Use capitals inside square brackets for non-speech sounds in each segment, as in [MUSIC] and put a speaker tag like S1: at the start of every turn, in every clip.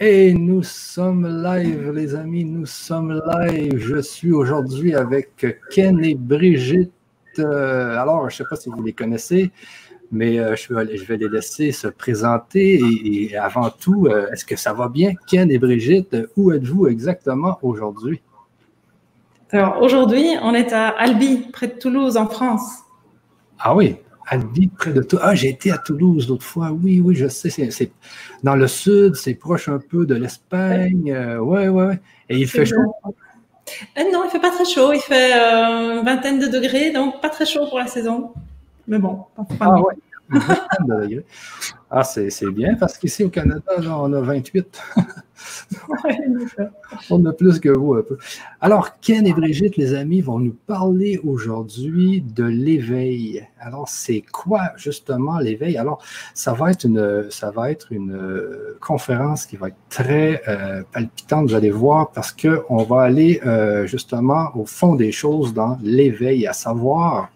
S1: Et nous sommes live, les amis, nous sommes live. Je suis aujourd'hui avec Ken et Brigitte. Euh, alors, je ne sais pas si vous les connaissez, mais euh, je, vais, les laisser se présenter. Et, avant tout, euh, est-ce que ça va bien, Ken et Brigitte? Où êtes-vous exactement aujourd'hui?
S2: Alors, aujourd'hui, on est à Albi, près de Toulouse, en France.
S1: Ah oui, Albi, près de Toulouse. Ah, j'ai été à Toulouse l'autre fois. Oui, oui, je sais. C'est dans le sud, c'est proche un peu de l'Espagne. Oui, oui, oui. Et il fait chaud?
S2: Euh, non, il fait pas très chaud. Il fait euh, une vingtaine de degrés, donc pas très chaud pour la saison. Mais bon, pas,
S1: ah, ouais. Ah, c'est bien parce qu'ici au Canada, on a 28. [LAUGHS] On a plus que vous un peu. Alors, Ken et Brigitte, les amis, vont nous parler aujourd'hui de l'éveil. Alors, c'est quoi justement l'éveil? Alors, ça va être une, ça va être une euh, conférence qui va être très euh, palpitante, vous allez voir, parce qu'on va aller euh, justement au fond des choses dans l'éveil, à savoir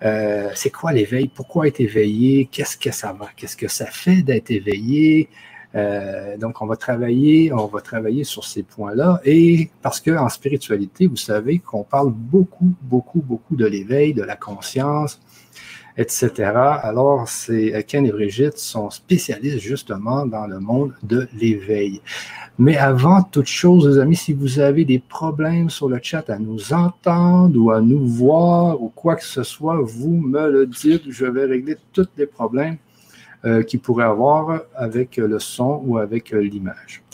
S1: c'est quoi l'éveil? Pourquoi être éveillé? Qu'est-ce que ça va? Qu'est-ce que ça fait d'être éveillé? Euh, donc, on va travailler, on va travailler sur ces points-là. Et parce qu'en spiritualité, vous savez qu'on parle beaucoup, beaucoup, beaucoup de l'éveil, de la conscience, etc. Alors, c'est Ken et Brigitte sont spécialistes justement dans le monde de l'éveil. Mais avant toute chose, les amis, si vous avez des problèmes sur le chat à nous entendre ou à nous voir ou quoi que ce soit, vous me le dites. Je vais régler tous les problèmes. Euh, qu'il pourrait avoir avec le son ou avec euh, l'image.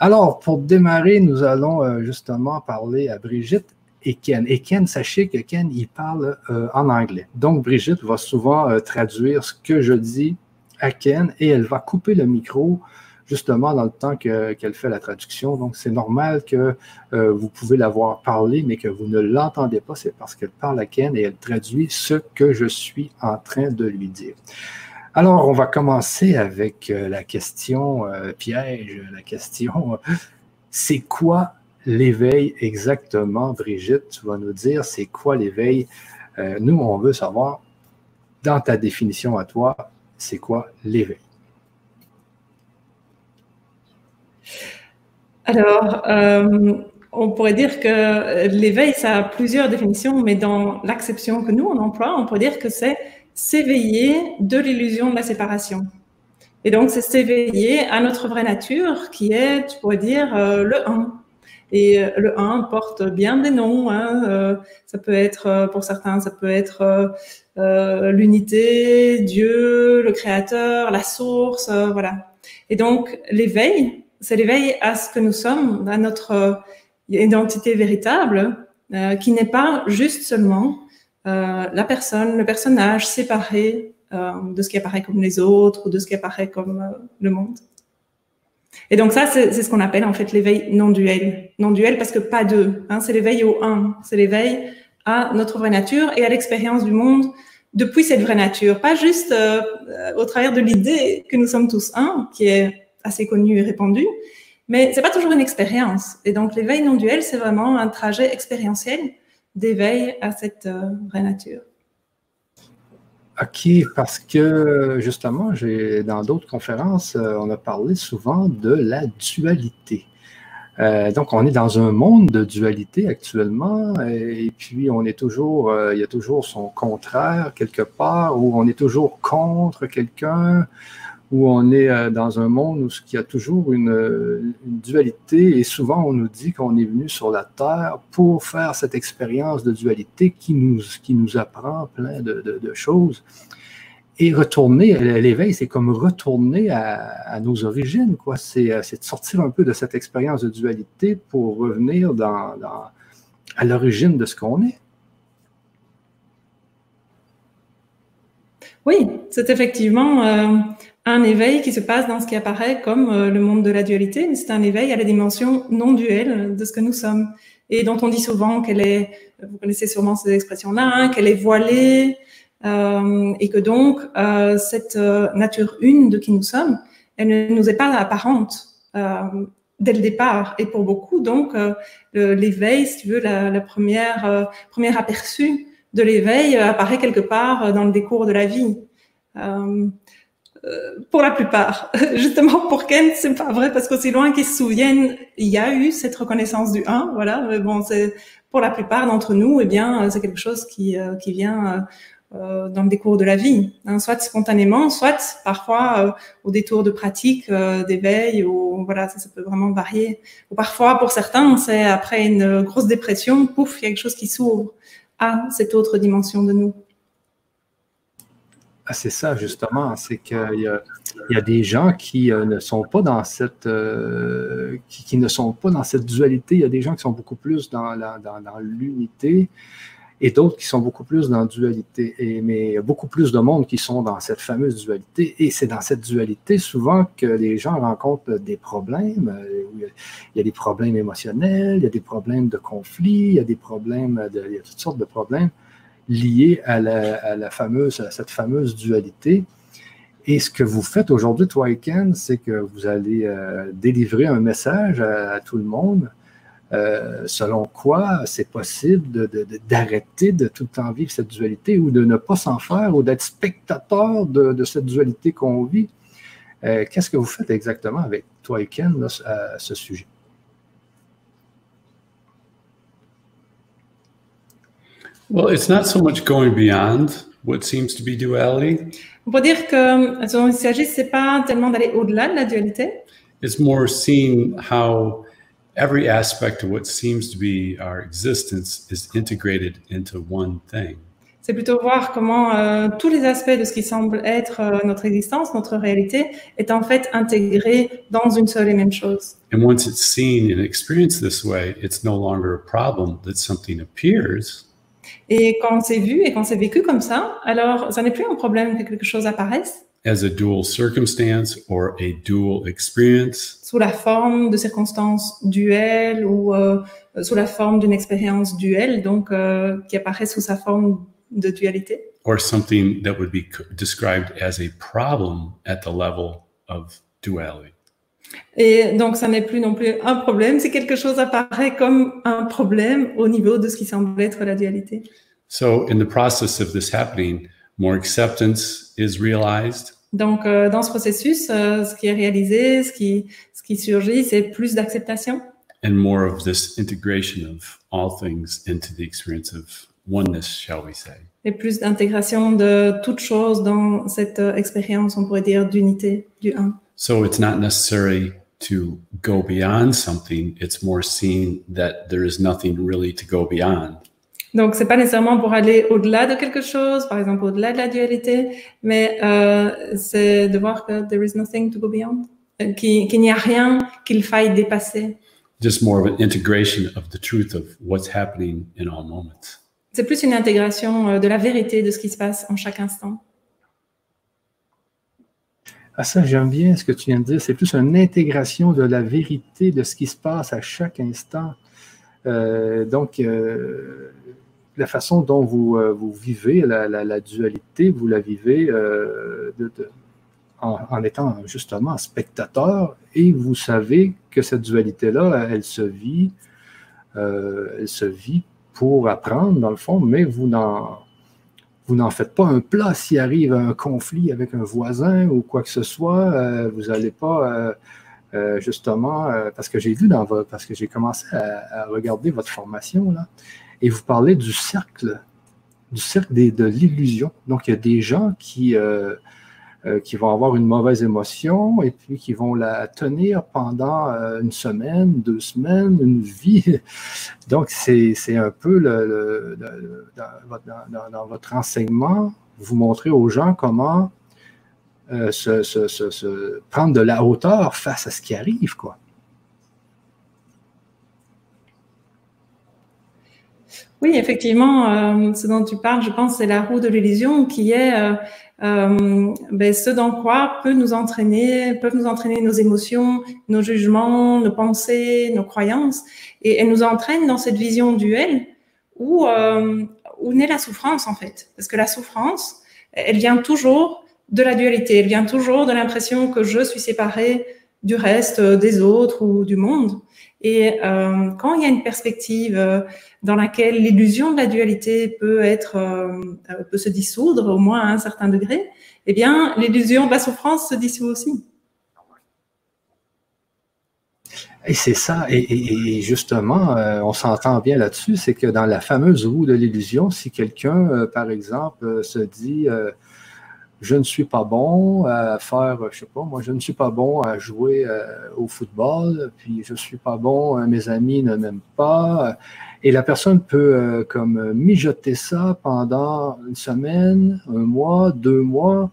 S1: Alors, pour démarrer, nous allons euh, justement parler à Brigitte et Ken. Et Ken, sachez que Ken, il parle en anglais. Donc, Brigitte va souvent traduire ce que je dis à Ken et elle va couper le micro justement dans le temps qu'elle fait la traduction. Donc, c'est normal que vous pouvez la voir parler, mais que vous ne l'entendez pas. C'est parce qu'elle parle à Ken et elle traduit ce que je suis en train de lui dire. Alors, on va commencer avec euh, la question euh, piège, la question c'est quoi l'éveil exactement, Brigitte? Tu vas nous dire c'est quoi l'éveil. Euh, nous, on veut savoir, dans ta définition à toi, c'est quoi l'éveil?
S2: Alors, on pourrait dire que l'éveil, ça a plusieurs définitions, mais dans l'acception que nous, on emploie, on pourrait dire que c'est s'éveiller de l'illusion de la séparation. Et donc, c'est s'éveiller à notre vraie nature, qui est, tu pourrais dire, euh, le 1. Et euh, le 1 porte bien des noms. Hein, euh, ça peut être, pour certains, ça peut être l'unité, Dieu, le Créateur, la source, voilà. Et donc, l'éveil, c'est l'éveil à ce que nous sommes, à notre identité véritable, qui n'est pas juste seulement euh, la personne, le personnage séparé euh, de ce qui apparaît comme les autres ou de ce qui apparaît comme euh, le monde. Et donc ça, c'est ce qu'on appelle en fait l'éveil non duel. Non duel parce que pas deux. Hein, c'est l'éveil au un. C'est l'éveil à notre vraie nature et à l'expérience du monde depuis cette vraie nature. Pas juste au travers de l'idée que nous sommes tous un, qui est assez connu et répandu, mais c'est pas toujours une expérience. Et donc l'éveil non duel, c'est vraiment un trajet expérientiel d'éveil à cette euh, vraie nature.
S1: OK, parce que justement, j'ai dans d'autres conférences, euh, on a parlé souvent de la dualité. Euh, donc, on est dans un monde de dualité actuellement, et, puis on est toujours, il y a toujours son contraire quelque part, ou on est toujours contre quelqu'un, où on est euh, dans un monde où il y a toujours une, dualité et souvent on nous dit qu'on est venu sur la Terre pour faire cette expérience de dualité qui nous, qui nous apprend plein de, choses. Et retourner, l'éveil, c'est comme retourner à, nos origines, quoi. Euh, c'est, de sortir un peu de cette expérience de dualité pour revenir dans, à l'origine de ce qu'on est.
S2: Oui, c'est effectivement euh, un éveil qui se passe dans ce qui apparaît comme euh, le monde de la dualité, mais c'est un éveil à la dimension non duelle de ce que nous sommes et dont on dit souvent qu'elle est, vous connaissez sûrement ces expressions-là, hein, qu'elle est voilée euh, et que donc euh, cette euh, nature une de qui nous sommes, elle ne nous est pas apparente euh, dès le départ et pour beaucoup donc l'éveil, si tu veux, la, la première premier aperçu de l'éveil apparaît quelque part dans le décours de la vie. Euh, pour la plupart. [LAUGHS] Justement, pour Ken, c'est pas vrai parce qu'aussi loin qu'ils se souviennent, il y a eu cette reconnaissance du 1, voilà. Mais bon, c'est pour la plupart d'entre nous, eh bien, c'est quelque chose qui, qui vient euh, dans le décours de la vie, hein, soit spontanément, soit parfois euh, au détour de pratiques, euh, d'éveil, ou voilà, ça, ça, peut vraiment varier. Ou parfois, pour certains, c'est après une grosse dépression, pouf, il y a quelque chose qui s'ouvre à cette autre dimension de nous.
S1: Ah, c'est ça, justement. C'est qu'il y, a des gens qui ne sont pas dans cette qui, qui, ne sont pas dans cette dualité. Il y a des gens qui sont beaucoup plus dans l'unité. Et d'autres qui sont beaucoup plus dans la dualité. Et, mais il y a beaucoup plus de monde qui sont dans cette fameuse dualité. Et c'est dans cette dualité souvent que les gens rencontrent des problèmes. Il y a des problèmes émotionnels, il y a des problèmes de conflit, il y a des problèmes, de, il y a toutes sortes de problèmes liés à la, fameuse, à cette fameuse dualité. Et ce que vous faites aujourd'hui, toi c'est que vous allez euh, délivrer un message à tout le monde euh, selon quoi c'est possible d'arrêter de, tout le temps vivre cette dualité ou de ne pas s'en faire ou d'être spectateur de, cette dualité qu'on vit? Euh, qu'est-ce que vous faites exactement avec toi et Ken à ce sujet?
S3: Well, it's not so much going beyond what seems to be duality.
S2: On peut dire que ce dont il s'agit, c'est pas tellement d'aller au-delà de la dualité.
S3: It's more seeing how every aspect of what seems to be our existence is integrated into one thing.
S2: C'est plutôt voir comment euh, tous les aspects de ce qui semble être euh, notre existence, notre réalité, est en fait intégré dans une seule et même chose.
S3: And once it's seen and experienced this way, it's no longer a problem that something appears.
S2: Et quand c'est vu et quand c'est vécu comme ça, alors ça n'est plus un problème que quelque chose apparaisse.
S3: As a dual circumstance or a dual experience
S2: sous la forme de circonstances duelles ou euh, sous la forme d'une expérience duelle, donc euh, qui apparaît sous sa forme de dualité.
S3: Or something that would be described as a problem at the level of duality.
S2: Et donc, ça n'est plus non plus un problème, si quelque chose apparaît comme un problème au niveau de ce qui semble être la dualité.
S3: So, in the process of this happening, more acceptance is realized.
S2: Donc, euh, dans ce processus, euh, ce qui est réalisé, ce qui, ce qui surgit, c'est plus d'acceptation.
S3: And more of this integration of all things into the experience of oneness, shall we say.
S2: Et plus d'intégration de toutes choses dans cette euh, expérience, on pourrait dire, d'unité, du un.
S3: So it's not necessary to go beyond something, it's more seeing that there is nothing really to go beyond.
S2: Donc, c'est pas nécessairement pour aller au-delà de quelque chose, par exemple au-delà de la dualité, mais euh, c'est de voir que there is nothing to go beyond, euh, qu'il n'y a rien qu'il faille dépasser.
S3: Just more of an integration of the truth of what's happening in all moments.
S2: C'est plus une intégration euh, de la vérité de ce qui se passe en chaque instant.
S1: Ah ça, j'aime bien ce que tu viens de dire. C'est plus une intégration de la vérité de ce qui se passe à chaque instant. Euh, donc, euh, la façon dont vous, euh, vous vivez la, la, dualité, vous la vivez en, étant justement spectateur et vous savez que cette dualité-là, elle se vit, elle se vit pour apprendre dans le fond, mais vous n'en vous n'en faites pas un plat s'il arrive un conflit avec un voisin ou quoi que ce soit. Euh, vous n'allez pas euh, justement parce que j'ai vu dans votre, parce que j'ai commencé à, à regarder votre formation là et vous parlez du cercle, du cercle de l'illusion. Donc, il y a des gens qui, euh, euh, qui vont avoir une mauvaise émotion et puis qui vont la tenir pendant euh, une semaine, deux semaines, une vie. [LAUGHS] Donc, c'est un peu le, le, dans, dans, votre enseignement, vous montrez aux gens comment se, se, se, prendre de la hauteur face à ce qui arrive, quoi.
S2: Oui, effectivement, euh, ce dont tu parles, je pense, c'est la roue de l'illusion qui est euh, euh, ben, ce dans quoi peut nous entraîner, peuvent nous entraîner nos émotions, nos jugements, nos pensées, nos croyances, et elle nous entraîne dans cette vision duelle où euh, où naît la souffrance en fait, parce que la souffrance, elle vient toujours de la dualité, elle vient toujours de l'impression que je suis séparée du reste des autres ou du monde. Et quand il y a une perspective dans laquelle l'illusion de la dualité peut être peut se dissoudre au moins à un certain degré, eh bien l'illusion de la souffrance se dissout aussi.
S1: Et c'est ça, et, justement, euh, on s'entend bien là-dessus, c'est que dans la fameuse roue de l'illusion, si quelqu'un, euh, par exemple, euh, se dit je ne suis pas bon à faire, je sais pas, moi, je ne suis pas bon à jouer au football, puis je ne suis pas bon, mes amis ne m'aiment pas, et la personne peut comme mijoter ça pendant une semaine, un mois, deux mois,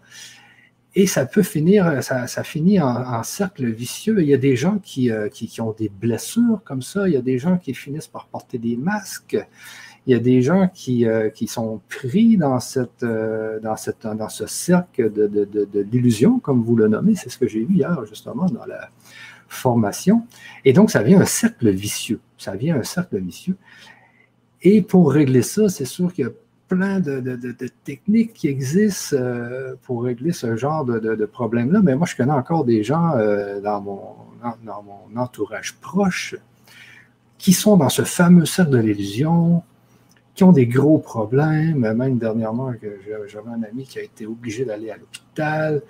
S1: et ça peut finir, ça, finit en, cercle vicieux. Il y a des gens euh, qui, qui, ont des blessures comme ça. Il y a des gens qui finissent par porter des masques. Il y a des gens qui, euh, qui sont pris dans, cette, euh, dans, cette, dans ce cercle de, de, de, l'illusion, comme vous le nommez. C'est ce que j'ai vu hier, justement, dans la formation. Et donc, ça vient un cercle vicieux. Ça vient un cercle vicieux. Et pour régler ça, c'est sûr qu'il y a plein de, techniques qui existent euh, pour régler ce genre de, problème-là, mais moi, je connais encore des gens dans, mon, dans, mon entourage proche qui sont dans ce fameux cercle de l'illusion, qui ont des gros problèmes. Même dernièrement, j'avais un ami qui a été obligé d'aller à l'hôpital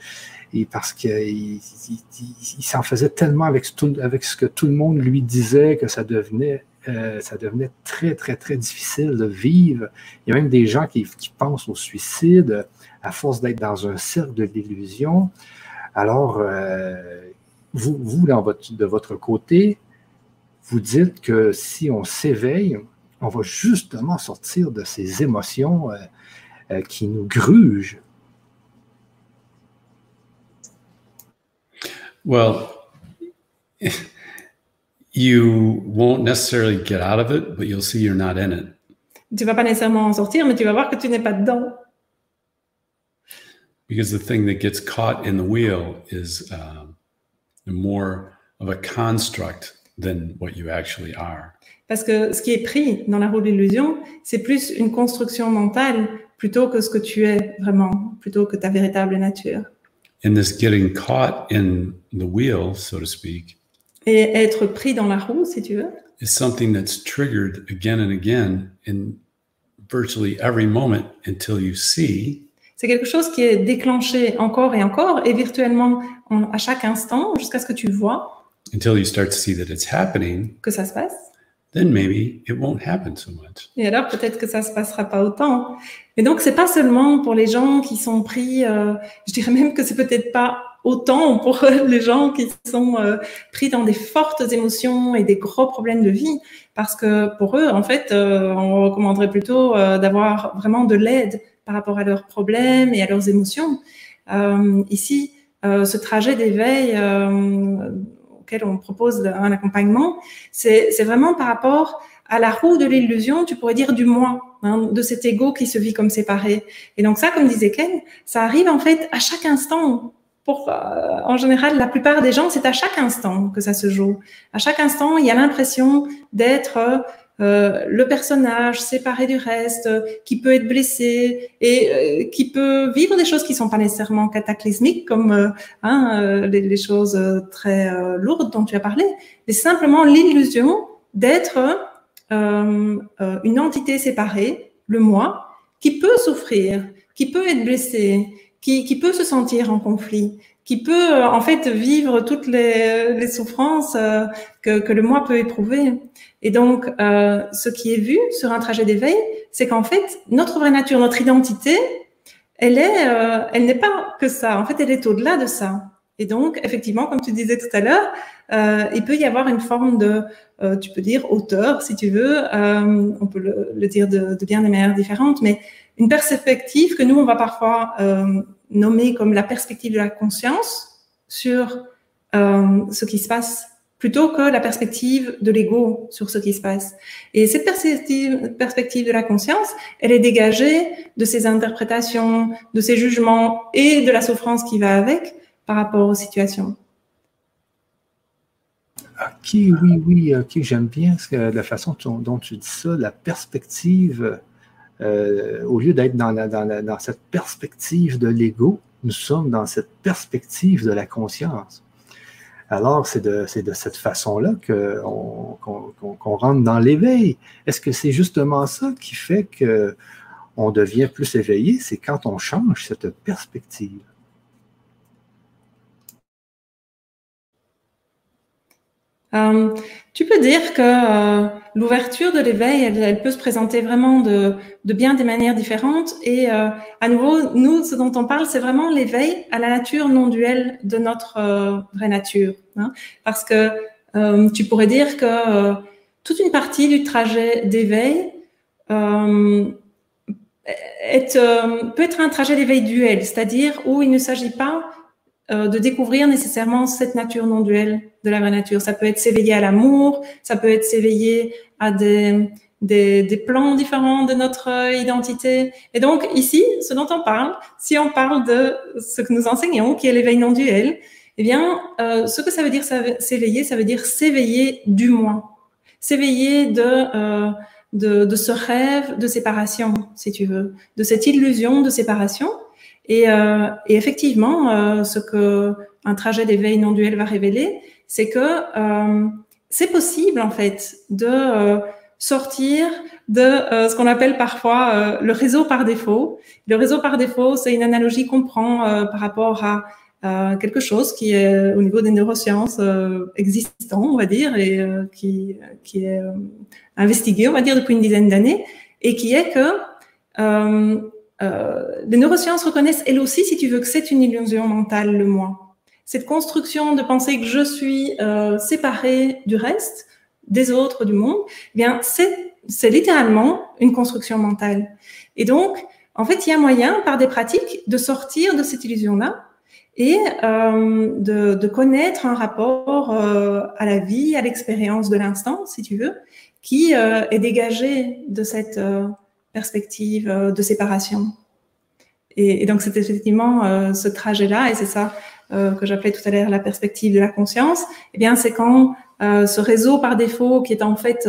S1: et parce qu'il s'en faisait tellement avec, avec ce que tout le monde lui disait que ça devenait euh, ça devenait très, très, très difficile de vivre. Il y a même des gens qui, pensent au suicide à force d'être dans un cercle de l'illusion. Alors, euh, vous, vous de votre côté, vous dites que si on s'éveille, on va justement sortir de ces émotions euh, qui nous grugent.
S3: Well, you won't necessarily get out of it, but you'll see you're not in it.
S2: Tu vas pas nécessairement en sortir, mais tu vas voir que tu n'es pas dedans.
S3: Because the thing that gets caught in the wheel is uh, more of a construct than what you actually are.
S2: Parce que ce qui est pris dans la roue de l'illusion, c'est plus une construction mentale plutôt que ce que tu es vraiment, plutôt que ta véritable nature.
S3: And this getting caught in the wheel, so to speak,
S2: et être pris dans la roue, si tu veux.
S3: Is something that's triggered again and again in virtually every moment until you see.
S2: C'est quelque chose qui est déclenché encore et encore et virtuellement à chaque instant jusqu'à ce que tu vois.
S3: Until you start to see that it's happening.
S2: Que ça se passe.
S3: Then maybe it won't happen so much.
S2: Et alors peut-être que ça se passera pas autant. Et donc c'est pas seulement pour les gens qui sont pris. Euh, je dirais même que c'est peut-être pas autant pour [LAUGHS] les gens qui sont euh, pris dans des fortes émotions et des gros problèmes de vie, parce que pour eux, en fait, euh, on recommanderait plutôt euh, d'avoir vraiment de l'aide par rapport à leurs problèmes et à leurs émotions. ici, ce trajet d'éveil on propose un accompagnement, c'est vraiment par rapport à la roue de l'illusion, tu pourrais dire du moi, hein, de cet ego qui se vit comme séparé. Et donc ça, comme disait Ken, ça arrive en fait à chaque instant pour, euh, en général, la plupart des gens, c'est à chaque instant que ça se joue. À chaque instant, il y a l'impression d'être euh, le personnage séparé du reste, qui peut être blessé et euh, qui peut vivre des choses qui sont pas nécessairement cataclysmiques, comme hein, les, les, choses très lourdes dont tu as parlé, mais simplement l'illusion d'être une entité séparée, le moi, qui peut souffrir, qui peut être blessé, qui, qui, peut se sentir en conflit, qui peut euh, en fait vivre toutes les, les souffrances euh, que, que, le moi peut éprouver. Et donc, euh, ce qui est vu sur un trajet d'éveil, c'est qu'en fait, notre vraie nature, notre identité, elle est, euh, elle n'est pas que ça. En fait, elle est au-delà de ça. Et donc, effectivement, comme tu disais tout à l'heure, euh, il peut y avoir une forme de, euh, tu peux dire, auteur, si tu veux. on peut le, le dire de, de, bien des manières différentes, mais une perspective que nous, on va parfois nommer comme la perspective de la conscience sur euh, ce qui se passe, plutôt que la perspective de l'ego sur ce qui se passe. Et cette perspective, de la conscience, elle est dégagée de ces interprétations, de ces jugements et de la souffrance qui va avec par rapport aux situations.
S1: Ok, oui, oui, ok, j'aime bien la façon dont tu dis ça, la perspective euh, au lieu d'être dans, dans, cette perspective de l'ego, nous sommes dans cette perspective de la conscience. Alors, c'est de, de, cette façon-là qu'on rentre dans l'éveil. Est-ce que c'est justement ça qui fait qu'on devient plus éveillé? C'est quand on change cette perspective.
S2: Euh, tu peux dire que euh, l'ouverture de l'éveil, elle, peut se présenter vraiment de, bien des manières différentes. Et euh, à nouveau, nous, ce dont on parle, c'est vraiment l'éveil à la nature non duelle de notre vraie nature. Hein. Parce que tu pourrais dire que toute une partie du trajet d'éveil peut être un trajet d'éveil duel, c'est-à-dire où il ne s'agit pas euh, de découvrir nécessairement cette nature non duelle de la vraie nature. Ça peut être s'éveiller à l'amour, ça peut être s'éveiller à des, des, des, plans différents de notre identité. Et donc ici, ce dont on parle, si on parle de ce que nous enseignons, qui est l'éveil non duel, eh bien, euh, ce que ça veut dire s'éveiller, ça veut dire s'éveiller du moi, s'éveiller de, euh, de, de ce rêve de séparation, si tu veux, de cette illusion de séparation et, euh, et effectivement, euh, ce que un trajet d'éveil non duel va révéler, c'est que euh, c'est possible en fait de euh, sortir de euh, ce qu'on appelle parfois le réseau par défaut. Le réseau par défaut, c'est une analogie qu'on prend par rapport à quelque chose qui est au niveau des neurosciences existant, on va dire, et qui, qui est investigué, on va dire, depuis une dizaine d'années, et qui est que euh, les neurosciences reconnaissent elles aussi, si tu veux, que c'est une illusion mentale, le moi. Cette construction de penser que je suis euh, séparé du reste, des autres, du monde, eh bien, c'est, littéralement une construction mentale. Et donc, en fait, il y a moyen, par des pratiques, de sortir de cette illusion-là et euh, de, de, connaître un rapport euh, à la vie, à l'expérience de l'instant, si tu veux, qui euh, est dégagé de cette euh, perspective euh, de séparation. Et, et donc, c'est effectivement euh, ce trajet-là, et c'est ça euh, que j'appelais tout à l'heure la perspective de la conscience. Eh bien, c'est quand ce réseau par défaut, qui est en fait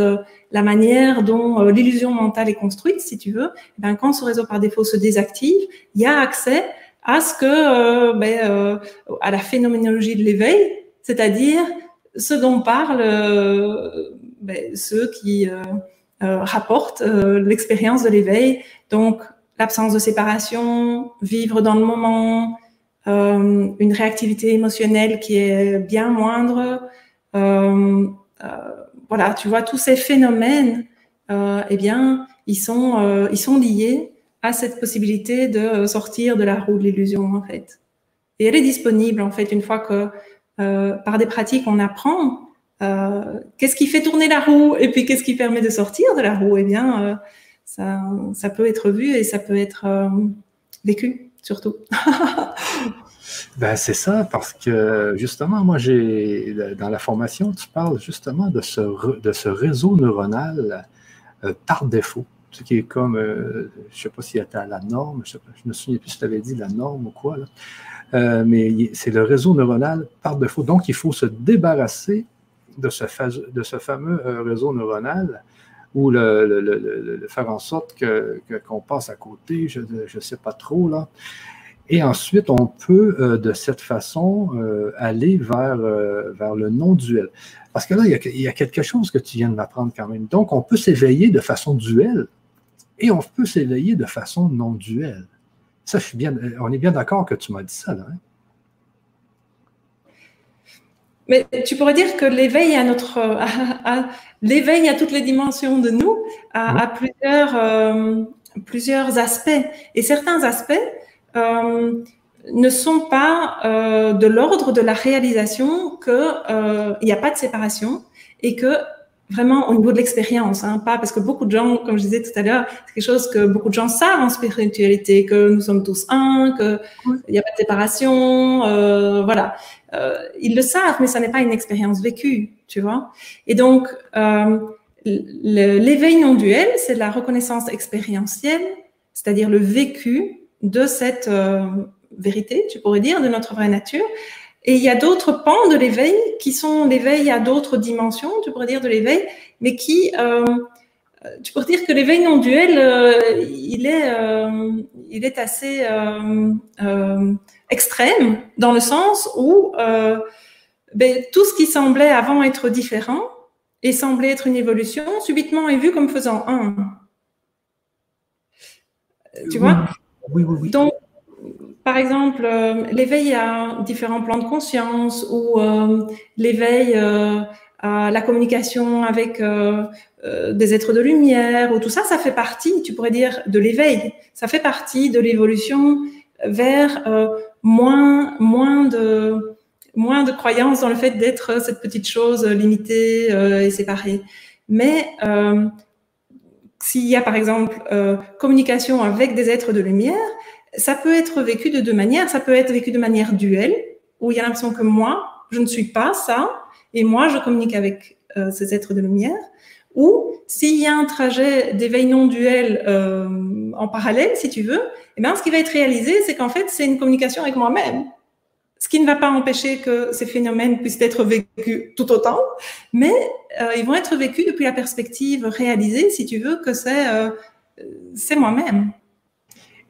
S2: la manière dont l'illusion mentale est construite, si tu veux, eh bien, quand ce réseau par défaut se désactive, il y a accès à ce que, ben, à la phénoménologie de l'éveil, c'est-à-dire ce dont parlent ben, ceux qui euh, rapporte euh, l'expérience de l'éveil. Donc, l'absence de séparation, vivre dans le moment, euh, une réactivité émotionnelle qui est bien moindre. voilà, tu vois, tous ces phénomènes, eh bien, ils sont, ils sont liés à cette possibilité de sortir de la roue de l'illusion, en fait. Et elle est disponible, en fait, une fois que, par des pratiques, on apprend euh, qu'est-ce qui fait tourner la roue et puis qu'est-ce qui permet de sortir de la roue? Eh bien, euh, ça, peut être vu et ça peut être euh, vécu, surtout. [LAUGHS]
S1: ben, c'est ça, parce que justement, moi, j'ai dans la formation, tu parles justement de ce, réseau neuronal par défaut ce qui est comme, je ne sais pas s'il était à la norme, je ne me souviens plus si tu avais dit la norme ou quoi, mais c'est le réseau neuronal par défaut. Donc, il faut se débarrasser de ce, fameux euh, réseau neuronal ou le, faire en sorte que, qu'on passe à côté, je ne sais pas trop là. Et ensuite, on peut euh, de cette façon euh, aller vers, le non-duel. Parce que là, il y, a, quelque chose que tu viens de m'apprendre quand même. Donc, on peut s'éveiller de façon duelle et on peut s'éveiller de façon non-duelle. Ça, je bien, on est bien d'accord que tu m'as dit ça, là. Hein?
S2: Mais tu pourrais dire que l'éveil à notre, à, l'éveil à toutes les dimensions de nous, a, plusieurs, euh, plusieurs aspects. Et certains aspects euh, ne sont pas euh, de l'ordre de la réalisation qu'il euh, n'y a pas de séparation et que vraiment au niveau de l'expérience, hein, pas parce que beaucoup de gens, comme je disais tout à l'heure, c'est quelque chose que beaucoup de gens savent en spiritualité, que nous sommes tous un, qu'il n'y a pas de séparation, euh, voilà. Euh, ils le savent, mais ça n'est pas une expérience vécue, tu vois. Et donc, euh, l'éveil non duel, c'est la reconnaissance expérientielle, c'est-à-dire le vécu de cette euh, vérité, tu pourrais dire, de notre vraie nature, et il y a d'autres pans de l'éveil qui sont l'éveil à d'autres dimensions, tu pourrais dire, de l'éveil, mais qui, euh, tu pourrais dire que l'éveil non duel, euh, il, est, euh, il est assez euh, euh, extrême dans le sens où ben, tout ce qui semblait avant être différent et semblait être une évolution, subitement est vu comme faisant un. Tu vois?
S1: Oui, oui, oui.
S2: Donc, par exemple, euh, l'éveil à différents plans de conscience ou euh, l'éveil euh, la communication avec euh, euh, des êtres de lumière ou tout ça, ça fait partie, tu pourrais dire, de l'éveil. Ça fait partie de l'évolution vers euh, moins, moins de moins de croyance dans le fait d'être cette petite chose limitée euh, et séparée. Mais euh, s'il y a par exemple euh, communication avec des êtres de lumière, ça peut être vécu de deux manières. Ça peut être vécu de manière duelle, où il y a l'impression que moi, je ne suis pas ça, et moi, je communique avec euh, ces êtres de lumière. Ou s'il y a un trajet d'éveil non duel euh, en parallèle, si tu veux, eh bien, ce qui va être réalisé, c'est qu'en fait, c'est une communication avec moi-même. Ce qui ne va pas empêcher que ces phénomènes puissent être vécus tout autant, mais euh, ils vont être vécus depuis la perspective réalisée, si tu veux, que c'est euh, c'est moi-même.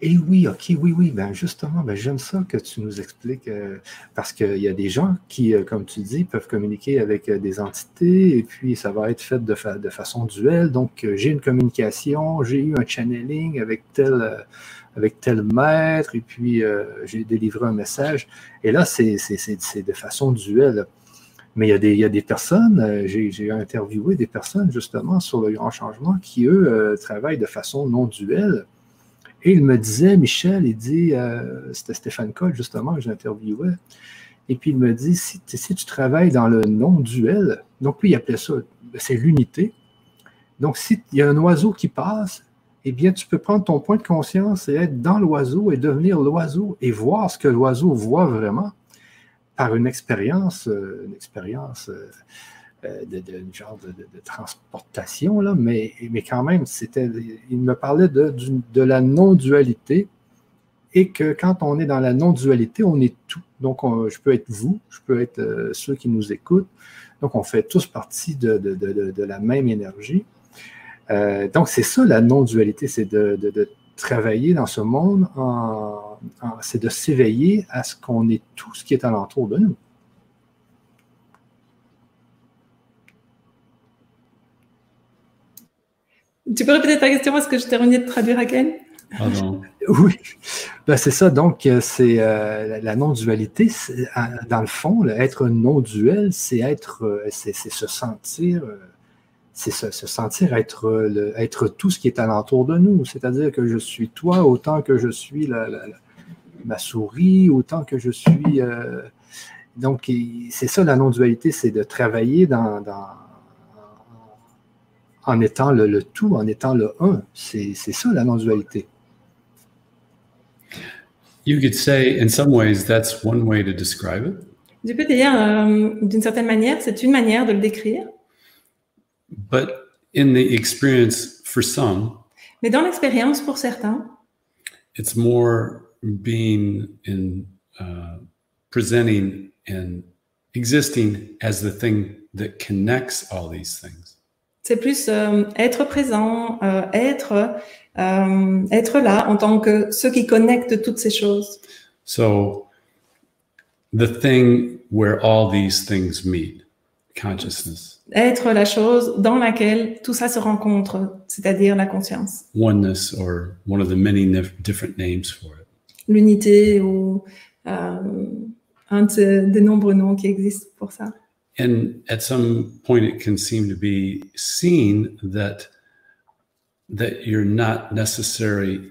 S1: Et oui, ok, oui, oui, ben justement, ben j'aime ça que tu nous expliques, euh, parce qu'il y a des gens qui, euh, comme tu dis, peuvent communiquer avec euh, des entités, et puis ça va être fait de, fa- de façon duelle. Donc, j'ai une communication, j'ai eu un channeling avec tel, maître, et puis j'ai délivré un message. Et là, c'est de façon duelle. Mais il y a des, il y a des personnes, j'ai interviewé des personnes justement sur le grand changement qui, eux, travaillent de façon non duelle. Et il me disait, Michel, il dit, euh, c'était Stéphane Cole justement que j'interviewais, et puis il me dit, si, si tu travailles dans le non-duel, donc lui il appelait ça, c'est l'unité. Donc s'il y a un oiseau qui passe, eh bien tu peux prendre ton point de conscience et être dans l'oiseau et devenir l'oiseau et voir ce que l'oiseau voit vraiment par une expérience, euh, une expérience euh, de, de, transportation, là, mais, quand même, c'était, il me parlait de, la non-dualité et que quand on est dans la non-dualité, on est tout. Donc, on- je peux être vous, je peux être euh, ceux qui nous écoutent. Donc, on fait tous partie de, de- de- la même énergie. Euh, donc, c'est ça la non-dualité, c'est de, travailler dans ce monde, c'est de s'éveiller à ce qu'on est tout ce qui est alentour de nous.
S2: Tu peux répéter ta question parce que je terminais de traduire à Ken?
S3: Pardon. [LAUGHS]
S1: Oui, ben, c'est ça. Donc, euh, c'est euh, la- non-dualité. euh, Dans le fond, être non-duel, c'est être, euh, c'est c'est se sentir, euh, c'est se, se sentir être, le- être tout ce qui est alentour de nous. C'est-à-dire que je suis toi autant que je suis la- la- la- ma souris, autant que je suis. euh, donc, c'est ça la non-dualité, c'est de travailler dans, dans- en étant le, le tout, en étant le un. C'est ça la non-dualité.
S3: You could say, in some ways, that's one way to describe it.
S2: Tu peux dire, euh, d'une certaine manière, c'est une manière de le décrire,
S3: But in the experience, for some,
S2: mais dans l'expérience, pour certains,
S3: it's more being in uh, presenting and existing as the thing that connects all these things.
S2: C'est plus euh, être présent, euh, être, euh, être là en tant que ceux qui connectent toutes ces choses.
S3: So, the thing where all these things meet, consciousness,
S2: Être la chose dans laquelle tout ça se rencontre, c'est-à-dire la conscience,
S3: oneness, or one of the many different names for it.
S2: l'unité ou euh, un de des nombreux noms qui existent pour ça.
S3: And at some point, it can seem to be seen that that you're not necessarily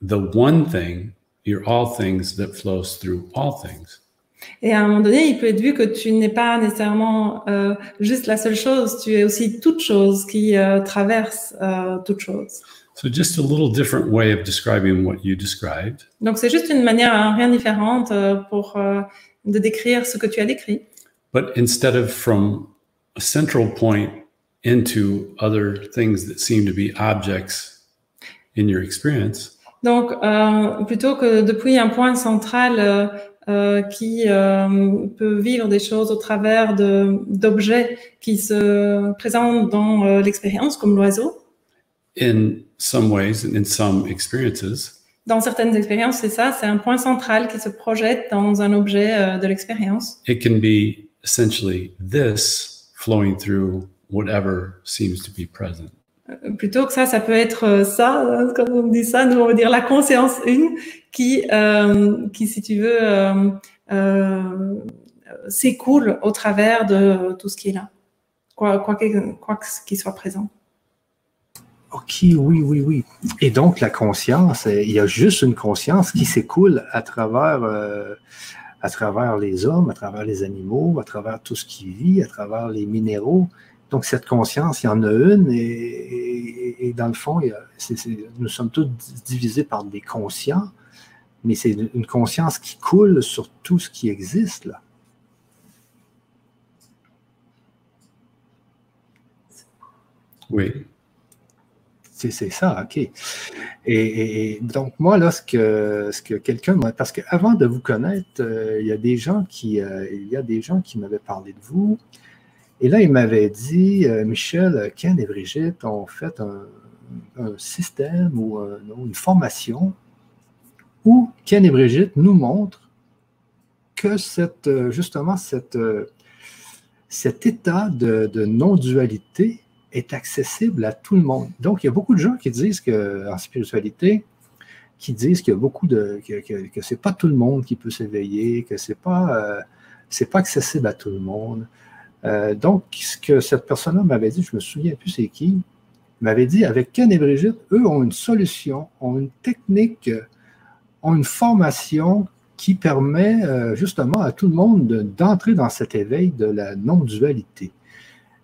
S3: the one thing. You're all things that flows through all things.
S2: Et à un moment donné, il peut être vu que tu n'es pas nécessairement euh, juste la seule chose, tu es aussi toute chose qui euh, traverse euh, toute chose.
S3: So, just a little different way of describing what you described.
S2: Donc c'est juste une manière rien différente euh, pour euh, de décrire ce que tu as décrit.
S3: But instead of from a central point into other things that seem to be objects in your experience,
S2: Donc euh, plutôt que depuis un point central euh, euh, qui euh, peut vivre des choses au travers d'objets qui se présentent dans l'expérience, comme l'oiseau.
S3: in some ways and in some experiences,
S2: Dans certaines expériences, c'est ça, c'est un point central qui se projette dans un objet de l'expérience.
S3: it can be essentially this flowing through whatever seems to be present.
S2: Euh, Plutôt que ça, ça peut être euh, ça, hein, comme on dit ça, nous on va dire la conscience une qui, euh, qui si tu veux, euh, euh, s'écoule au travers de tout ce qui est là, quoi, quoi que- quoi que ce qui soit présent.
S1: OK, oui, oui, oui. Et donc, la conscience, il y a juste une conscience qui s'écoule à travers, euh, à travers les hommes, à travers les animaux, à travers tout ce qui vit, à travers les minéraux. Donc, cette conscience, il y en a une, et, dans le fond, nous sommes tous divisés par des conscients, mais c'est une conscience qui coule sur tout ce qui existe, là.
S3: Oui.
S1: C'est ça, OK. Et, donc, moi, là, ce que, ce que quelqu'un m'a. Parce qu'avant de vous connaître, euh, il y a des gens qui, euh, il y a des gens qui m'avaient parlé de vous. Et là, ils m'avaient dit euh, Michel, Ken et Brigitte ont fait un, système ou un- ou une formation où Ken et Brigitte nous montrent que cette, justement cette, cet état de non-dualité est accessible à tout le monde. Donc, il y a beaucoup de gens qui disent que en spiritualité, qui disent qu'il y a beaucoup de que, que, que c'est pas tout le monde qui peut s'éveiller, que c'est pas euh, c'est pas accessible à tout le monde. Euh, donc, ce que cette personne-là m'avait dit, je me souviens plus c'est qui, m'avait dit avec Ken et Brigitte, eux ont une solution, ont une technique, ont une formation qui permet euh, justement à tout le monde de- d'entrer dans cet éveil de la non-dualité.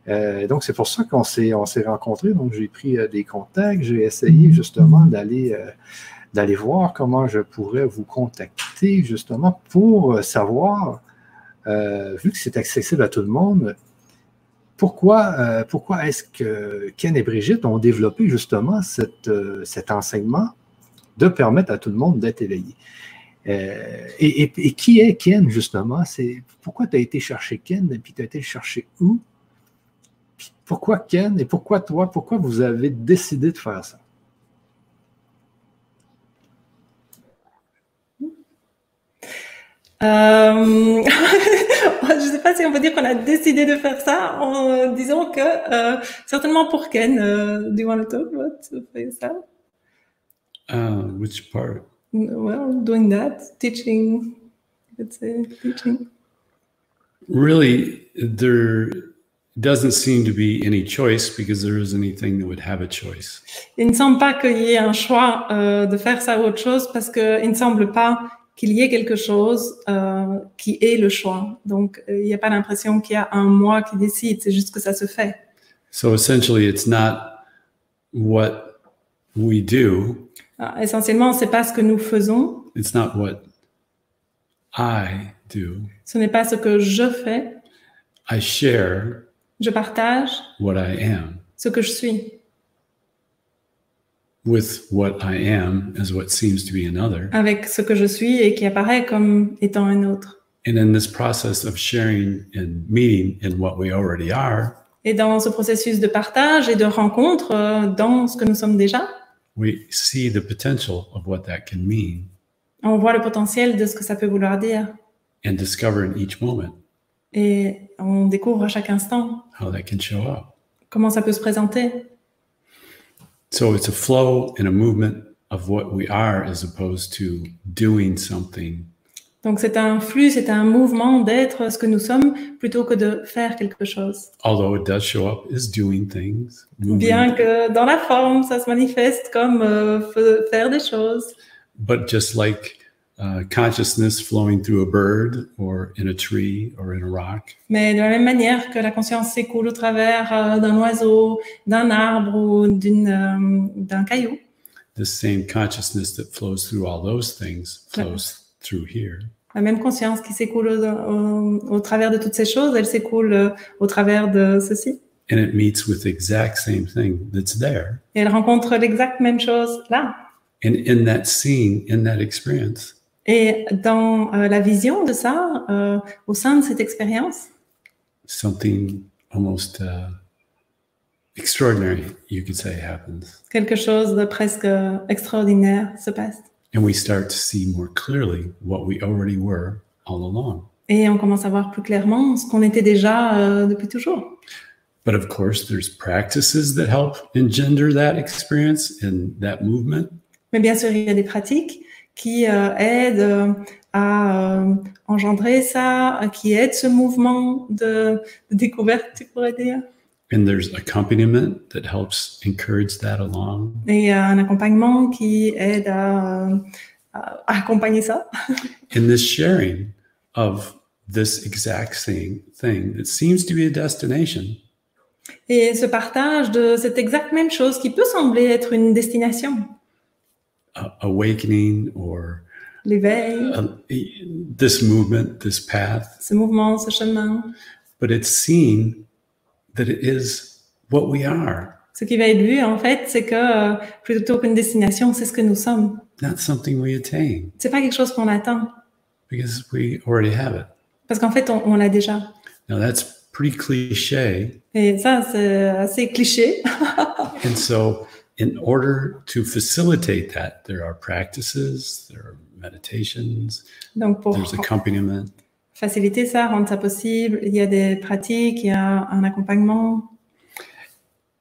S1: Euh, donc, c'est pour ça qu'on s'est, on s'est rencontrés. Donc, j'ai pris euh, des contacts. J'ai essayé justement d'aller, euh, d'aller voir comment je pourrais vous contacter justement pour savoir, vu que c'est accessible à tout le monde, pourquoi, pourquoi est-ce que Ken et Brigitte ont développé justement cet enseignement de permettre à tout le monde d'être éveillé? Et, qui est Ken, justement? Pourquoi tu as été chercher Ken et puis tu as été chercher où? Pourquoi Ken et pourquoi toi? Pourquoi vous avez décidé de faire ça?
S2: Euh, [LAUGHS] je ne sais pas si on peut dire qu'on a décidé de faire ça en disant que euh, certainement pour Ken, euh, do you want to talk about for yourself?
S3: Uh, which part?
S2: Well, doing that, teaching, let's say, teaching.
S3: Really, there doesn't seem to be any choice because there isn't anything that would have a choice.
S2: Il ne semble pas qu'il y ait un choix euh, de faire ça ou autre chose parce qu'il ne semble pas qu'il y ait quelque chose euh, qui est le choix. Donc, euh, il n'y a pas l'impression qu'il y a un moi qui décide, c'est juste que ça se fait.
S3: So essentially, it's not what we do,
S2: Alors, essentiellement, c'est pas ce que nous faisons,
S3: it's not what I do.
S2: ce n'est pas ce que je fais,
S3: I share
S2: je partage
S3: what I am
S2: ce que je suis
S3: with what I am as what seems to be another.
S2: avec ce que je suis et qui apparaît comme étant un autre.
S3: And in this process of sharing and meeting in what we already are,
S2: Et dans ce processus de partage et de rencontre euh, dans ce que nous sommes déjà,
S3: we see the potential of what that can mean
S2: on voit le potentiel de ce que ça peut vouloir dire.
S3: and discover in each moment
S2: Et on découvre à chaque instant
S3: how that can show up.
S2: comment ça peut se présenter.
S3: So it's a flow and a movement of what we are as opposed to doing something
S2: Donc c'est un flux, c'est un mouvement d'être ce que nous sommes plutôt que de faire quelque chose.
S3: although it does show up as doing things, moving,
S2: Bien que dans la forme, ça se manifeste comme euh, faire des choses.
S3: but just like uh, consciousness flowing through a bird or in a tree or in a rock,
S2: Mais de la même manière que la conscience s'écoule au travers euh, d'un oiseau, d'un arbre ou d'une, euh, d'un caillou,
S3: the same consciousness that flows through all those things flows through here.
S2: la même conscience qui s'écoule au, au- au travers de toutes ces choses, elle s'écoule euh, au travers de ceci.
S3: And it meets with the exact same thing that's there.
S2: Et elle rencontre l'exacte même chose là.
S3: And in that scene, in that experience,
S2: Et dans euh, la vision de ça, euh, au sein de cette expérience,
S3: something almost uh, extraordinary, you could say, happens.
S2: quelque chose de presque extraordinaire se passe.
S3: And we start to see more clearly what we already were all along.
S2: Et on commence à voir plus clairement ce qu'on était déjà euh, depuis toujours.
S3: But of course, there's practices that help engender that experience and that movement.
S2: Mais bien sûr, il y a des pratiques qui euh, aident euh, à euh, engendrer ça, qui aident ce mouvement de, de découverte, tu pourrais dire.
S3: And there's accompaniment that helps encourage that along.
S2: Et il y a un accompagnement qui aide à, à accompagner ça. [LAUGHS]
S3: In this sharing of this exact same thing that seems to be a destination,
S2: Et ce partage de cette exacte même chose qui peut sembler être une destination,
S3: a- awakening or uh, this movement, this path,
S2: ce mouvement, ce chemin.
S3: but it's seen that it is what we are,
S2: Ce qui va être vu, en fait, c'est que euh, plutôt qu'une destination, c'est ce que nous sommes.
S3: not something we attain
S2: C'est pas quelque chose qu'on atteint,
S3: because we already have it.
S2: parce qu'en fait, on, on l'a déjà.
S3: Now that's pretty cliche.
S2: Et ça, c'est assez cliché.
S3: And so, in order to facilitate that, there are practices, there are meditations,
S2: Donc, pour
S3: there's accompaniment.
S2: faciliter ça, rendre ça possible, il y a des pratiques, il y a un accompagnement.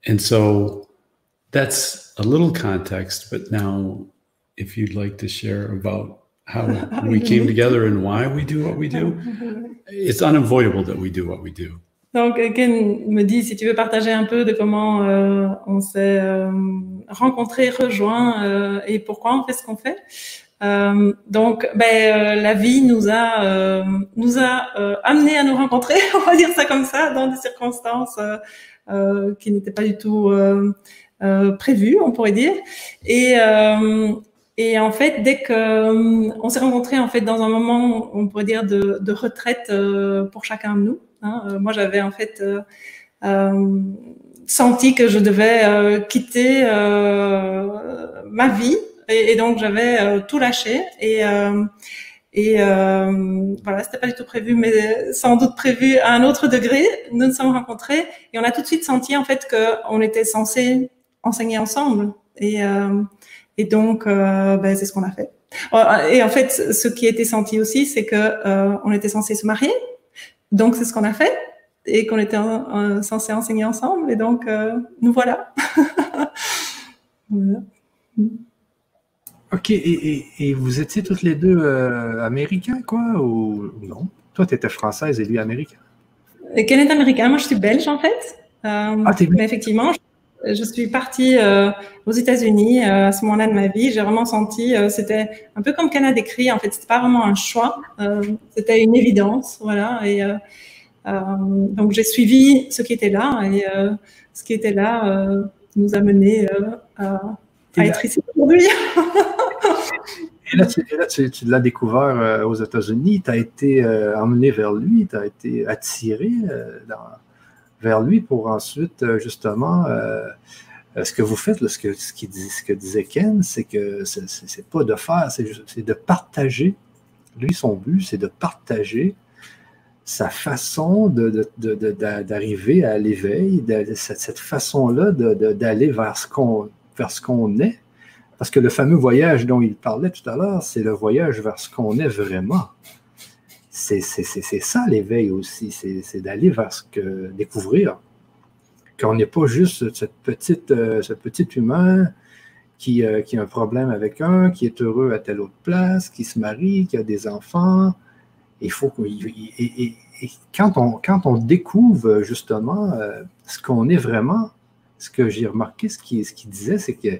S3: And so, that's a little context. But now, if you'd like to share about how [LAUGHS] we came together and why we do what we do, [LAUGHS] it's unavoidable that we do what we do.
S2: Donc, euh, Ken me dit si tu veux partager un peu de comment euh, on s'est euh, rencontrés, rejoints euh, et pourquoi on fait ce qu'on fait. Euh, donc, ben, euh, la vie nous a nous a amené à nous rencontrer, [LAUGHS] on va dire ça comme ça, dans des circonstances qui n'étaient pas du tout prévues, on pourrait dire. Et et en fait, dès que on s'est rencontrés en fait dans un moment, on pourrait dire de, de retraite pour chacun de nous. Hein. Euh, moi, j'avais en fait euh, euh, senti que je devais quitter ma vie et, donc j'avais tout lâché et et euh, voilà, c'était pas du tout prévu, mais sans doute prévu à un autre degré. Nous nous sommes rencontrés et on a tout de suite senti en fait que on était censé enseigner ensemble et euh, et donc, ben, c'est ce qu'on a fait. Euh, Et en fait, ce qui était senti aussi, c'est que euh, on était censé se marier. Donc, c'est ce qu'on a fait et qu'on était censé enseigner ensemble. Et donc, euh, nous voilà. [LAUGHS] Voilà.
S1: OK. Et, et- et vous étiez toutes les deux euh, américains, quoi, ou non? Toi, tu étais française et lui américain.
S2: Et Ken est américain, moi je suis belge en fait. Euh,
S1: Ah, t'es belge.
S2: mais effectivement, je, je suis partie euh, aux États-Unis euh, à ce moment-là de ma vie. J'ai vraiment senti, euh, c'était un peu comme Ken a décrit. En fait, c'était pas vraiment un choix, euh, c'était une évidence, voilà. Et donc j'ai suivi ce qui était là et ce qui était là nous a mené à, être ici aujourd'hui. [LAUGHS]
S1: Et là, tu, et là, tu- tu l'as découvert aux États-Unis, tu as été emmené vers lui, tu as été attiré dans- vers lui pour ensuite, euh, justement, euh, euh, ce que vous faites, ce, que, disait Ken, c'est que c'est- pas de faire, c'est de partager. Lui, son but, c'est de partager sa façon d'arriver à l'éveil, cette, façon-là d'aller vers ce qu'on est. Parce que le fameux voyage dont il parlait tout à l'heure, c'est le voyage vers ce qu'on est vraiment. C'est ça l'éveil aussi, c'est d'aller vers ce que découvrir. Qu'on n'est pas juste cette petite, euh, ce petit humain qui, euh, qui a un problème avec un, qui est heureux à telle autre place, qui se marie, qui a des enfants. Il faut et, quand, on, découvre justement euh, ce qu'on est vraiment, ce que j'ai remarqué, ce qu'il ce qu'il disait, c'est que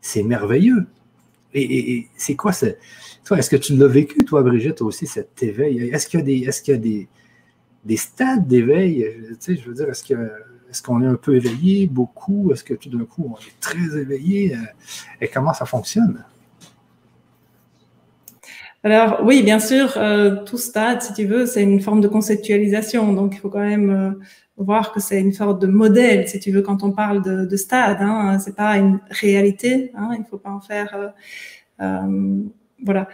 S1: c'est merveilleux. Et, c'est quoi ça? Toi, est-ce que tu l'as vécu, toi, Brigitte, aussi, cet éveil? Est-ce qu'il y a des, est-ce qu'il y a des, des stades d'éveil? Tu sais, je veux dire, est-ce qu'on est un peu éveillé, beaucoup? Est-ce que tout d'un coup, on est très éveillé? Euh, Et comment ça fonctionne?
S2: Alors oui, bien sûr, euh, tout stade, si tu veux, c'est une forme de conceptualisation. Donc il faut quand même euh, voir que c'est une sorte de modèle, si tu veux, quand on parle de, de stade. Hein, c'est pas une réalité. Hein, il faut pas en faire, euh, euh, voilà,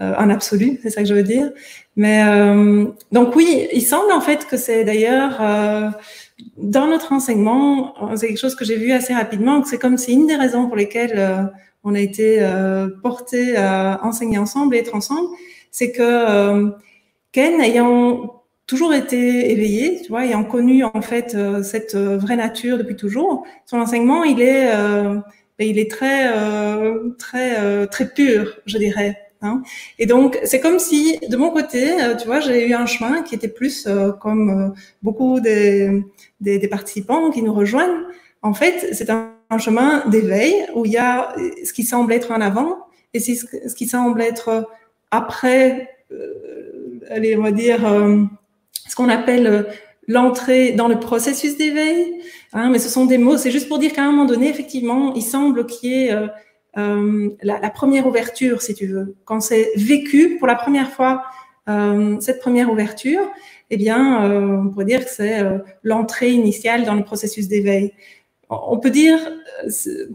S2: euh, un absolu. C'est ça que je veux dire. Mais euh, donc oui, il semble en fait que c'est d'ailleurs dans notre enseignement, c'est quelque chose que j'ai vu assez rapidement, que c'est comme c'est une des raisons pour lesquelles on a été euh, porté à enseigner ensemble et être ensemble, c'est que euh, Ken ayant toujours été éveillé, tu vois, ayant connu en fait euh, cette euh, vraie nature depuis toujours, son enseignement, il est, euh, il est très, très, très pur, je dirais. Hein. Et donc, c'est comme si, de mon côté, tu vois, j'ai eu un chemin qui était plus comme beaucoup des, des, des, participants qui nous rejoignent. En fait, c'est un, un, chemin d'éveil où il y a ce qui semble être en avant et ce qui semble être après, euh, allez, on va dire, euh, ce qu'on appelle euh, l'entrée dans le processus d'éveil. Hein, mais ce sont des mots, c'est juste pour dire qu'à un moment donné, effectivement, il semble qu'il y ait euh, euh, la, la, première ouverture, si tu veux. Quand c'est vécu pour la première fois, euh, cette première ouverture, eh bien, on pourrait dire que c'est l'entrée initiale dans le processus d'éveil. On peut dire,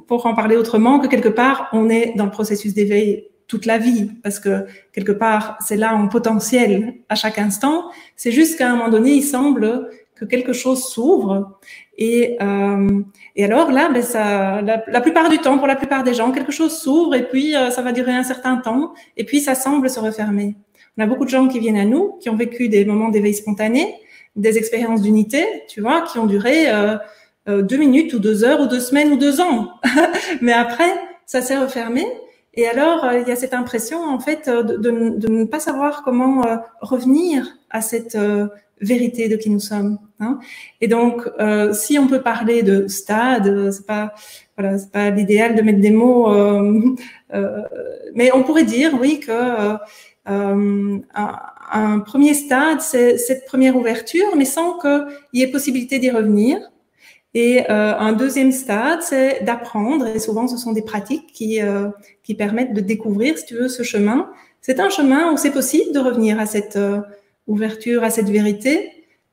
S2: pour en parler autrement, que quelque part, on est dans le processus d'éveil toute la vie, parce que quelque part, c'est là en potentiel à chaque instant. C'est juste qu'à un moment donné, il semble que quelque chose s'ouvre. Et, euh, et alors là, ben ça, la, la, plupart du temps, pour la plupart des gens, quelque chose s'ouvre et puis euh, ça va durer un certain temps et puis ça semble se refermer. On a beaucoup de gens qui viennent à nous, qui ont vécu des moments d'éveil spontané, des expériences d'unité, tu vois, qui ont duré euh, euh deux minutes ou deux heures ou deux semaines ou deux ans. [LAUGHS] Mais après, ça s'est refermé et alors, euh, il y a cette impression, en fait, euh, de, ne pas savoir comment euh, revenir à cette vérité de qui nous sommes. Hein. Et donc, si on peut parler de stade, c'est pas, voilà, c'est pas l'idéal de mettre des mots, [LAUGHS] mais on pourrait dire, oui, que un, un, premier stade, c'est cette première ouverture, mais sans qu'il y ait possibilité d'y revenir. Et euh, un deuxième stade, c'est d'apprendre, et souvent ce sont des pratiques qui, euh, qui permettent de découvrir, si tu veux, ce chemin. C'est un chemin où c'est possible de revenir à cette euh, ouverture, à cette vérité,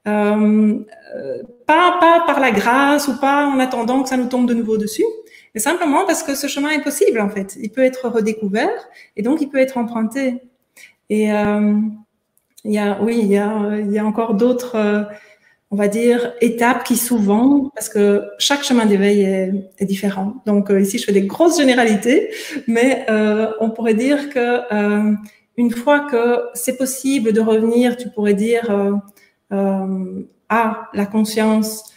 S2: euh, euh, pas, pas par la grâce ou pas en attendant que ça nous tombe de nouveau dessus, mais simplement parce que ce chemin est possible en fait. Il peut être redécouvert et donc il peut être emprunté. Et euh, il y a, oui, il y a, il y a encore d'autres on va dire, étapes qui souvent, parce que chaque chemin d'éveil est, différent. Donc euh, ici, je fais des grosses généralités, mais euh, on pourrait dire que euh, une fois que c'est possible de revenir, tu pourrais dire à la conscience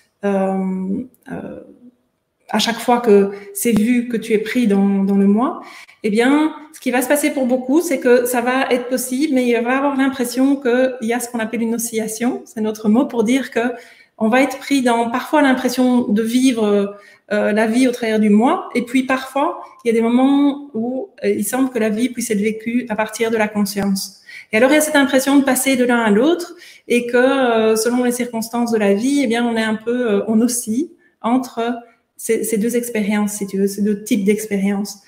S2: à chaque fois que c'est vu que tu es pris dans, dans le moi, eh bien, ce qui va se passer pour beaucoup, c'est que ça va être possible, mais il va avoir l'impression qu'il y a ce qu'on appelle une oscillation. C'est notre mot pour dire que on va être pris dans parfois l'impression de vivre euh, la vie au travers du moi, et puis parfois il y a des moments où euh, il semble que la vie puisse être vécue à partir de la conscience. Et alors il y a cette impression de passer de l'un à l'autre, et que euh, selon les circonstances de la vie, eh bien on est un peu, euh, on oscille entre ces, deux expériences, si tu veux, ces deux types d'expériences.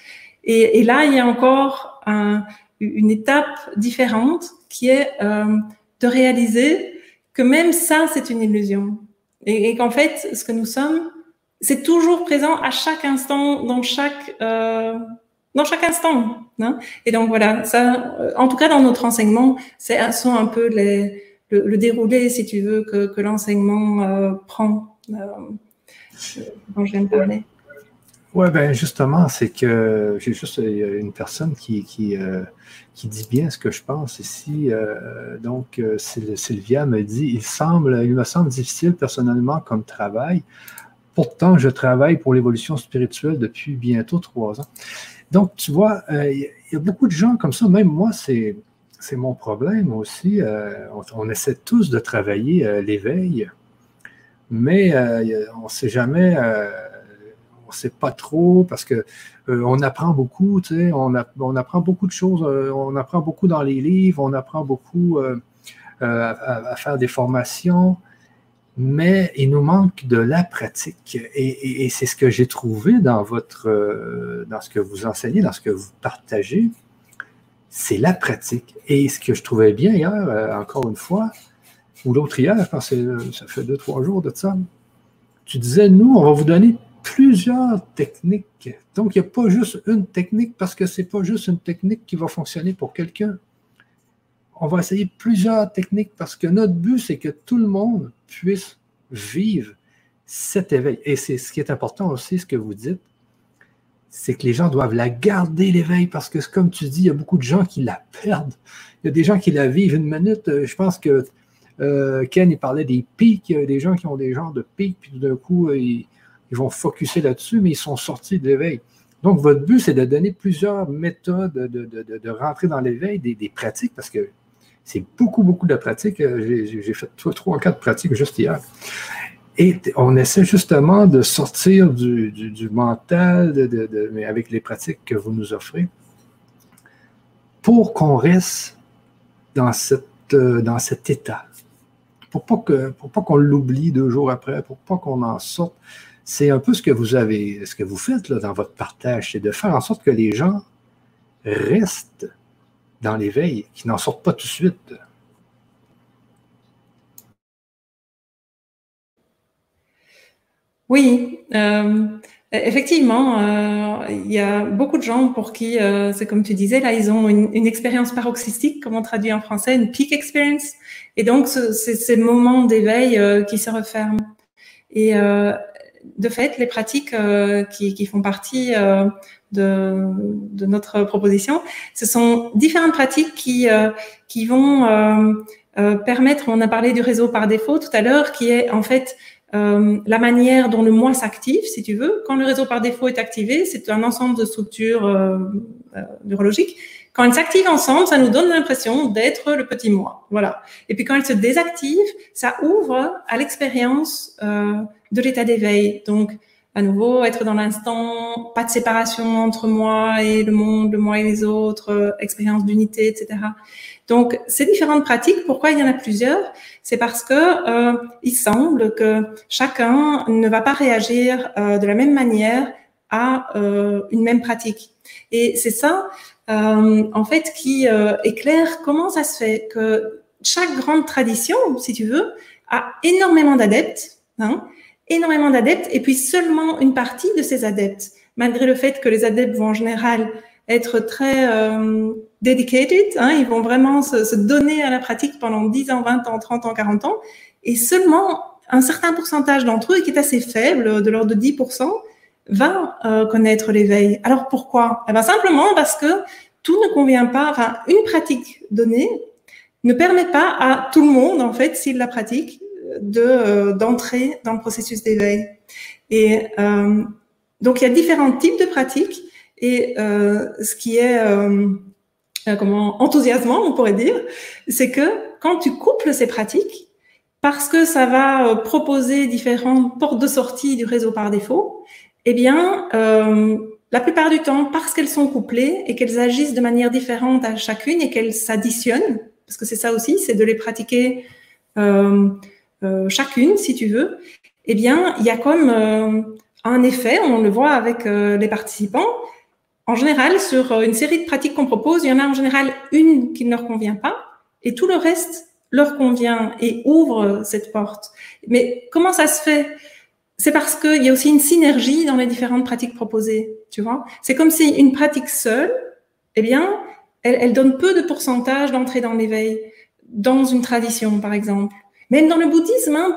S2: Et, et, là, il y a encore un, une étape différente qui est euh, de réaliser que même ça, c'est une illusion. Et, et qu'en fait, ce que nous sommes, c'est toujours présent à chaque instant, dans chaque, euh, dans chaque instant. Hein et donc voilà, ça, euh, en tout cas dans notre enseignement, c'est sont un peu les, le, le, déroulé, si tu veux, que, que l'enseignement euh, prend, euh, dont je viens de.
S1: Oui, ben justement, c'est que j'ai juste une personne qui, qui, euh, qui, dit bien ce que je pense ici. Euh, donc, euh, Sylvia me dit il, semble, il me semble difficile personnellement comme travail. Pourtant, je travaille pour l'évolution spirituelle depuis bientôt trois ans. Donc, tu vois, il y a beaucoup de gens comme ça. Même moi, c'est, c'est mon problème aussi. On, essaie tous de travailler l'éveil, mais on ne sait jamais on ne sait pas trop parce que euh, on apprend beaucoup, tu sais, on, on, apprend beaucoup de choses, euh, on apprend beaucoup dans les livres, on apprend beaucoup euh, à, à, faire des formations, mais il nous manque de la pratique. Et, et, et c'est ce que j'ai trouvé dans votre, dans ce que vous enseignez, dans ce que vous partagez, c'est la pratique. Et ce que je trouvais bien hier, encore une fois, ou l'autre hier, pense que ça fait deux, trois jours de ça, tu disais, nous, on va vous donner plusieurs techniques. Donc, il n'y a pas juste une technique parce que ce n'est pas juste une technique qui va fonctionner pour quelqu'un. On va essayer plusieurs techniques parce que notre but, c'est que tout le monde puisse vivre cet éveil. Et c'est ce qui est important aussi, ce que vous dites. c'est que les gens doivent la garder l'éveil parce que, comme tu dis, il y a beaucoup de gens qui la perdent. Il y a des gens qui la vivent une minute. Euh, je pense que euh, Ken, il parlait des pics. A des gens qui ont des genres de pics, puis tout d'un coup, euh, ils, vont focuser là-dessus, mais ils sont sortis de l'éveil. Donc, votre but, c'est de donner plusieurs méthodes de, rentrer dans l'éveil, des, pratiques, parce que c'est beaucoup, beaucoup de pratiques. J'ai fait trois, quatre pratiques juste hier. Et on essaie justement de sortir du, mental mais avec les pratiques que vous nous offrez pour qu'on reste dans, cette, euh, dans cet état. Pour pas pas qu'on l'oublie deux jours après, pour pas qu'on en sorte. C'est un peu ce que vous avez, ce que vous faites là, dans votre partage, c'est de faire en sorte que les gens restent dans l'éveil, qu'ils n'en sortent pas tout de suite.
S2: Oui, euh, effectivement, euh, il y a beaucoup de gens pour qui, euh, c'est comme tu disais, là, ils ont une, expérience paroxystique, comme on traduit en français, une peak experience, et donc c'est ces moments d'éveil qui se referment. Et de fait, les pratiques qui, font partie de, de, notre proposition, ce sont différentes pratiques qui, qui vont permettre, on a parlé du réseau par défaut tout à l'heure, qui est en fait euh, la manière dont le moi s'active, si tu veux. Quand le réseau par défaut est activé, c'est un ensemble de structures euh, euh, neurologiques. Quand elles s'activent ensemble, ça nous donne l'impression d'être le petit moi. Voilà. Et puis quand elles se désactivent, ça ouvre à l'expérience de l'état d'éveil. Donc, à nouveau, être dans l'instant, pas de séparation entre moi et le monde, le moi et les autres, expérience d'unité, etc. Donc, ces différentes pratiques, pourquoi il y en a plusieurs? C'est parce que euh, il semble que chacun ne va pas réagir euh, de la même manière à euh, une même pratique. Et c'est ça, euh, en fait, qui euh, éclaire comment ça se fait que chaque grande tradition, si tu veux, a énormément d'adeptes, hein, énormément d'adeptes, et puis seulement une partie de ces adeptes, malgré le fait que les adeptes vont en général être très euh, dedicated, hein, ils vont vraiment se, se, donner à la pratique pendant 10 ans, 20 ans, 30 ans, 40 ans, et seulement un certain pourcentage d'entre eux, qui est assez faible, de l'ordre de 10%, va euh, connaître l'éveil. Alors pourquoi? Eh ben, Simplement parce que tout ne convient pas, enfin, une pratique donnée ne permet pas à tout le monde, en fait, s'il la pratique, de euh, d'entrer dans le processus d'éveil. Et euh, donc, il y a différents types de pratiques et euh, ce qui est euh, euh, comment enthousiasmant, on pourrait dire, c'est que quand tu couples ces pratiques, parce que ça va proposer différentes portes de sortie du réseau par défaut, eh bien, euh, la plupart du temps, parce qu'elles sont couplées et qu'elles agissent de manière différente à chacune et qu'elles s'additionnent, parce que c'est ça aussi, c'est de les pratiquer euh, chacune, si tu veux, eh bien, il y a comme un effet, on le voit avec les participants, en général, sur euh, une série de pratiques qu'on propose, il y en a en général une qui ne leur convient pas et tout le reste leur convient et ouvre cette porte. Mais comment ça se fait? C'est parce qu'il y a aussi une synergie dans les différentes pratiques proposées, tu vois? C'est comme si une pratique seule, eh bien, elle, elle donne peu de pourcentage d'entrée dans l'éveil, dans une tradition, par exemple. Même dans le bouddhisme, hein,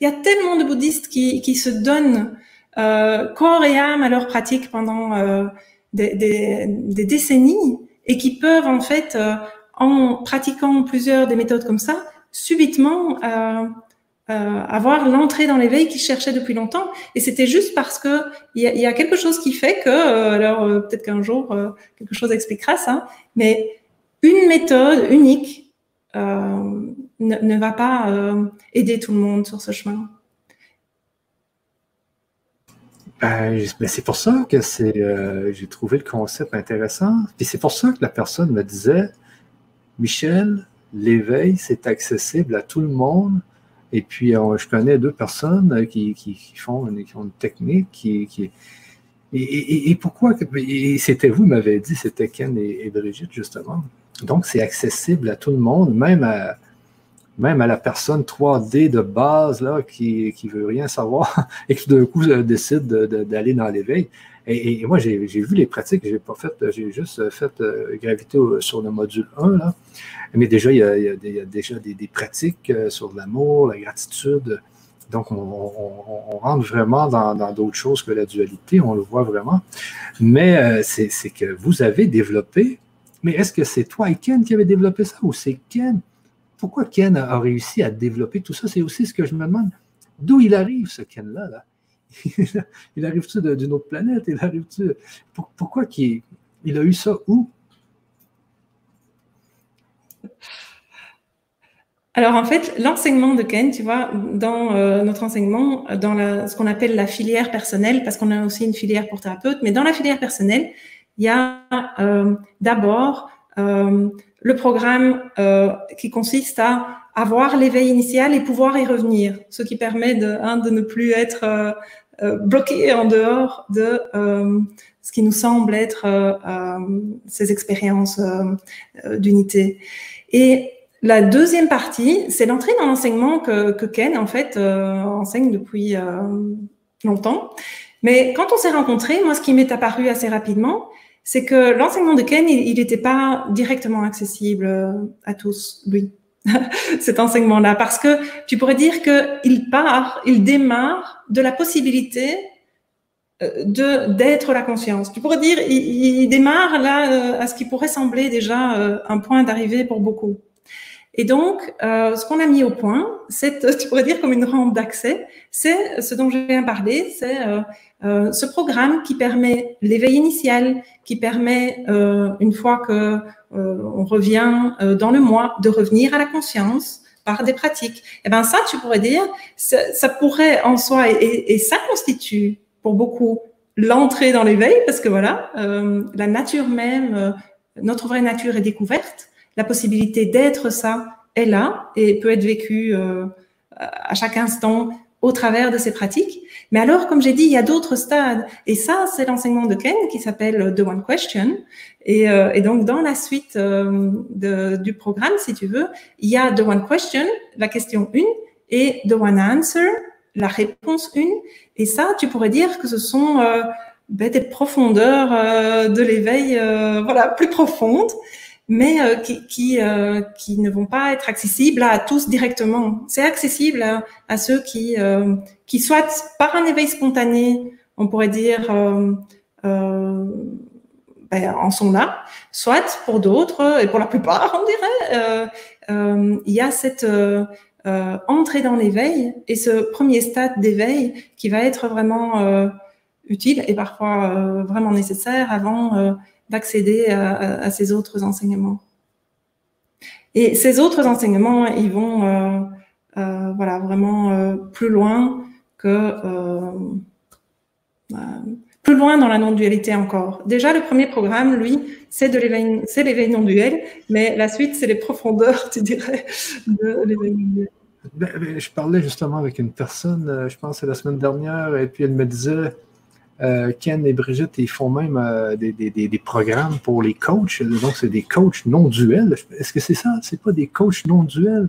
S2: il y a tellement de bouddhistes qui, qui se donnent euh, corps et âme à leur pratique pendant... Euh, des, décennies et qui peuvent en fait, euh, en pratiquant plusieurs des méthodes comme ça, subitement euh, euh, avoir l'entrée dans l'éveil qu'ils cherchaient depuis longtemps. Et c'était juste parce que il y a, quelque chose qui fait que, alors peut-être qu'un jour quelque chose expliquera ça, mais une méthode unique ne, ne, va pas aider tout le monde sur ce chemin.
S1: Ben, ben, c'est pour ça que c'est, euh, j'ai trouvé le concept intéressant. Et c'est pour ça que la personne me disait, Michel, l'éveil, c'est accessible à tout le monde. Et puis, je connais deux personnes qui, font, une, technique qui, et, pourquoi et c'était vous m'avez dit, c'était Ken et, Brigitte justement. Donc, c'est accessible à tout le monde, même à, même à la personne 3D de base là, qui ne veut rien savoir [LAUGHS] et qui d'un coup euh, décide d'aller dans l'éveil. Et, moi, j'ai vu les pratiques, j'ai pas fait, j'ai juste fait euh, gravité sur le module 1, là. mais déjà, il y a, déjà des, pratiques euh, sur l'amour, la gratitude, Donc, on, rentre vraiment dans d'autres choses que la dualité, on le voit vraiment. Mais euh, c'est que vous avez développé, mais est-ce que c'est toi et Ken qui avez développé ça ou c'est Ken? Pourquoi Ken a, réussi à développer tout ça? C'est aussi ce que je me demande. D'où il arrive, ce Ken-là? Là? [LAUGHS] il arrive-tu d'une autre planète? Il arrive-tu... pourquoi il, a eu ça où?
S2: Alors en fait, l'enseignement de Ken, tu vois, dans euh, notre enseignement, dans ce qu'on appelle la filière personnelle, parce qu'on a aussi une filière pour thérapeute, mais dans la filière personnelle, il y a euh, d'abord euh, le programme qui consiste à avoir l'éveil initial et pouvoir y revenir, ce qui permet de, hein, de ne plus être bloqué en dehors de ce qui nous semble être ces expériences d'unité. Et la deuxième partie, c'est l'entrée dans l'enseignement que, Ken, en fait, euh, enseigne depuis euh, longtemps. Mais quand on s'est rencontrés, moi, ce qui m'est apparu assez rapidement, c'est que l'enseignement de Ken, il n'était pas directement accessible euh, à tous, lui, [LAUGHS] cet enseignement-là, parce que tu pourrais dire qu'il part, il démarre de la possibilité de d'être la conscience. Tu pourrais dire, il, il démarre là à ce qui pourrait sembler déjà un point d'arrivée pour beaucoup. Et donc, euh, ce qu'on a mis au point, c'est, [LAUGHS] tu pourrais dire comme une rampe d'accès, c'est ce dont je viens parler, c'est euh, euh, ce programme qui permet l'éveil initial, qui permet, euh, une fois que euh, on revient dans le moi, de revenir à la conscience par des pratiques. Et eh ben ça, tu pourrais dire, ça, pourrait en soi, et, et, ça constitue pour beaucoup l'entrée dans l'éveil, parce que voilà, la nature même, notre vraie nature est découverte la possibilité d'être ça est là et peut être vécue euh, à chaque instant au travers de ces pratiques. Mais alors, comme j'ai dit, il y a d'autres stades. Et ça, c'est l'enseignement de Ken qui s'appelle The One Question. Et, euh, et donc, dans la suite euh, de, du programme, si tu veux, il y a The One Question, la question 1, et The One Answer, la réponse 1. Et ça, tu pourrais dire que ce sont euh, ben, des profondeurs de l'éveil voilà, plus profondes mais euh, qui, qui, euh, qui, ne vont pas être accessibles à tous directement. C'est accessible à, ceux qui, euh, qui, soit par un éveil spontané, on pourrait dire, ben, en sont là, soit pour d'autres, et pour la plupart, on dirait, il y a cette entrée dans l'éveil et ce premier stade d'éveil qui va être vraiment utile et parfois vraiment nécessaire avant d'accéder à, ces autres enseignements. Et ces autres enseignements, ils vont euh, euh, voilà, vraiment euh, plus loin que plus loin dans la non-dualité encore. Déjà, le premier programme, lui, c'est de l'éveil, c'est l'éveil non-duel, mais la suite, c'est les profondeurs, tu dirais, de l'éveil non-duel.
S1: Ben, ben, je parlais justement avec une personne, je pense, la semaine dernière, et puis elle me disait, euh, Ken et Brigitte, ils font même euh, des, des, des, programmes pour les coachs. Donc, c'est des coachs non duels. Est-ce que c'est ça? C'est pas des coachs non duels?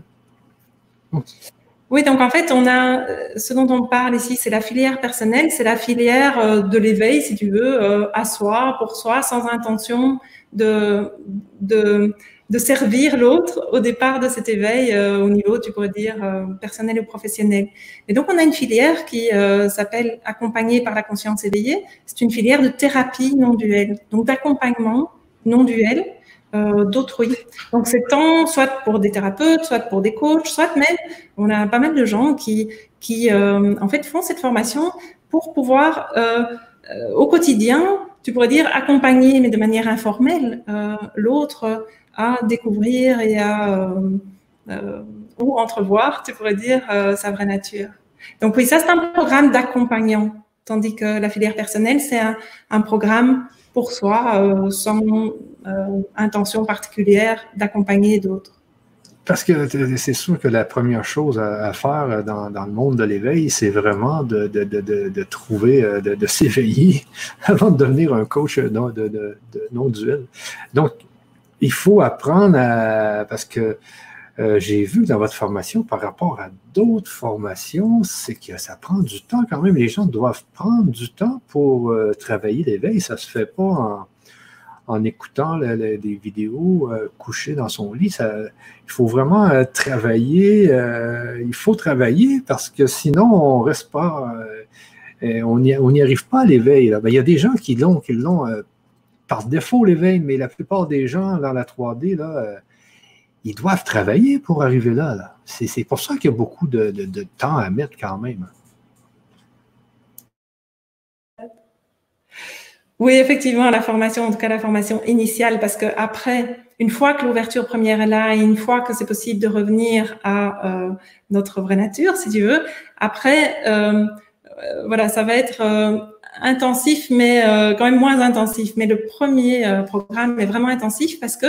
S2: Oui, donc en fait, on a euh, ce dont on parle ici, c'est la filière personnelle, c'est la filière de l'éveil, si tu veux, à soi, pour soi, sans intention de, de de servir l'autre au départ de cet éveil euh, au niveau, tu pourrais dire, euh, personnel ou professionnel. Et donc, on a une filière qui euh, s'appelle Accompagné par la conscience éveillée. C'est une filière de thérapie non duelle, donc d'accompagnement non duel d'autrui. Donc, c'est tant soit pour des thérapeutes, soit pour des coachs, soit même, on a pas mal de gens qui, qui en fait, font cette formation pour pouvoir, au quotidien, tu pourrais dire, accompagner, mais de manière informelle, l'autre à découvrir et à euh, euh, ou entrevoir, tu pourrais dire, euh, sa vraie nature. Donc oui, ça c'est un programme d'accompagnant, tandis que la filière personnelle, c'est un, programme pour soi, sans intention particulière d'accompagner d'autres.
S1: Parce que c'est sûr que la première chose à, faire dans, le monde de l'éveil, c'est vraiment de, de, de, de, trouver, de, [LAUGHS] s'éveiller avant de devenir un coach non, de, non-duel. Donc, il faut apprendre à. Parce que euh, j'ai vu dans votre formation par rapport à d'autres formations, c'est que ça prend du temps quand même. Les gens doivent prendre du temps pour euh, travailler l'éveil. Ça ne se fait pas en écoutant des vidéos euh, dans son lit. Ça, il faut vraiment euh, travailler. Euh, il faut travailler parce que sinon, on reste pas. on n'y arrive pas à l'éveil. Ben, il y a des gens qui l'ont par défaut l'éveil, mais la plupart des gens dans la 3D, là, ils doivent travailler pour arriver là. C'est pour ça qu'il y a beaucoup de, temps à mettre quand même.
S2: Oui, effectivement, la formation, en tout cas la formation initiale, parce que après, une fois que l'ouverture première est là, et une fois que c'est possible de revenir à euh, notre vraie nature, si tu veux, après, euh, euh voilà, ça va être euh, intensif, mais euh, quand même moins intensif. Mais le premier programme est vraiment intensif parce que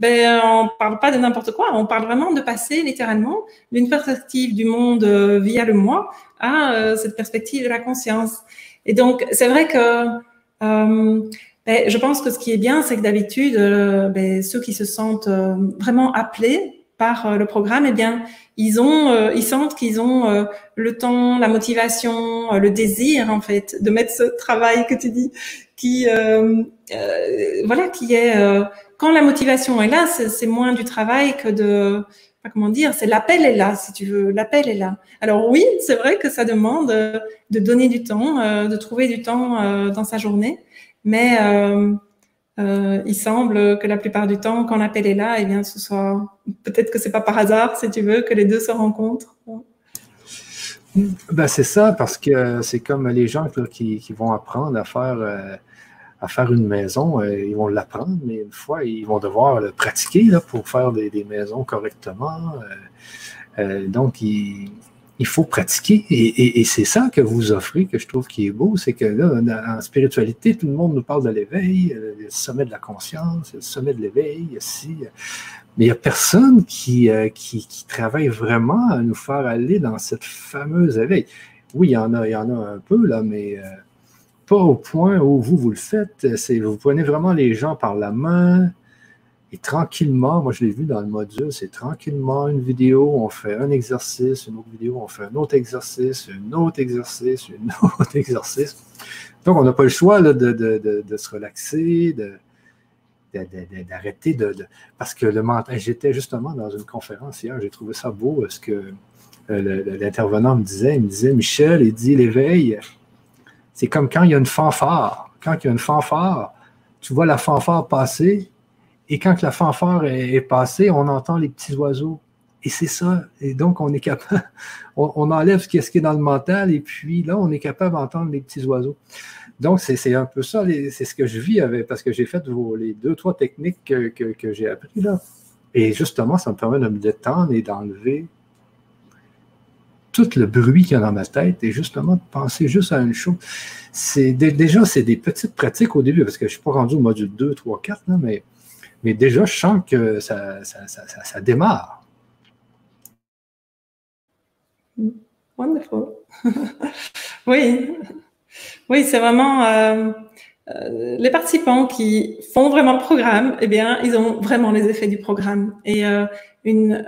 S2: ben, on parle pas de n'importe quoi, on parle vraiment de passer littéralement d'une perspective du monde via le moi à cette perspective de la conscience. Et donc, c'est vrai que euh, ben, je pense que ce qui est bien, c'est que d'habitude, euh, ben, ceux qui se sentent euh, vraiment appelés par le programme, eh bien, ils ont, ils sentent qu'ils ont le temps, la motivation, le désir en fait de mettre ce travail que tu dis, qui, voilà, qui est quand la motivation est là, c'est moins du travail que de, comment dire, c'est l'appel est là, si tu veux, l'appel est là. Alors oui, c'est vrai que ça demande de donner du temps, de trouver du temps dans sa journée. Mais euh, il semble que la plupart du temps, quand l'appel est là, eh bien, ce soit peut-être que c'est pas par hasard, si tu veux, que les deux se rencontrent.
S1: Ben, c'est ça, parce que c'est comme les gens qui, vont apprendre à faire, euh, à faire une maison, euh, ils vont l'apprendre, mais une fois, ils vont devoir le pratiquer là, pour faire des, des maisons correctement. Donc, ils, il faut pratiquer. Et, c'est ça que vous offrez, que je trouve qui est beau, c'est que là, en spiritualité, tout le monde nous parle de l'éveil, euh, le sommet de la conscience, le sommet de l'éveil, ici. Mais il n'y a personne qui, euh, qui, qui, travaille vraiment à nous faire aller dans cette fameuse éveil. Oui, il y en a, y en a un peu, là, mais euh, pas au point où vous, vous le faites. Vous prenez vraiment les gens par la main, et tranquillement, moi je l'ai vu dans le module, c'est tranquillement une vidéo, on fait un exercice, une autre vidéo, on fait un autre exercice, un autre exercice, un [LAUGHS] autre exercice. Donc, on n'a pas le choix de, se relaxer, d'arrêter de, Parce que le mental, j'étais justement dans une conférence hier, j'ai trouvé ça beau, ce que euh, l'intervenant me disait. Il me disait, Michel, il dit, l'éveil, c'est comme quand il y a une fanfare. Quand il y a une fanfare, tu vois la fanfare passer, et quand la fanfare est, passée, on entend les petits oiseaux. Et c'est ça. Et donc, on est capable, [LAUGHS] on, enlève ce qui, est, dans le mental, et puis là, on est capable d'entendre les petits oiseaux. Donc, c'est un peu ça, c'est ce que je vis avec, parce que j'ai fait les deux, trois techniques que, j'ai appris là. Et justement, ça me permet de me détendre et d'enlever tout le bruit qu'il y a dans ma tête et justement de penser juste à une chose. C'est déjà, c'est des petites pratiques au début, parce que je ne suis pas rendu au module 2, 3, 4, là, mais mais déjà, je sens que ça, ça, ça, ça démarre.
S2: Wonderful. [LAUGHS] oui, oui, c'est vraiment euh, euh, les participants qui font vraiment le programme. Eh bien, ils ont vraiment les effets du programme. Et euh, une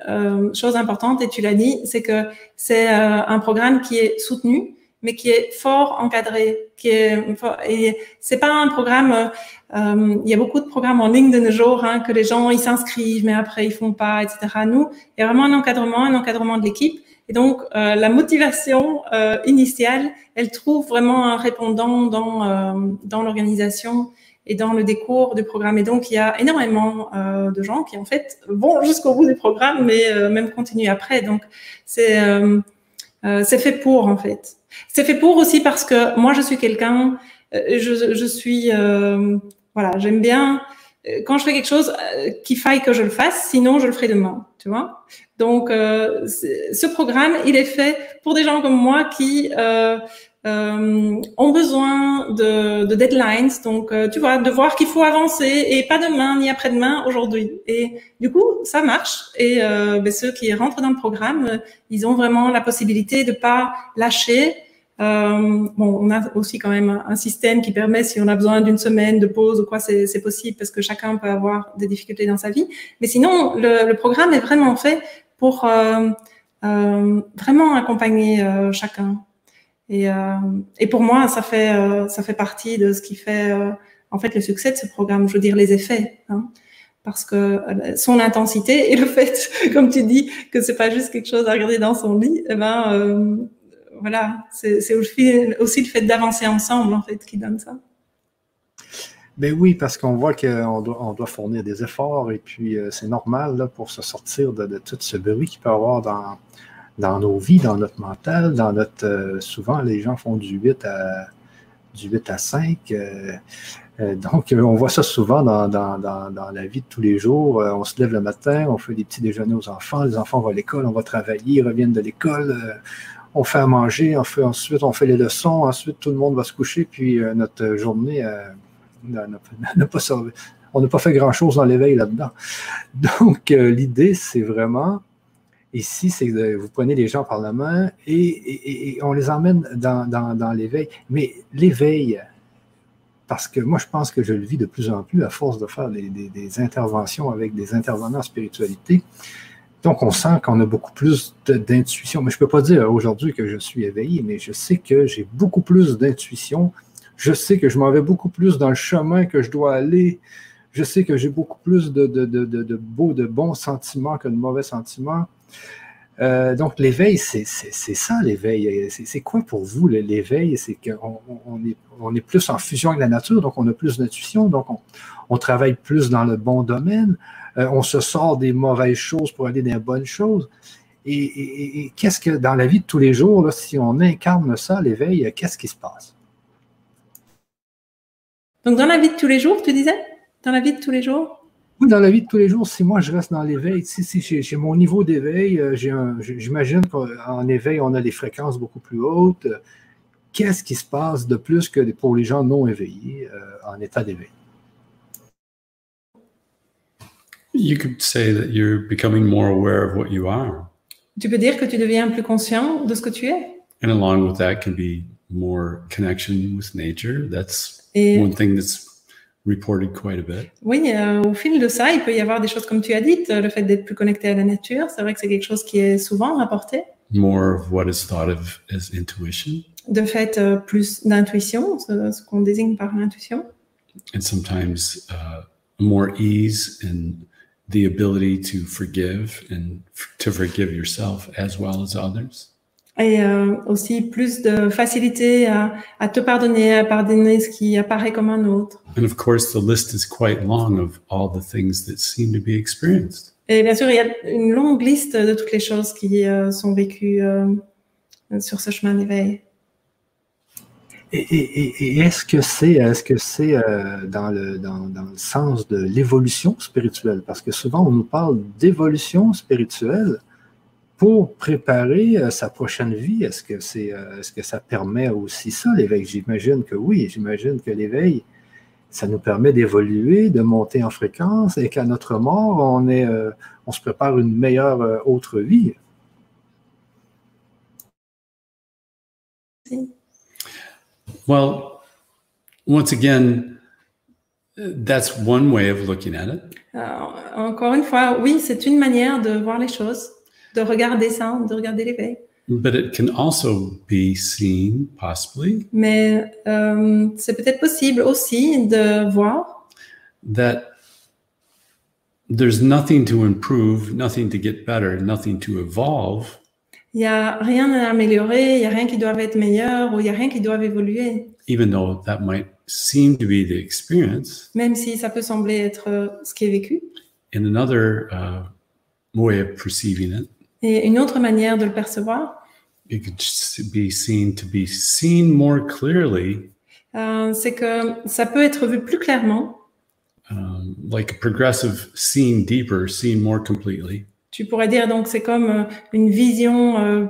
S2: chose importante, et tu l'as dit, c'est que c'est un programme qui est soutenu mais qui est fort encadré, qui est et c'est pas un programme. Euh, il y a beaucoup de programmes en ligne de nos jours hein, que les gens ils s'inscrivent, mais après ils font pas, etc. Nous, il y a vraiment un encadrement, un encadrement de l'équipe. Et donc euh, la motivation euh, initiale, elle trouve vraiment un répondant dans euh, dans l'organisation et dans le décours du programme. Et donc il y a énormément euh, de gens qui en fait vont jusqu'au bout du programme, mais euh, même continuent après. Donc c'est c'est fait pour en fait. C'est fait pour aussi parce que moi, je suis quelqu'un, euh, je, je, suis, euh, voilà, j'aime bien euh, quand je fais quelque chose qu'il faille que je le fasse, sinon je le ferai demain, tu vois. Donc, euh, ce programme, il est fait pour des gens comme moi qui euh, euh, ont besoin de, de deadlines. Donc, tu vois, de voir qu'il faut avancer et pas demain ni après-demain, aujourd'hui. Et du coup, ça marche. Et ben, ceux qui rentrent dans le programme, ils ont vraiment la possibilité de pas lâcher euh, bon, on a aussi quand même un système qui permet, si on a besoin d'une semaine de pause ou quoi, c'est possible parce que chacun peut avoir des difficultés dans sa vie. Mais sinon, le, le programme est vraiment fait pour euh, euh, vraiment accompagner euh, chacun. Et, euh, et, pour moi, ça fait ça fait partie de ce qui fait en fait le succès de ce programme, je veux dire les effets. Hein. parce que euh, son intensité et le fait, [LAUGHS] comme tu dis, que c'est pas juste quelque chose à regarder dans son lit, eh ben euh, voilà, c'est aussi, le fait d'avancer ensemble en fait qui donne ça.
S1: Ben oui, parce qu'on voit qu'on doit, on doit fournir des efforts et puis euh, c'est normal là, pour se sortir de, de, tout ce bruit qu'il peut y avoir dans, dans nos vies, dans notre mental, dans notre. Euh, souvent, les gens font du 8 à, du 8 à 5. Euh, donc, on voit ça souvent dans, dans, dans, dans, la vie de tous les jours. on se lève le matin, on fait des petits déjeuners aux enfants, les enfants vont à l'école, on va travailler, ils reviennent de l'école, on fait à manger, on fait, ensuite on fait les leçons, ensuite tout le monde va se coucher, puis notre journée [LAUGHS] on n'a pas fait grand-chose dans l'éveil là-dedans. Donc, euh, l'idée, c'est vraiment, ici, c'est que vous prenez les gens par la main et, on les emmène dans, l'éveil. Mais l'éveil, parce que moi, je pense que je le vis de plus en plus à force de faire des, interventions avec des intervenants en spiritualité. Donc, on sent qu'on a beaucoup plus d'intuition. Mais je ne peux pas dire aujourd'hui que je suis éveillé, mais je sais que j'ai beaucoup plus d'intuition je sais que je m'en vais beaucoup plus dans le chemin que je dois aller. Je sais que j'ai beaucoup plus de, beaux, de bons sentiments que de mauvais sentiments. Euh, donc, l'éveil, c'est ça, l'éveil. C'est quoi pour vous, l'éveil? C'est qu'on on est, on est plus en fusion avec la nature, donc on a plus d'intuition, donc on, on, travaille plus dans le bon domaine, euh, on se sort des mauvaises choses pour aller dans les bonnes choses. Et, et, qu'est-ce que, dans la vie de tous les jours, là, si on incarne ça, l'éveil, qu'est-ce qui se passe?
S2: Donc, dans la vie de tous les jours, tu disais? Dans la vie de tous les jours?
S1: Oui, dans la vie de tous les jours, si moi je reste dans l'éveil, si, si j'ai mon niveau d'éveil, euh, j'imagine qu'en éveil, on a des fréquences beaucoup plus hautes. Qu'est-ce qui se passe de plus que pour les gens non éveillés euh, en état d'éveil?
S3: You could say that you're becoming more aware of what you are.
S2: Tu peux dire que tu deviens plus conscient de ce que tu es.
S3: And along with that can be more connection with nature. That's Et one thing that's reported quite a bit.
S2: Oui, euh, au fil de ça, il peut y avoir des choses comme tu as dit, le fait d'être plus connecté à la nature. C'est vrai que c'est quelque chose qui est souvent rapporté.
S3: More of what is thought of as intuition.
S2: De fait, euh, plus d'intuition, ce, ce qu'on désigne par l'intuition.
S3: And sometimes uh, more ease and the ability to forgive and to forgive yourself as well as others
S2: et euh, aussi plus de facilité à, à, te pardonner, à pardonner ce qui apparaît comme un autre.
S3: And of course, the list is quite long of all the things that seem to be experienced.
S2: Et bien sûr, il y a une longue liste de toutes les choses qui euh, sont vécues euh, sur ce chemin d'éveil.
S1: Et, et, et est-ce que c'est est-ce que c'est euh, dans, le, dans, dans le sens de l'évolution spirituelle? Parce que souvent, on nous parle d'évolution spirituelle, pour préparer euh, sa prochaine vie, est-ce que, c'est, euh, est-ce que ça permet aussi ça, l'éveil? J'imagine que oui. J'imagine que l'éveil, ça nous permet d'évoluer, de monter en fréquence et qu'à notre mort, on, est, euh, on se prépare une meilleure autre vie.
S3: Well, once again, that's one way of looking at it.
S2: encore une fois, oui, c'est une manière de voir les choses de regarder ça, de regarder l'éveil.
S3: But it can also be seen, possibly.
S2: Mais euh, c'est peut-être possible aussi de voir
S3: that there's nothing to improve, nothing to get better, nothing to evolve.
S2: Il n'y a rien à améliorer, il n'y a rien qui doit être meilleur ou il n'y a rien qui doit évoluer.
S3: Even though that might seem to be the experience.
S2: Même si ça peut sembler être euh, ce qui est vécu.
S3: In another uh, way of perceiving it.
S2: Et une autre manière de le percevoir,
S3: it could be seen to be seen more clearly.
S2: Euh, c'est que ça peut être vu plus clairement.
S3: Um, like a progressive seen deeper, seen more completely.
S2: Tu pourrais dire donc c'est comme euh, une vision euh,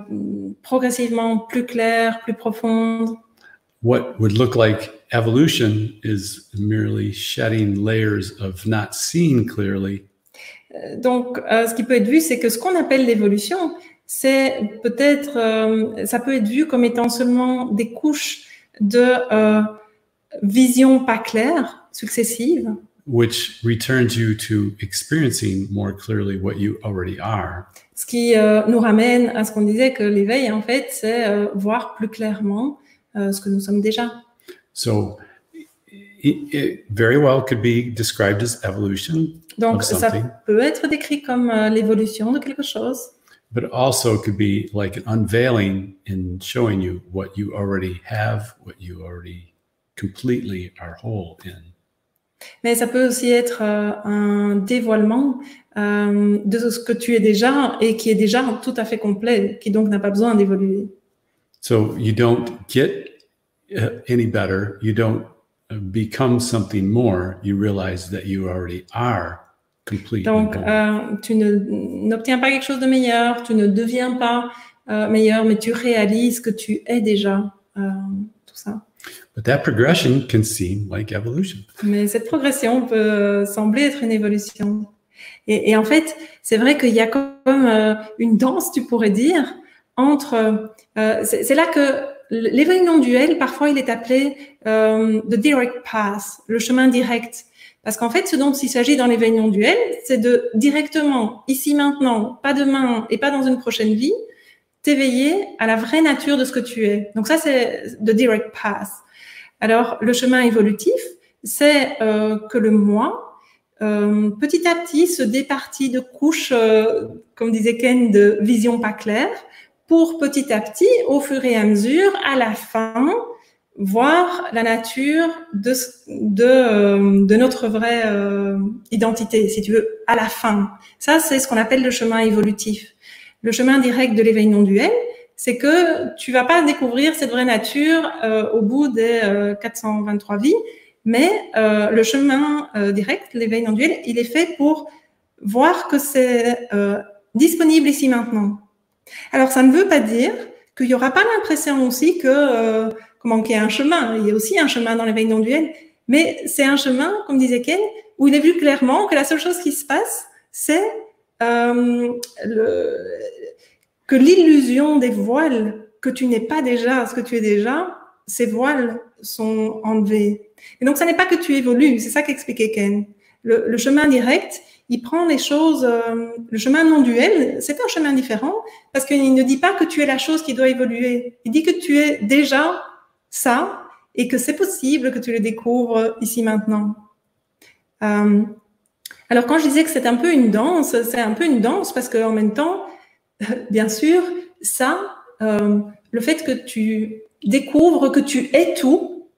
S2: progressivement plus claire, plus profonde.
S3: What would look like evolution is merely shedding layers of not seeing clearly.
S2: Euh, donc, euh, ce qui peut être vu, c'est que ce qu'on appelle l'évolution, c'est peut-être, euh, ça peut être vu comme étant seulement des couches de vision pas claires, successives.
S3: Which returns you to experiencing more clearly what you already are.
S2: Ce qui nous ramène à ce qu'on disait que l'éveil, en fait, c'est voir plus clairement ce que nous sommes déjà.
S3: So, it, it very well could be described as evolution
S2: Donc, ça peut être décrit comme euh, l'évolution de quelque chose,
S3: but it also could be like an unveiling in showing you what you already have, what you already completely are whole in.
S2: mais ça peut aussi être euh, un dévoilement euh, de ce que tu es déjà et qui est déjà tout à fait complet, qui donc n'a pas besoin d'évoluer.
S3: So you don't get uh, any better. You don't uh, become something more. You realize that you already are complete.
S2: Donc, euh, tu n'obtiens pas quelque chose de meilleur, tu ne deviens pas euh, meilleur, mais tu réalises que tu es déjà euh, tout ça.
S3: But that progression can seem like evolution.
S2: Mais cette progression peut sembler être une évolution. Et, et en fait, c'est vrai qu'il y a comme une danse, tu pourrais dire, entre... c'est là que non duel, parfois, il est appelé the direct path, le chemin direct. Parce qu'en fait, ce dont il s'agit dans non duel, c'est de directement, ici maintenant, pas demain et pas dans une prochaine vie, t'éveiller à la vraie nature de ce que tu es. Donc ça, c'est the direct path. Alors, le chemin évolutif, c'est euh, que le moi, euh, petit à petit, se départit de couches, euh, comme disait Ken, de vision pas claire, pour petit à petit, au fur et à mesure, à la fin, voir la nature de, de, euh, de notre vraie euh, identité, si tu veux, à la fin. Ça, c'est ce qu'on appelle le chemin évolutif. Le chemin direct de l'éveil non duel, c'est que tu vas pas découvrir cette vraie nature euh, au bout des euh, 423 vies, mais euh, le chemin euh, direct, l'éveil non duel, il est fait pour voir que c'est disponible ici maintenant. Alors, ça ne veut pas dire qu'il n'y aura pas l'impression aussi que a un chemin. Il y a aussi un chemin dans l'éveil non duel, mais c'est un chemin, comme disait Ken, où il est vu clairement que la seule chose qui se passe, c'est euh, le, que l'illusion des voiles, que tu n'es pas déjà ce que tu es déjà, ces voiles sont enlevés. Et donc, ça n'est pas que tu évolues, c'est ça qu'expliquait Ken. Le, le chemin direct, il prend les choses, euh, le chemin non duel, c'est un chemin différent parce qu'il ne dit pas que tu es la chose qui doit évoluer. Il dit que tu es déjà ça et que c'est possible que tu le découvres ici maintenant. Euh, alors, quand je disais que c'est un peu une danse, c'est un peu une danse parce qu'en même temps, [LAUGHS] bien sûr, ça, euh, le fait que tu découvres que tu es tout,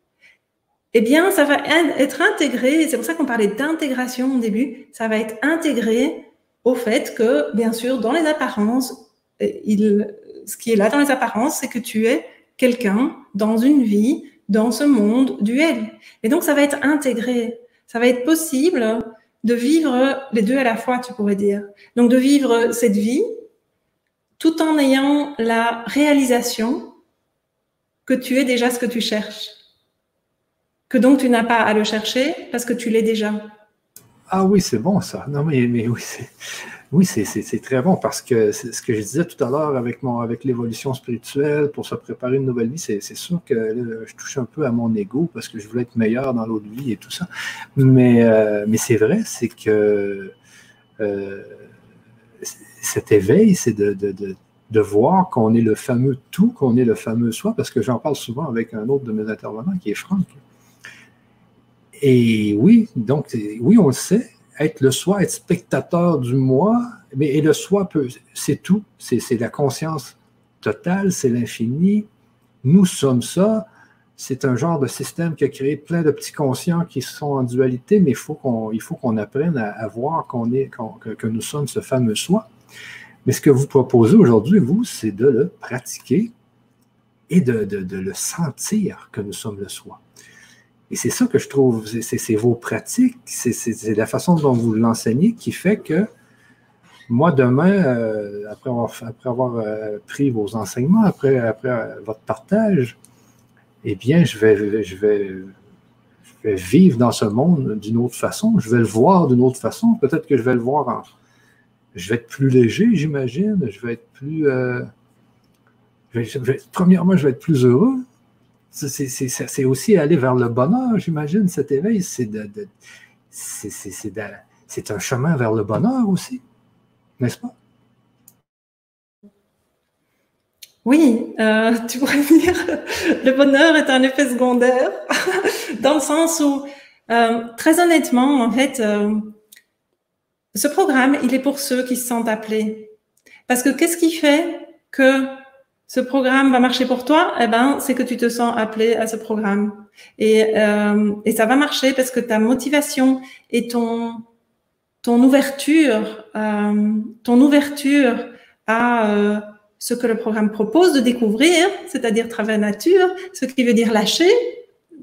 S2: eh bien, ça va être intégré, c'est pour ça qu'on parlait d'intégration au début, ça va être intégré au fait que, bien sûr, dans les apparences, ce qui est là dans les apparences, c'est que tu es quelqu'un dans une vie, dans ce monde duel. Et donc, ça va être intégré. Ça va être possible de vivre les deux à la fois, tu pourrais dire. Donc, de vivre cette vie tout en ayant la réalisation que tu es déjà ce que tu cherches. Que donc tu n'as pas à le chercher parce que tu l'es déjà.
S1: Ah oui, c'est bon ça. Non, mais, mais oui, c'est oui, c'est, très bon parce que ce que je disais tout à l'heure avec avec l'évolution spirituelle pour se préparer une nouvelle vie, c'est, c'est sûr que je touche un peu à mon ego parce que je voulais être meilleur dans l'autre vie et tout ça. Mais, euh, c'est vrai, c'est que euh, cet éveil, c'est de, de voir qu'on est le fameux tout, qu'on est le fameux soi, parce que j'en parle souvent avec un autre de mes intervenants qui est Franck. Et oui, donc, oui, on le sait, être le soi, être spectateur du moi, mais et le soi, peut, c'est tout, c'est, la conscience totale, c'est l'infini. Nous sommes ça. C'est un genre de système qui a créé plein de petits conscients qui sont en dualité, mais il faut qu'on, apprenne à, voir qu'on est, que, nous sommes ce fameux soi. Mais ce que vous proposez aujourd'hui, vous, c'est de le pratiquer et de le sentir que nous sommes le soi. Et c'est ça que je trouve, c'est- vos pratiques, c'est la façon dont vous l'enseignez qui fait que moi, demain, euh, après avoir, après avoir euh, pris vos enseignements, après, après euh, votre partage, eh bien, je vais, je, vais, je vais vivre dans ce monde d'une autre façon, je vais le voir d'une autre façon, peut-être que je vais le voir en... Je vais être plus léger, j'imagine, je vais être plus... premièrement, je vais être plus heureux, c'est- aussi aller vers le bonheur, j'imagine, cet éveil. C'est de, un chemin vers le bonheur aussi, n'est-ce pas?
S2: Oui, euh, tu pourrais [LAUGHS] dire le bonheur est un effet secondaire [LAUGHS] dans le sens où, euh, très honnêtement, en fait, euh, ce programme, il est pour ceux qui se sentent appelés. Parce que qu'est-ce qui fait que ce programme va marcher pour toi? Eh ben, c'est que tu te sens appelé à ce programme. Et, euh, et ça va marcher parce que ta motivation et ton ton ouverture, euh, ton ouverture à euh, ce que le programme propose de découvrir, c'est-à-dire travers nature, ce qui veut dire lâcher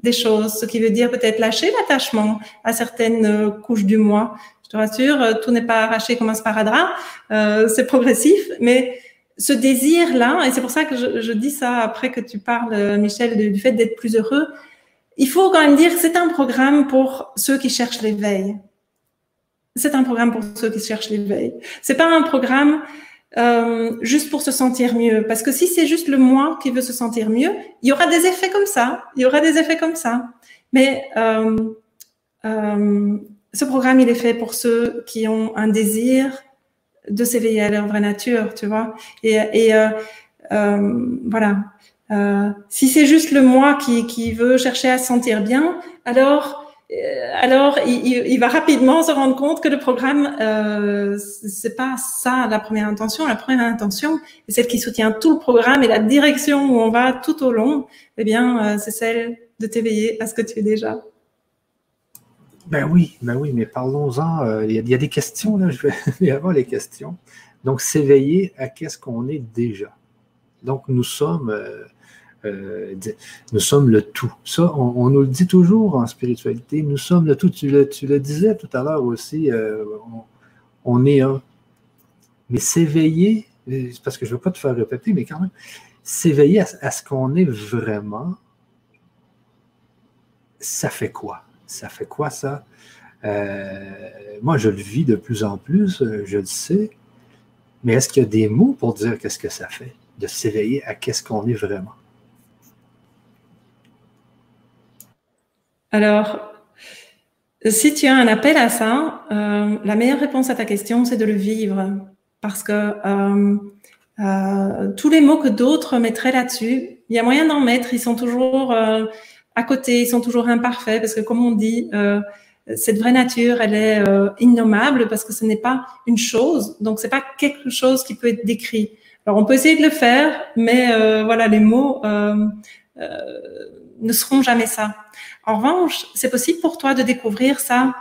S2: des choses, ce qui veut dire peut-être lâcher l'attachement à certaines euh, couches du moi. Je te rassure, euh, tout n'est pas arraché comme un sparadrap, euh, c'est progressif, mais ce désir-là, et c'est pour ça que je, je, dis ça après que tu parles, Michel, du, fait d'être plus heureux, il faut quand même dire c'est un programme pour ceux qui cherchent l'éveil. C'est un programme pour ceux qui cherchent l'éveil. C'est pas un programme euh, juste pour se sentir mieux. Parce que si c'est juste le moi qui veut se sentir mieux, il y aura des effets comme ça. Il y aura des effets comme ça. Mais euh, euh, ce programme, il est fait pour ceux qui ont un désir de s'éveiller à leur vraie nature, tu vois. Et, euh, euh, voilà. Euh, si c'est juste le moi qui, qui veut chercher à se sentir bien, alors euh, alors, il, il, va rapidement se rendre compte que le programme, euh, c'est pas ça la première intention. La première intention, celle qui soutient tout le programme et la direction où on va tout au long, eh bien, euh, c'est celle de t'éveiller à ce que tu es déjà.
S1: Ben oui, ben oui, mais parlons-en. Euh, il y, a des questions là. Je vais [LAUGHS] avoir les questions. Donc, s'éveiller à qu'est-ce qu'on est déjà? Donc, nous sommes euh, euh, nous sommes le tout. Ça, on, nous le dit toujours en spiritualité, nous sommes le tout. Tu le, tu le disais tout à l'heure aussi, on, est un. Mais s'éveiller, parce que je ne veux pas te faire répéter, mais quand même, s'éveiller à, ce qu'on est vraiment, ça fait quoi? Ça fait quoi ça? moi, je le vis de plus en plus, je le sais. Mais est-ce qu'il y a des mots pour dire qu'est-ce que ça fait de s'éveiller à qu'est-ce qu'on est vraiment?
S2: Alors, si tu as un appel à ça, euh, la meilleure réponse à ta question, c'est de le vivre. Parce que euh, euh, tous les mots que d'autres mettraient là-dessus, il y a moyen d'en mettre, ils sont toujours euh, à côté, ils sont toujours imparfaits, parce que comme on dit, euh, cette vraie nature, elle est euh, innommable parce que ce n'est pas une chose, donc c'est pas quelque chose qui peut être décrit. Alors on peut essayer de le faire, mais voilà, les mots ne seront jamais ça. En revanche, c'est possible pour toi de découvrir ça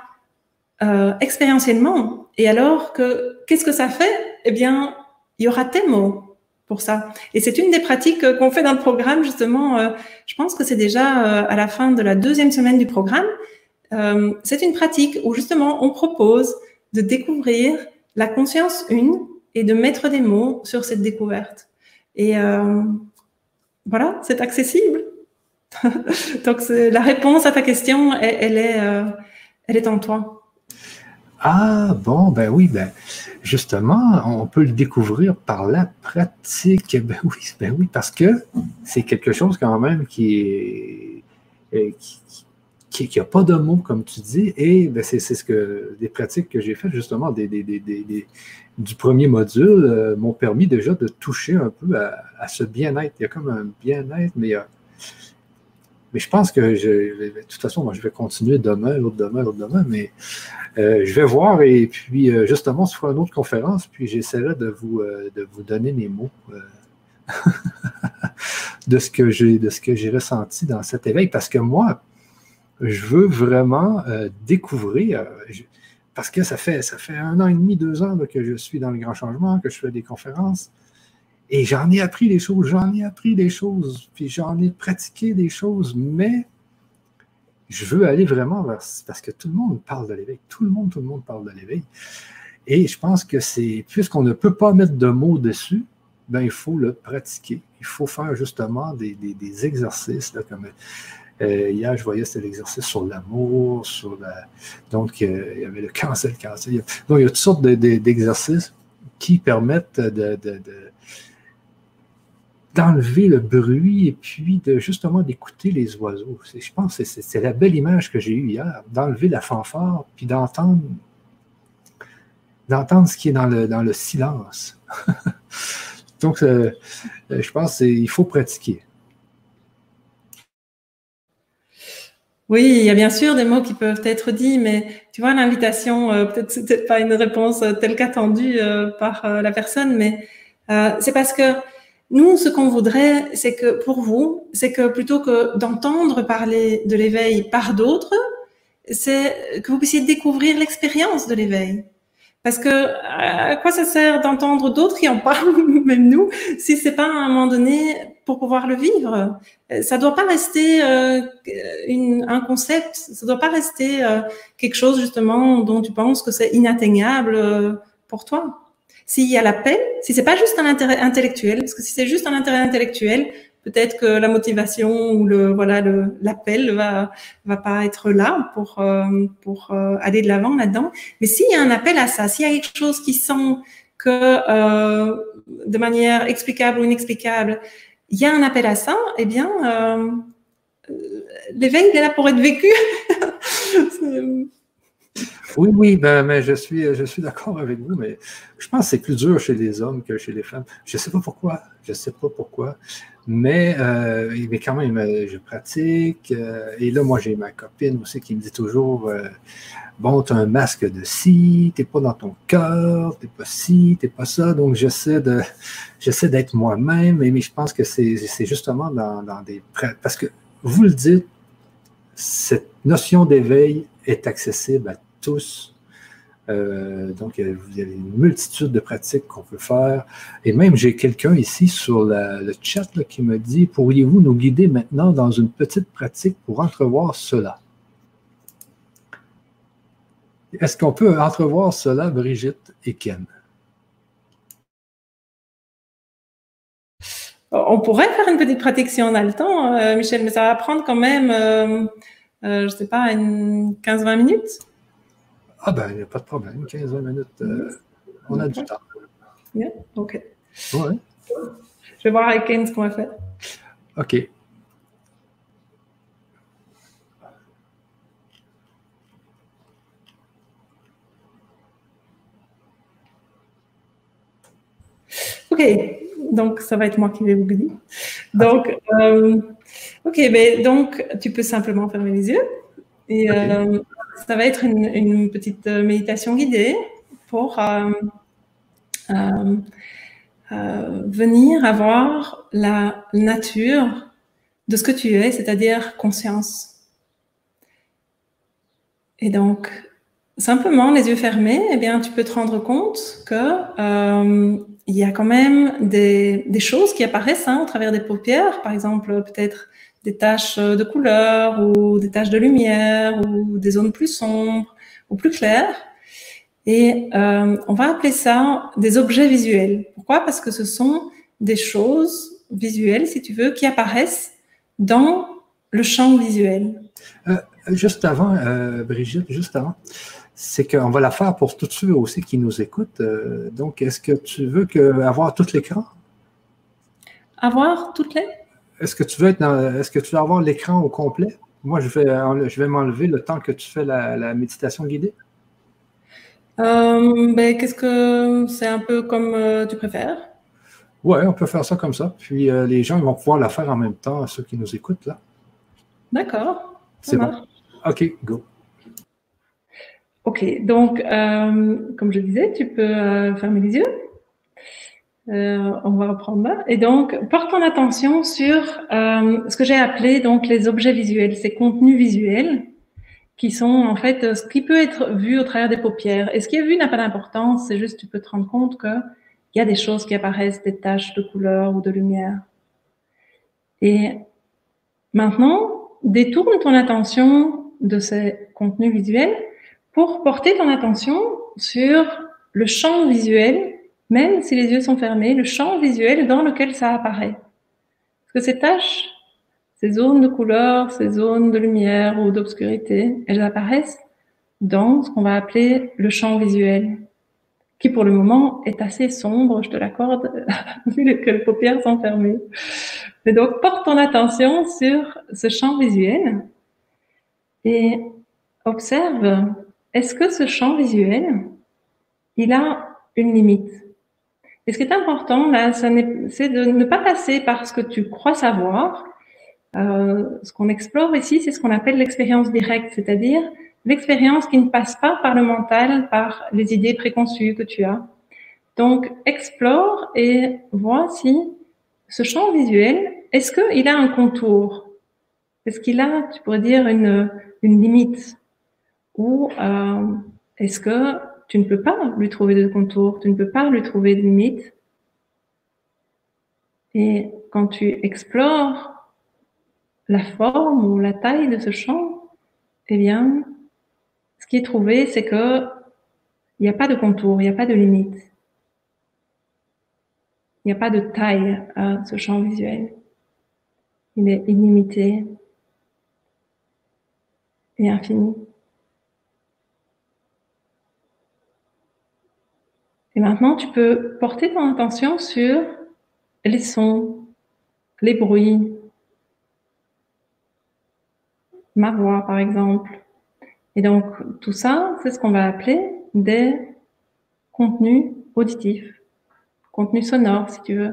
S2: euh, expérientiellement. Et alors, que qu'est-ce que ça fait? Eh bien, il y aura tes mots pour ça. Et c'est une des pratiques qu'on fait dans le programme, justement. Euh, je pense que c'est déjà euh, à la fin de la deuxième semaine du programme. Euh, c'est une pratique où justement on propose de découvrir la conscience une et de mettre des mots sur cette découverte. Et euh, voilà, c'est accessible. [LAUGHS] Donc, la réponse à ta question, elle, est, euh, elle est en toi.
S1: Ah, bon, ben oui, ben justement, on peut le découvrir par la pratique. Ben oui, ben oui parce que c'est quelque chose quand même qui est. Euh, qui, qui, a pas de mots, comme tu dis, et ben c'est ce que des pratiques que j'ai faites justement des, des, des, du premier module euh, m'ont permis déjà de toucher un peu à, ce bien-être. Il y a comme un bien-être, mais a, mais je pense que, je, de toute façon, moi, je vais continuer demain, l'autre demain, l'autre demain, mais euh, je vais voir et puis, euh, justement, se fera une autre conférence, puis j'essaierai de vous, euh, de vous donner mes mots euh, [LAUGHS] de ce que j'ai, de ce que j'ai ressenti dans cet éveil, parce que moi, je veux vraiment euh, découvrir, parce que ça fait, ça fait un an et demi, deux ans que je suis dans le grand changement, que je fais des conférences. Et j'en ai appris des choses, j'en ai appris des choses, puis j'en ai pratiqué des choses, mais je veux aller vraiment vers. Parce que tout le monde parle de l'éveil. Tout le monde, tout le monde parle de l'éveil. Et je pense que c'est. Puisqu'on ne peut pas mettre de mots dessus, ben, il faut le pratiquer. Il faut faire justement des, des, exercices, là, comme. Euh, hier, je voyais c'était l'exercice sur l'amour, sur la. Donc, euh, il y avait le cancer, le cancer. Donc, il y a toutes sortes d'exercices qui permettent de d'enlever le bruit et puis de justement d'écouter les oiseaux. Je pense que c'est la belle image que j'ai eue hier, d'enlever la fanfare puis d'entendre d'entendre ce qui est dans le, dans le silence. [LAUGHS] Donc, euh, je pense qu'il faut pratiquer.
S2: Oui, il y a bien sûr des mots qui peuvent être dits, mais tu vois, l'invitation, euh, peut-être peut-être pas une réponse telle qu'attendue euh, par euh, la personne, mais c'est parce que nous, ce qu'on voudrait, c'est que pour vous, c'est que plutôt que d'entendre parler de l'éveil par d'autres, c'est que vous puissiez découvrir l'expérience de l'éveil. Parce que à quoi ça sert d'entendre d'autres qui en parlent, [LAUGHS] même nous, si c'est pas à un moment donné pour pouvoir le vivre? Ça doit pas rester euh, une, un concept, ça doit pas rester euh, quelque chose justement dont tu penses que c'est inatteignable euh, pour toi. S'il y a l'appel, si c'est pas juste un intérêt intellectuel, parce que si c'est juste un intérêt intellectuel, peut-être que la motivation ou le voilà le l'appel va va pas être là pour euh, pour euh, aller de l'avant là-dedans. Mais s'il y a un appel à ça, s'il y a quelque chose qui sent que euh, de manière explicable ou inexplicable, il y a un appel à ça, eh bien l'éveil est là pour être vécu. [LAUGHS]
S1: Oui, oui, ben, mais je suis, je suis d'accord avec vous, mais je pense que c'est plus dur chez les hommes que chez les femmes. Je ne sais pas pourquoi. Je ne sais pas pourquoi. Mais, euh, mais quand même, euh, je pratique. Euh, et là, moi, j'ai ma copine aussi qui me dit toujours Bon, tu as un masque de ci, tu n'es pas dans ton cœur, tu n'es pas ci, tu n'es pas ça. Donc, j'essaie de j'essaie d'être moi-même, mais, je pense que c'est justement dans, dans des. Parce que vous le dites, cette notion d'éveil est accessible à tous euh, donc, il y a une multitude de pratiques qu'on peut faire. Et même, j'ai quelqu'un ici sur le chat qui me dit Pourriez-vous nous guider maintenant dans une petite pratique pour entrevoir cela? Est-ce qu'on peut entrevoir cela, Brigitte et Ken?
S2: On pourrait faire une petite pratique si on a le temps, euh, Michel, mais ça va prendre quand même, euh, je ne sais pas, 15-20 minutes.
S1: Ah ben, il n'y a pas de problème. 15-20 minutes, euh, on a du temps.
S2: Yeah, OK.
S1: Ouais.
S2: Je vais voir avec Ken ce qu'on va faire.
S1: OK.
S2: OK, donc ça va être moi qui vais vous guider. Donc, euh, OK, ben, donc tu peux simplement fermer les yeux. Et euh, ça va être une, petite euh, méditation guidée pour euh, venir avoir la nature de ce que tu es, c'est-à-dire conscience. Et donc, simplement les yeux fermés, eh bien, tu peux te rendre compte que il y a quand même des, choses qui apparaissent hein, au travers des paupières, par exemple peut-être des taches de couleur ou des taches de lumière ou des zones plus sombres ou plus claires. Et euh, on va appeler ça des objets visuels. Pourquoi? Parce que ce sont des choses visuelles, si tu veux, qui apparaissent dans le champ visuel.
S1: Euh, juste avant, euh, Brigitte, juste avant, c'est qu'on va la faire pour tous ceux aussi qui nous écoutent. donc, est-ce que tu veux que, avoir tout l'écran?
S2: Avoir toutes les?
S1: Est-ce que tu veux être est-ce que tu veux avoir l'écran au complet? Moi, je vais, je vais m'enlever le temps que tu fais la, méditation guidée.
S2: Euh, ben, qu'est-ce que c'est un peu comme euh, tu préfères?
S1: Oui, on peut faire ça comme ça. Puis euh, les gens vont pouvoir la faire en même temps, ceux qui nous écoutent là.
S2: D'accord.
S1: C'est bon. OK, go.
S2: OK, donc, comme je disais, tu peux fermer les yeux. Euh, on va reprendre. Et donc, porte ton attention sur euh, ce que j'ai appelé donc les objets visuels, ces contenus visuels qui sont en fait ce qui peut être vu au travers des paupières. Et ce qui est vu n'a pas d'importance, c'est juste tu peux te rendre compte que il y a des choses qui apparaissent, des taches de couleur ou de lumière. Et maintenant, détourne ton attention de ces contenus visuels pour porter ton attention sur le champ visuel même si les yeux sont fermés, le champ visuel dans lequel ça apparaît. Parce que ces taches, ces zones de couleur, ces zones de lumière ou d'obscurité, elles apparaissent dans ce qu'on va appeler le champ visuel, qui pour le moment est assez sombre, je te l'accorde, [LAUGHS] vu que les paupières sont fermées. Mais donc, porte ton attention sur ce champ visuel et observe, est-ce que ce champ visuel, il a une limite? Et ce qui est important, là, c'est de ne pas passer par ce que tu crois savoir, Euh, ce qu'on explore ici, c'est ce qu'on appelle l'expérience directe, c'est-à-dire l'expérience qui ne passe pas par le mental, par les idées préconçues que tu as. Donc, explore et vois si ce champ visuel, est-ce qu'il a un contour? Est-ce qu'il a, tu pourrais dire, une, une limite? Ou euh, est-ce que tu ne peux pas lui trouver de contour, tu ne peux pas lui trouver de limite Et quand tu explores la forme ou la taille de ce champ, eh bien, ce qui est trouvé, c'est que il n'y a pas de contour, il n'y a pas de limite. Il n'y a pas de taille à ce champ visuel. Il est illimité et infini. Et maintenant, tu peux porter ton attention sur les sons, les bruits, ma voix par exemple. Et donc tout ça, c'est ce qu'on va appeler des contenus auditifs, contenus sonores si tu veux.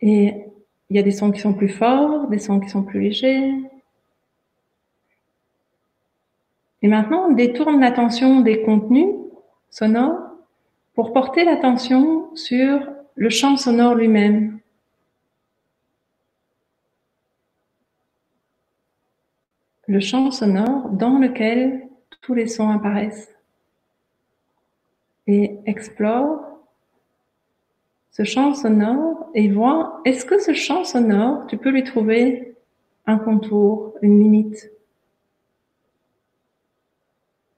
S2: Et il y a des sons qui sont plus forts, des sons qui sont plus légers. Et maintenant, on détourne l'attention des contenus sonores pour porter l'attention sur le champ sonore lui-même. le champ sonore dans lequel tous les sons apparaissent. Et explore ce champ sonore et vois, est-ce que ce champ sonore, tu peux lui trouver un contour, une limite?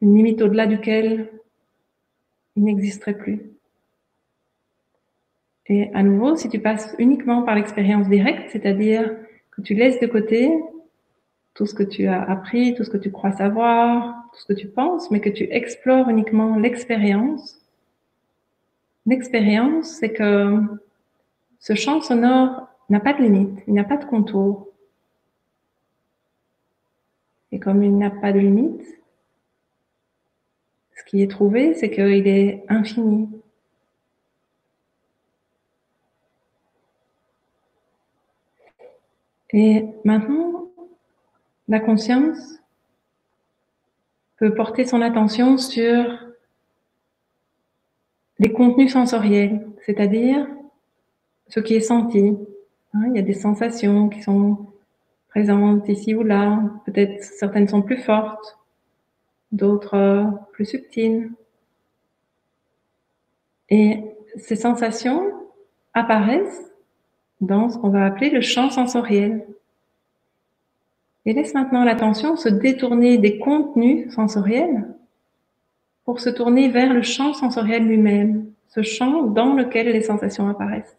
S2: Une limite au-delà duquel il n'existerait plus. Et à nouveau, si tu passes uniquement par l'expérience directe, c'est-à-dire que tu laisses de côté tout ce que tu as appris, tout ce que tu crois savoir, tout ce que tu penses, mais que tu explores uniquement l'expérience. L'expérience, c'est que ce champ sonore n'a pas de limite, il n'a pas de contour. Et comme il n'a pas de limite, ce qui est trouvé, c'est qu'il est infini. Et maintenant, la conscience peut porter son attention sur les contenus sensoriels, c'est-à-dire ce qui est senti. Hein, il y a des sensations qui sont présentes ici ou là. Peut-être certaines sont plus fortes, d'autres euh, plus subtiles. Et ces sensations apparaissent dans ce qu'on va appeler le champ sensoriel. Et laisse maintenant l'attention se détourner des contenus sensoriels pour se tourner vers le champ sensoriel lui-même, ce champ dans lequel les sensations apparaissent.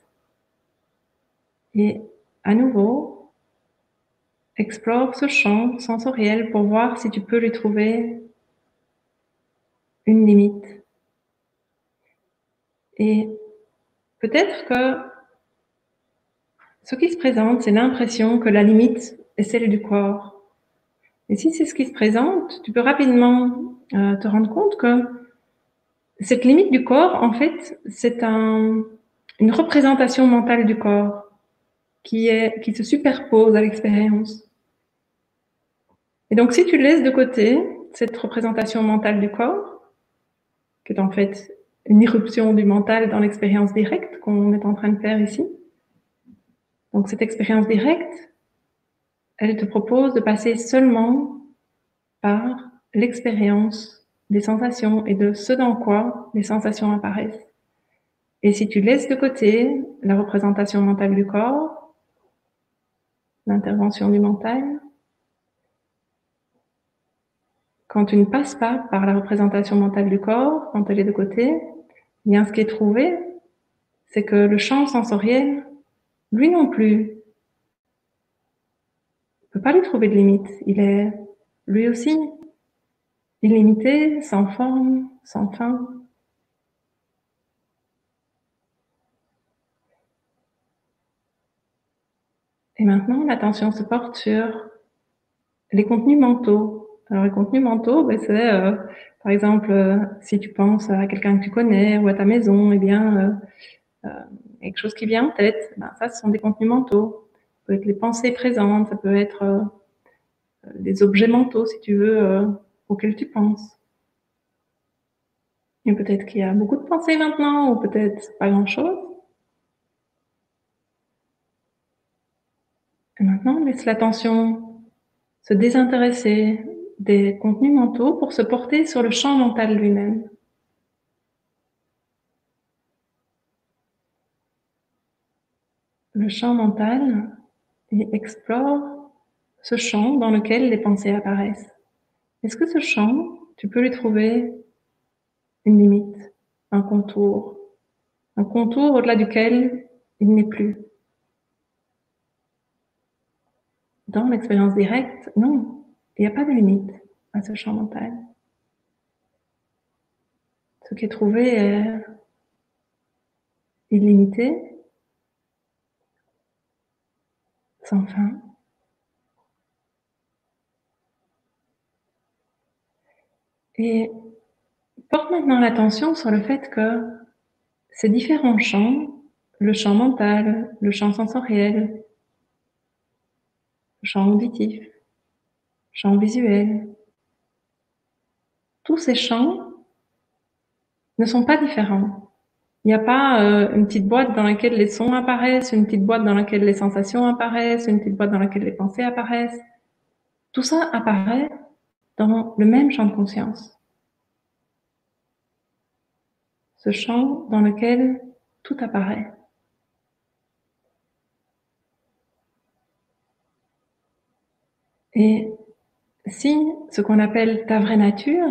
S2: Et à nouveau, explore ce champ sensoriel pour voir si tu peux lui trouver une limite. Et peut-être que ce qui se présente, c'est l'impression que la limite est celle du corps. Et si c'est ce qui se présente, tu peux rapidement euh, te rendre compte que cette limite du corps, en fait, c'est un, une représentation mentale du corps qui, est, qui se superpose à l'expérience. Et donc, si tu laisses de côté cette représentation mentale du corps, qui est en fait une irruption du mental dans l'expérience directe qu'on est en train de faire ici, donc cette expérience directe, elle te propose de passer seulement par l'expérience des sensations et de ce dans quoi les sensations apparaissent. Et si tu laisses de côté la représentation mentale du corps, l'intervention du mental, quand tu ne passes pas par la représentation mentale du corps, quand elle est de côté, eh bien ce qui est trouvé, c'est que le champ sensoriel, lui non plus, peut pas lui trouver de limite. Il est lui aussi illimité, sans forme, sans fin. Et maintenant, l'attention se porte sur les contenus mentaux. Alors, les contenus mentaux, ben, c'est, euh, par exemple, euh, si tu penses à quelqu'un que tu connais ou à ta maison, eh bien, euh, quelque chose qui vient en tête, ben, ça, ce sont des contenus mentaux. Ça peut être les pensées présentes, ça peut être euh, des objets mentaux, si tu veux, euh, auxquels tu penses. Et peut-être qu'il y a beaucoup de pensées maintenant, ou peut-être pas grand-chose. Et maintenant, laisse l'attention se désintéresser des contenus mentaux pour se porter sur le champ mental lui-même. Le champ mental et explore ce champ dans lequel les pensées apparaissent. Est-ce que ce champ, tu peux lui trouver une limite, un contour, un contour au-delà duquel il n'est plus? Dans l'expérience directe, non, il n'y a pas de limite à ce champ mental. Ce qui est trouvé est illimité, sans fin. Et porte maintenant l'attention sur le fait que ces différents champs, le champ mental, le champ sensoriel, le champ auditif, champ visuel. Tous ces champs ne sont pas différents. Il n'y a pas euh, une petite boîte dans laquelle les sons apparaissent, une petite boîte dans laquelle les sensations apparaissent, une petite boîte dans laquelle les pensées apparaissent. Tout ça apparaît dans le même champ de conscience. Ce champ dans lequel tout apparaît. Et si ce qu'on appelle ta vraie nature,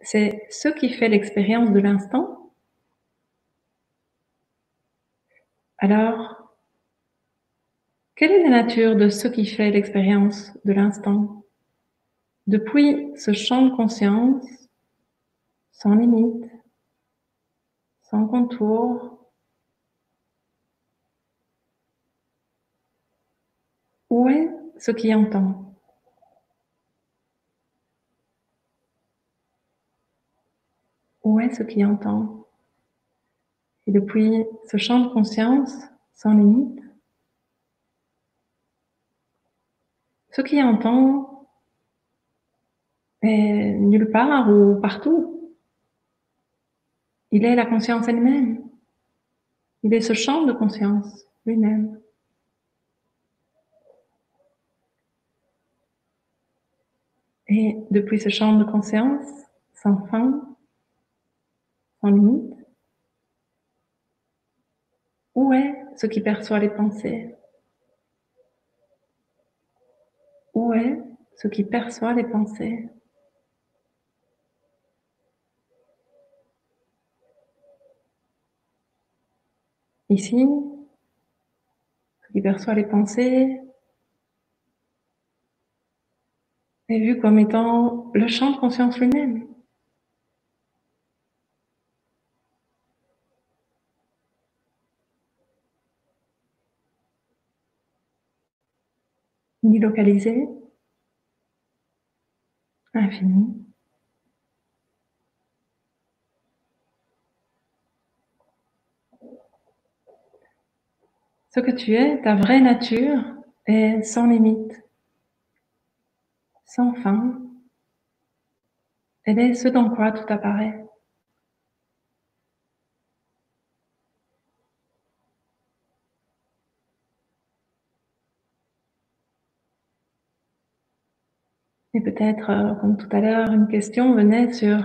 S2: c'est ce qui fait l'expérience de l'instant, alors, quelle est la nature de ce qui fait l'expérience de l'instant? Depuis ce champ de conscience, sans limite, sans contour, où est ce qui entend? Où est ce qui entend? Et depuis ce champ de conscience sans limite, ce qui entend est nulle part ou partout. Il est la conscience elle-même. Il est ce champ de conscience lui-même. Et depuis ce champ de conscience sans fin, sans limite Où est ce qui perçoit les pensées? Où est ce qui perçoit les pensées? Ici, ce qui perçoit les pensées est vu comme étant le champ de conscience lui-même. Ni localisé, infini. Ce que tu es, ta vraie nature, est sans limite, sans fin. Elle est ce dans quoi tout apparaît. Et peut-être, euh, comme tout à l'heure, une question venait sur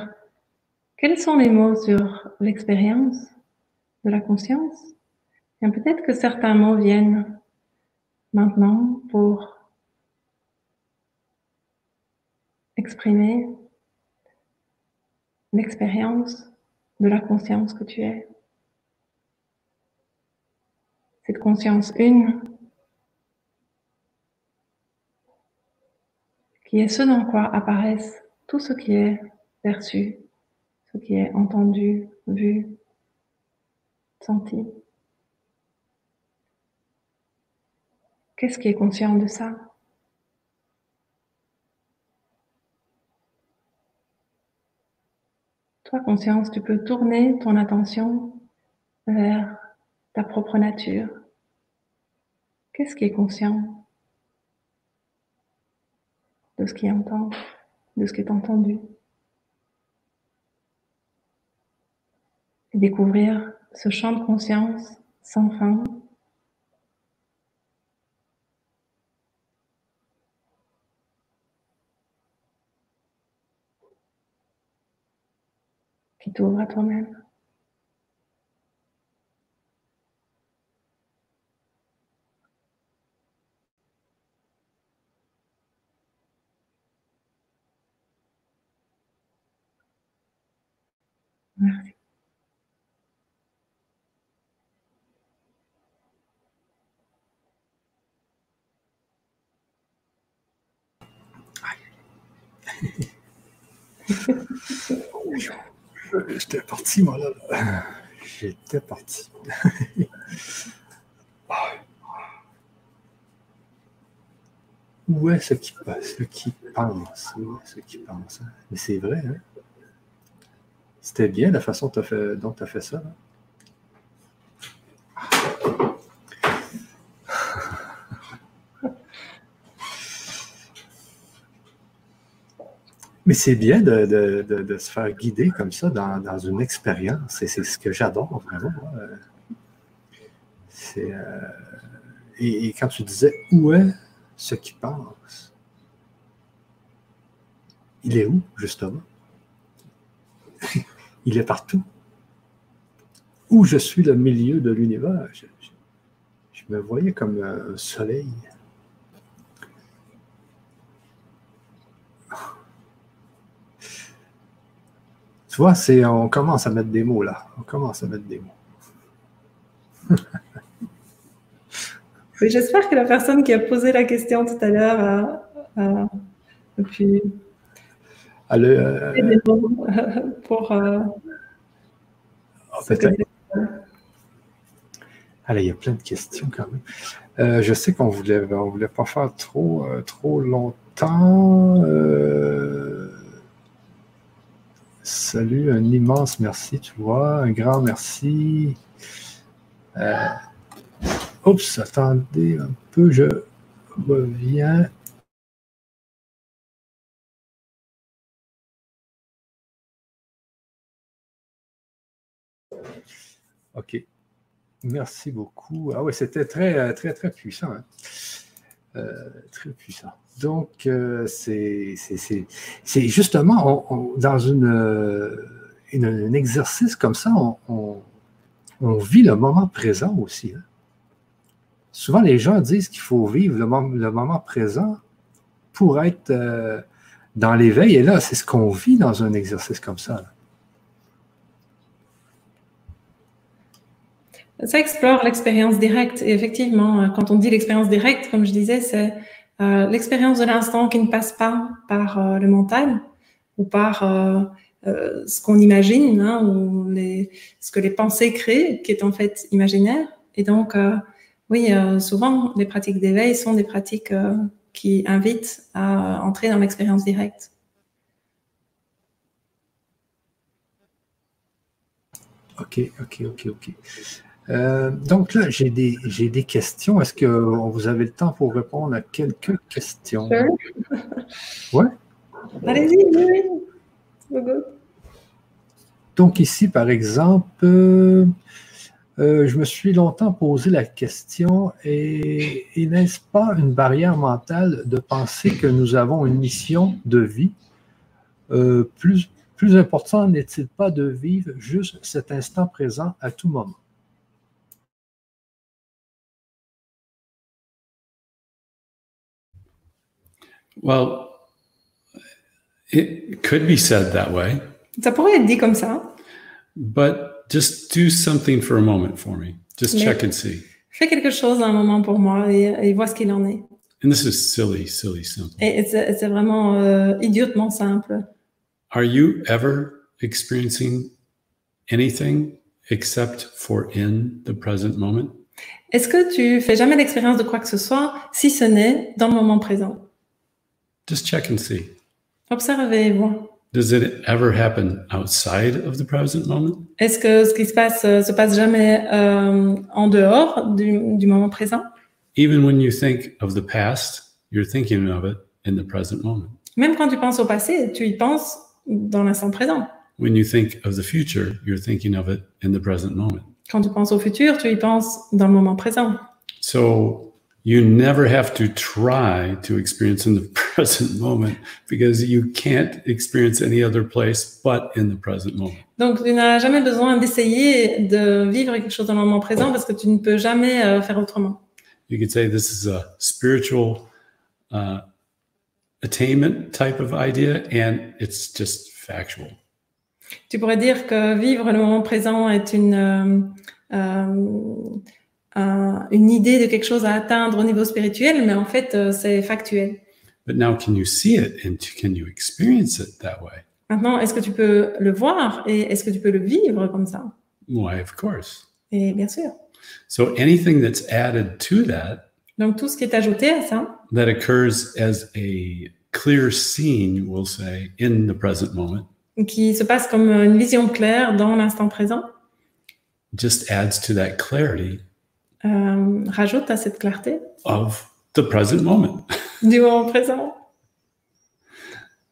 S2: quels sont les mots sur l'expérience de la conscience Et peut-être que certains mots viennent maintenant pour exprimer l'expérience de la conscience que tu es. Cette conscience une qui est ce dans quoi apparaissent tout ce qui est perçu, ce qui est entendu, vu, senti. Qu'est-ce qui est conscient de ça? Toi, conscience, tu peux tourner ton attention vers ta propre nature. Qu'est-ce qui est conscient? De ce qui entend, de ce qui est entendu Et découvrir ce champ de conscience sans fin qui t'ouvre à toi-même.
S1: J'étais parti, moi, là. J'étais parti. Où est ce qui, ce qui pense? Est ce qui pense? Mais c'est vrai, hein? C'était bien la façon dont tu as fait ça. Mais c'est bien de, se faire guider comme ça dans, une expérience. Et c'est ce que j'adore vraiment. Euh, et, et, quand tu disais où est ce qui passe, il est où, justement? Il est partout. Où je suis le milieu de l'univers, je, me voyais comme un soleil. Tu vois, c'est, on commence à mettre des mots là. On commence à mettre des mots. [LAUGHS]
S2: j'espère que la personne qui a posé la question tout à l'heure a, a pu.
S1: Euh, [LAUGHS]
S2: pour. Euh,
S1: oh, peut-être. Allez, il y a plein de questions quand même. Euh, je sais qu'on voulait, on voulait pas faire trop, euh, trop longtemps. Euh, Salut, un immense merci, tu vois, un grand merci. Oups, attendez un peu, je reviens. OK. Merci beaucoup. Ah oui, c'était très, très, très puissant. Hein. Euh, très puissant. Donc, euh, c'est justement dans une, un exercice comme ça, on, vit le moment présent aussi. Hein. Souvent, les gens disent qu'il faut vivre le, moment présent pour être euh, dans l'éveil. Et là, c'est ce qu'on vit dans un exercice comme ça.
S2: Ça explore l'expérience directe. Et effectivement, quand on dit l'expérience directe, comme je disais, c'est euh, l'expérience de l'instant qui ne passe pas par euh, le mental ou par euh, ce qu'on imagine hein, ou ce que les pensées créent, qui est en fait imaginaire. Et donc, oui, souvent, les pratiques d'éveil sont des pratiques qui invitent à entrer dans l'expérience directe.
S1: Ok, ok, ok, ok. Euh, donc là, j'ai des, j'ai des questions. Est-ce que vous avez le temps pour répondre à quelques questions? [LAUGHS]
S2: Oui? Allez-y, oui.
S1: Donc ici, par exemple, euh, euh, je me suis longtemps posé la question, et, et n'est-ce pas une barrière mentale de penser que nous avons une mission de vie? plus, plus important n'est-il pas de vivre juste cet instant présent à tout moment?
S3: Well, it could be said that way.
S2: Ça pourrait être dit comme ça.
S3: But just do something for a moment for me. Just Mais check and see.
S2: Fais quelque chose un moment pour moi et, et vois ce qu'il en est.
S3: And this is silly, silly simple.
S2: Et c'est vraiment euh, idiotement simple.
S3: Are you ever experiencing anything except for in the present moment?
S2: Est-ce que tu fais jamais l'expérience de quoi que ce soit si ce n'est dans le moment présent?
S3: Just check and see.
S2: Observez et vois.
S3: Does it ever happen outside of the present moment?
S2: Est-ce que ce qui se passe euh, se passe jamais euh, en dehors du, du moment présent?
S3: Even when you think of the past, you're thinking of it in the present moment.
S2: Même quand tu penses au passé, tu y penses dans l'instant présent.
S3: When you think of the future, you're thinking of it in the present moment.
S2: Quand tu penses au futur, tu y penses dans le moment présent.
S3: So you never have to try to experience in the present moment because you can't experience any other place but in the present moment.
S2: Donc, tu n'as jamais besoin d'essayer de vivre quelque chose dans le moment présent parce que tu ne peux jamais euh, faire autrement.
S3: You could say this is a spiritual uh, attainment type of idea, and it's just factual.
S2: Tu pourrais dire que vivre le moment présent est une, euh, euh, un- une idée de quelque chose à atteindre au niveau spirituel, mais en fait, c'est factuel.
S3: But now, can you see it and can you experience it that way?
S2: Maintenant, est-ce que tu peux le voir et est-ce que tu peux le vivre comme ça?
S3: Why, of course.
S2: Et bien sûr.
S3: So anything that's added to that
S2: Donc, tout ce qui est ajouté à ça,
S3: that occurs as a clear scene, we'll say, in the present moment,
S2: qui se passe comme une vision claire dans l'instant présent,
S3: just adds to that clarity
S2: euh, rajoute à cette clarté
S3: of the present moment. [LAUGHS]
S2: du moment présent.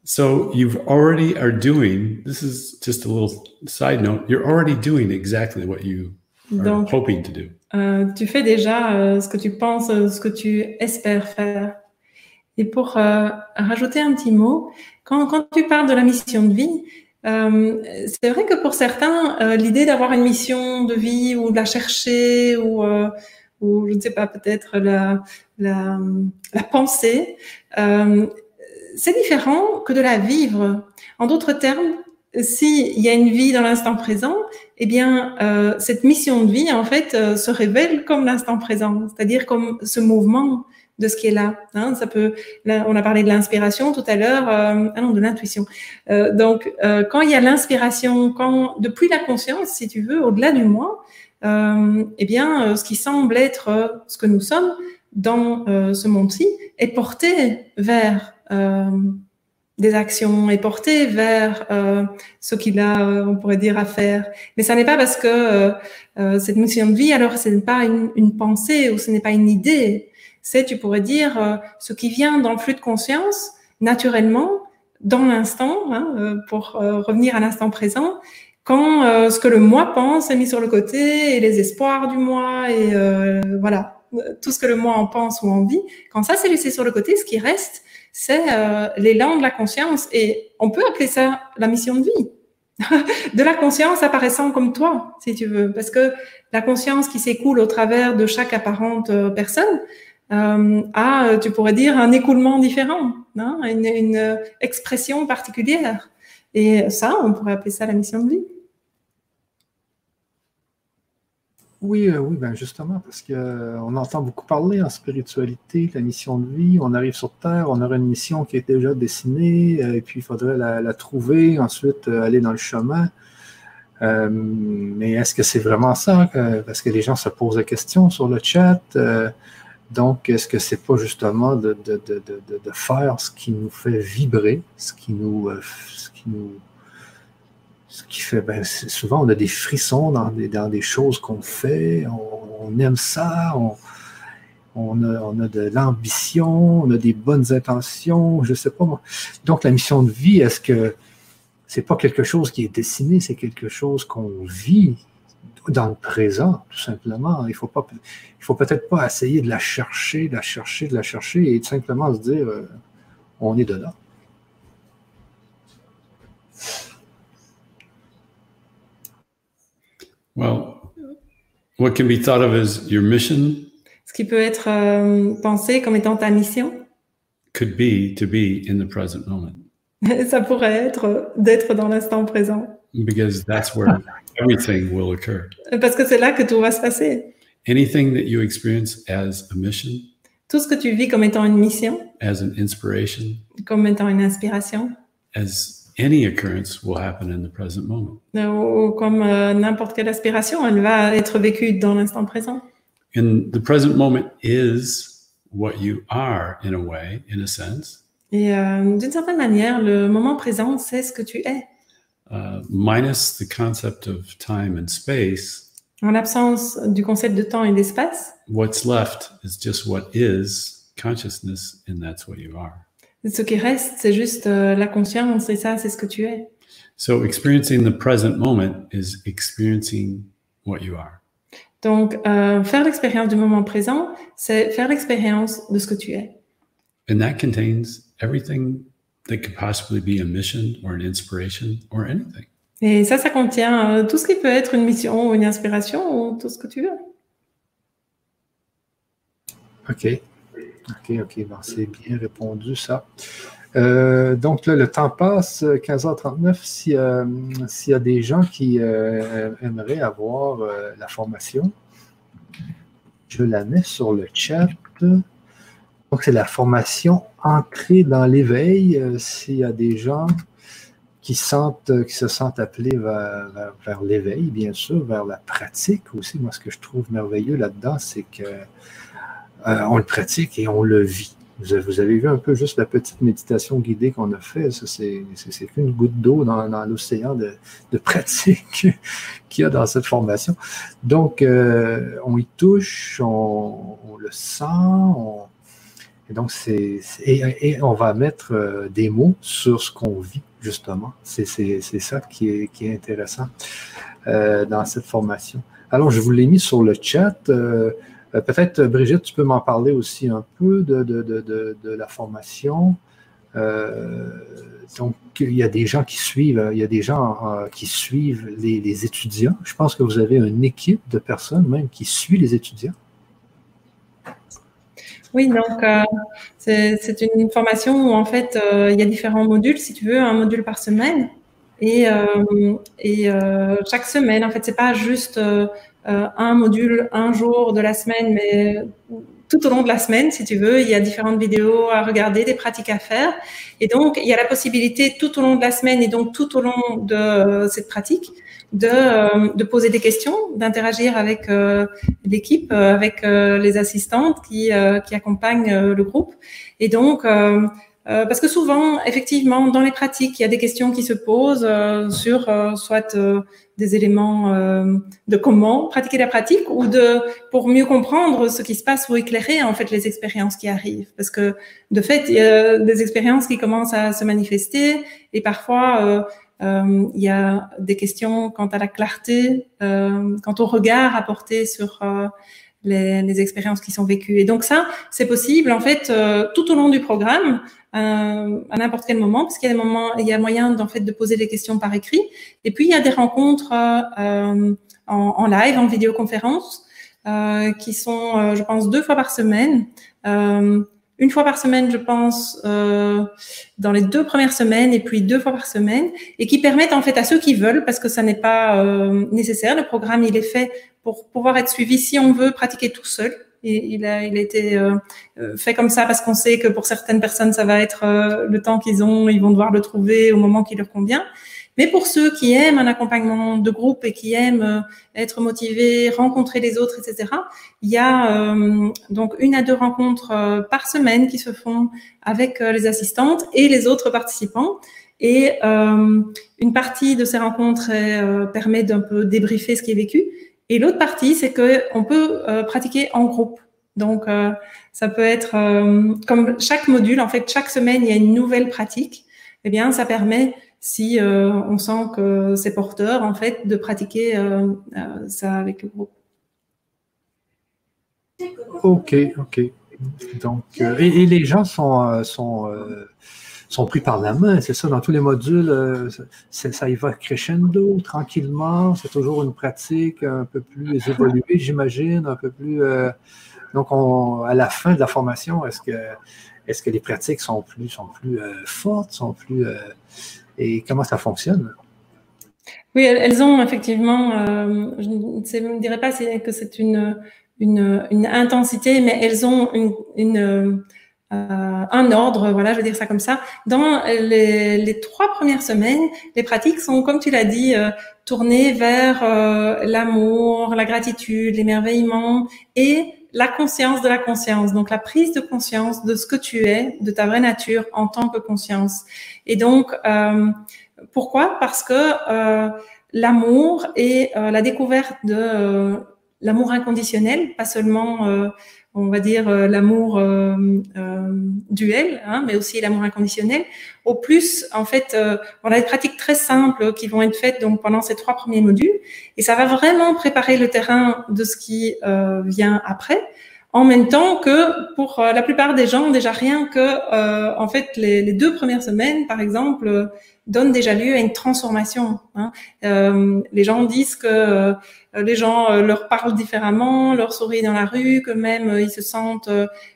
S3: So you've already are doing, this is just a little side note, you're already doing exactly what you are
S2: Donc,
S3: hoping to do.
S2: euh, tu fais déjà euh, ce que tu penses, euh, ce que tu espères faire. Et pour euh, rajouter un petit mot, quand, quand tu parles de la mission de vie, euh, c'est vrai que pour certains, euh, l'idée d'avoir une mission de vie ou de la chercher ou, ou je ne sais pas, peut-être la, la, la pensée, euh, c'est différent que de la vivre. En d'autres termes, s'il y a une vie dans l'instant présent, eh bien, euh, cette mission de vie, en fait, euh, se révèle comme l'instant présent, c'est-à-dire comme ce mouvement de ce qui est là. Hein, ça peut, là, on a parlé de l'inspiration tout à l'heure, euh, ah non, de l'intuition. Euh, donc, euh, quand il y a l'inspiration, quand depuis la conscience, si tu veux, au-delà du moi, eh bien, euh, ce qui semble être euh, ce que nous sommes dans euh, ce monde-ci est porté vers euh, des actions, est porté vers euh, ce qu'il a, euh, on pourrait dire, à faire. Mais ça n'est pas parce que euh, euh, cette mission de vie, alors ce n'est pas une, une pensée ou ce n'est pas une idée. C'est, tu pourrais dire, euh, ce qui vient dans le flux de conscience, naturellement, dans l'instant, hein, euh, pour euh, revenir à l'instant présent, quand euh, ce que le moi pense est mis sur le côté et les espoirs du moi et euh, voilà tout ce que le moi en pense ou en vit, quand ça c'est laissé sur le côté, ce qui reste, c'est euh, l'élan de la conscience et on peut appeler ça la mission de vie. [LAUGHS] de la conscience apparaissant comme toi, si tu veux, parce que la conscience qui s'écoule au travers de chaque apparente euh, personne euh, a, euh, tu pourrais dire, un écoulement différent, hein, une, expression particulière. Et ça, on pourrait appeler ça la mission de vie.
S1: Oui, euh, oui, ben justement, parce que euh, entend beaucoup parler en spiritualité, la mission de vie. On arrive sur Terre, on aura une mission qui est déjà dessinée, euh, et puis il faudrait la, la trouver, ensuite aller dans le chemin. Mais est-ce que c'est vraiment ça? parce que les gens se posent la question sur le chat. Donc, est-ce que c'est pas justement de, de, de, de, faire ce qui nous fait vibrer, ce qui nous, euh, ce qui nous ce qui fait, ben, souvent, on a des frissons dans des, dans des choses qu'on fait, on, aime ça, on, on, a, on a de l'ambition, on a des bonnes intentions, je sais pas moi. Donc, la mission de vie, est-ce que c'est pas quelque chose qui est dessiné, c'est quelque chose qu'on vit dans le présent, tout simplement. Il faut pas, il faut peut-être pas essayer de la chercher, de la chercher, de la chercher et tout simplement se dire, euh, on est dedans.
S3: Well, what can be thought of as your mission
S2: Ce qui peut être euh, pensé comme étant ta mission,
S3: could be to be in the present moment [LAUGHS]
S2: ça pourrait être d'être dans l'instant présent.
S3: Because that's where everything will occur.
S2: Parce que c'est là que tout va se passer.
S3: Anything that you experience as a mission,
S2: Tout ce que tu vis comme étant une mission,
S3: as an inspiration,
S2: comme étant une inspiration,
S3: as any occurrence will happen in the present moment.
S2: ou comme euh, n'importe quelle aspiration, elle va être vécue dans l'instant présent.
S3: And the present moment is what you are in a way, in a sense.
S2: Et euh, d'une certaine manière, le moment présent, c'est ce que tu es.
S3: Uh, minus the concept of time and space,
S2: En l'absence du concept de temps et d'espace,
S3: what's left is just what is consciousness, and that's what you are.
S2: ce qui reste, c'est juste euh, la conscience et ça, c'est ce que tu es.
S3: So, experiencing the present moment is experiencing what you are.
S2: Donc, euh, faire l'expérience du moment présent, c'est faire l'expérience de ce que tu es.
S3: And that contains everything that could possibly be a mission or an inspiration or anything.
S2: Et ça, ça contient euh, tout ce qui peut être une mission ou une inspiration ou tout ce que tu veux.
S1: OK. OK, OK. Bon, c'est bien répondu, ça. Euh, donc là, le temps passe, 15h39. S'il y, a- s'il y a des gens qui euh, aimeraient avoir euh, la formation, je la mets sur le chat. Donc, c'est la formation entrée dans l'éveil. Euh, S'il y a des gens qui, sentent, qui se sentent appelés vers, vers- l'éveil, bien sûr, vers la pratique aussi. Moi, ce que je trouve merveilleux là-dedans, c'est que euh, on le pratique et on le vit. Vous avez, vu un peu juste la petite méditation guidée qu'on a fait. Ça, c'est qu'une goutte d'eau dans, dans l'océan de, pratique [LAUGHS] qu'il y a dans cette formation. Donc, euh, on y touche, on, on le sent, on- et donc c'est et, on va mettre euh, des mots sur ce qu'on vit justement. C'est ça qui est, qui est intéressant euh, dans cette formation. Alors, je vous l'ai mis sur le chat. euh, Peut-être, Brigitte, tu peux m'en parler aussi un peu de, de, de, la formation. Donc, il y a des gens qui suivent, il y a des gens qui suivent les, les étudiants. Je pense que vous avez une équipe de personnes même qui suit les étudiants.
S2: Oui, donc euh, c'est une formation où en fait euh, il y a différents modules, si tu veux, un module par semaine. Et, euh, et euh, chaque semaine, en fait, c'est pas juste euh, euh, un module un jour de la semaine, mais tout au long de la semaine, si tu veux, il y a différentes vidéos à regarder, des pratiques à faire. Et donc, il y a la possibilité tout au long de la semaine et donc tout au long de cette pratique de, euh, de poser des questions, d'interagir avec euh, l'équipe, euh, avec euh, les assistantes qui, euh, qui accompagnent euh, le groupe. Et donc, parce que souvent, effectivement, dans les pratiques, il y a des questions qui se posent sur soit des éléments de comment pratiquer la pratique ou de pour mieux comprendre ce qui se passe ou éclairer en fait les expériences qui arrivent. Parce que de fait, il y a des expériences qui commencent à se manifester et parfois euh, il y a des questions quant à la clarté, euh, quant au regard apporté sur euh, les, expériences qui sont vécues. Et donc ça, c'est possible en fait euh, tout au long du programme, à n'importe quel moment, parce qu'il y a des moments, il y a moyen en fait de poser des questions par écrit. Et puis il y a des rencontres en, en live, en vidéoconférence, qui sont, je pense, deux fois par semaine. Euh, une fois par semaine, je pense, euh, dans les deux premières semaines, et puis deux fois par semaine, et qui permettent en fait à ceux qui veulent, parce que ça n'est pas euh, nécessaire, le programme il est fait pour pouvoir être suivi si on veut pratiquer tout seul. Il a, il a été euh, fait comme ça parce qu'on sait que pour certaines personnes, ça va être euh, le temps qu'ils ont, ils vont devoir le trouver au moment qui leur convient. Mais pour ceux qui aiment un accompagnement de groupe et qui aiment euh, être motivés, rencontrer les autres, etc., il y a euh, donc une à deux rencontres euh, par semaine qui se font avec euh, les assistantes et les autres participants. Et euh, une partie de ces rencontres euh, permet d'un peu débriefer ce qui est vécu. Et l'autre partie, c'est que on peut pratiquer en groupe. Donc, ça peut être comme chaque module, en fait, chaque semaine, il y a une nouvelle pratique. Eh bien, ça permet, si euh, on sent que c'est porteur, en fait, de pratiquer euh, euh, ça avec le groupe.
S1: OK, OK. Donc, et, les gens sont, sont, sont pris par la main, c'est ça, dans tous les modules, ça y va crescendo, tranquillement, c'est toujours une pratique un peu plus évoluée, j'imagine, un peu plus... donc, on, à la fin de la formation, est-ce que, est-ce que les pratiques sont plus, sont plus fortes, sont plus... et comment ça fonctionne?
S2: Oui, elles, ont effectivement, euh, je ne dirais pas que c'est une, intensité, mais elles ont euh, un ordre, voilà, je vais dire ça comme ça. Dans les, trois premières semaines, les pratiques sont, comme tu l'as dit, euh, tournées vers l'amour, la gratitude, l'émerveillement et la conscience de la conscience, donc la prise de conscience de ce que tu es, de ta vraie nature en tant que conscience. Et donc, euh, pourquoi? Parce que euh, l'amour et euh, la découverte de euh, l'amour inconditionnel, pas seulement, euh, on va dire, l'amour duel, hein, mais aussi l'amour inconditionnel. Au plus, en fait, on a des pratiques très simples qui vont être faites donc pendant ces trois premiers modules, et ça va vraiment préparer le terrain de ce qui vient après. En même temps que pour la plupart des gens, déjà rien que en fait les, deux premières semaines, par exemple, donne déjà lieu à une transformation. Hein. Euh, les gens disent que euh, les gens euh, leur parlent différemment, leur sourient dans la rue, que même euh, ils se sentent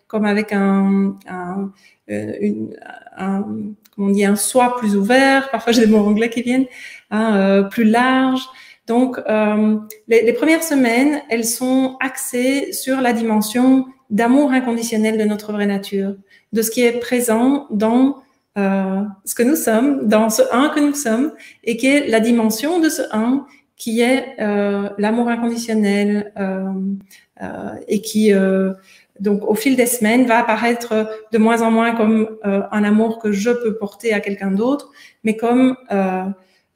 S2: comme avec un, un, une, un, comment on dit, un soi plus ouvert. Parfois, j'ai des mots anglais qui viennent, hein, plus large. Donc, les, les, premières semaines, elles sont axées sur la dimension d'amour inconditionnel de notre vraie nature, de ce qui est présent dans euh, ce que nous sommes, dans ce un que nous sommes, et qui est la dimension de ce un qui est euh, l'amour inconditionnel euh, euh et qui, euh, donc, au fil des semaines, va apparaître de moins en moins comme un amour que je peux porter à quelqu'un d'autre, mais comme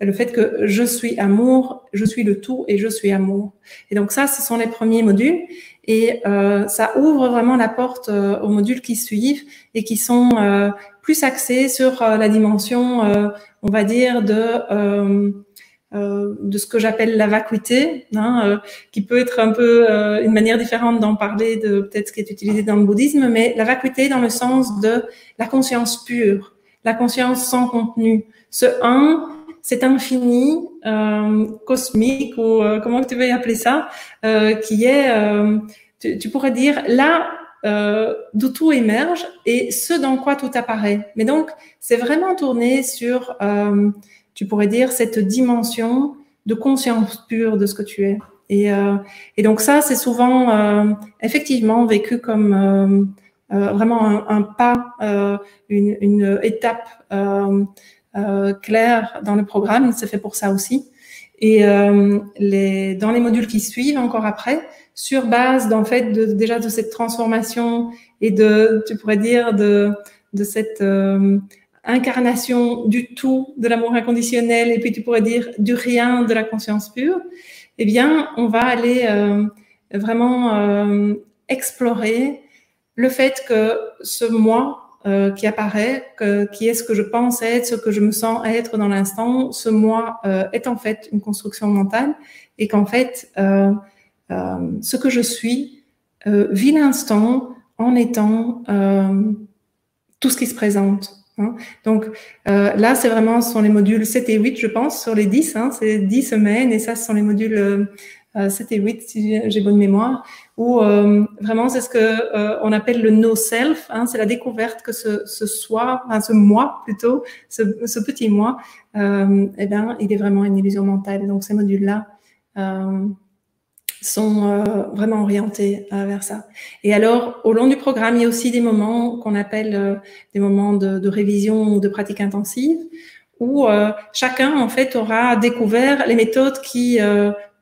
S2: le fait que je suis amour, je suis le tout et je suis amour. Et donc ça, ce sont les premiers modules. Et euh, ça ouvre vraiment la porte euh, aux modules qui suivent et qui sont euh, plus axés sur euh, la dimension, euh, on va dire, de, euh, de ce que j'appelle la vacuité, hein, qui peut être un peu une manière différente d'en parler de peut-être ce qui est utilisé dans le bouddhisme, mais la vacuité dans le sens de la conscience pure, la conscience sans contenu. Ce un, c'est infini, euh, cosmique, ou euh, comment tu veux appeler ça, euh, qui est, tu, tu, pourrais dire, là euh, d'où tout émerge et ce dans quoi tout apparaît. Mais donc, c'est vraiment tourné sur, euh, tu pourrais dire, cette dimension de conscience pure de ce que tu es. Et, euh, et donc ça, c'est souvent euh, effectivement vécu comme euh, vraiment un, un pas, une, une, étape claire dans le programme. C'est fait pour ça aussi. Et les, dans les modules qui suivent encore après, sur base d'en fait de, déjà de cette transformation et de, tu pourrais dire, de, de cette euh, incarnation du tout de l'amour inconditionnel et puis tu pourrais dire du rien de la conscience pure, eh bien, on va aller euh, vraiment euh, explorer le fait que ce moi euh, qui apparaît, que, qui est ce que je pense être, ce que je me sens être dans l'instant, ce moi euh, est en fait une construction mentale et qu'en fait, euh, ce que je suis, euh, vit l'instant en étant euh, tout ce qui se présente. Hein. Donc là, c'est vraiment, ce sont les modules 7 et 8, je pense, sur les 10. Hein, c'est 10 semaines et ça, ce sont les modules 7 et 8, si j'ai bonne mémoire, où vraiment, c'est ce que on appelle le no-self. Hein, c'est la découverte que ce, ce soi, enfin, ce moi plutôt, ce, ce petit moi, eh ben, il est vraiment une illusion mentale. Donc ces modules-là, sont euh, vraiment orientés euh, vers ça. Et alors, au long du programme, il y a aussi des moments qu'on appelle euh, des moments de, de, révision ou de pratique intensive, où chacun, en fait, aura découvert les méthodes qui,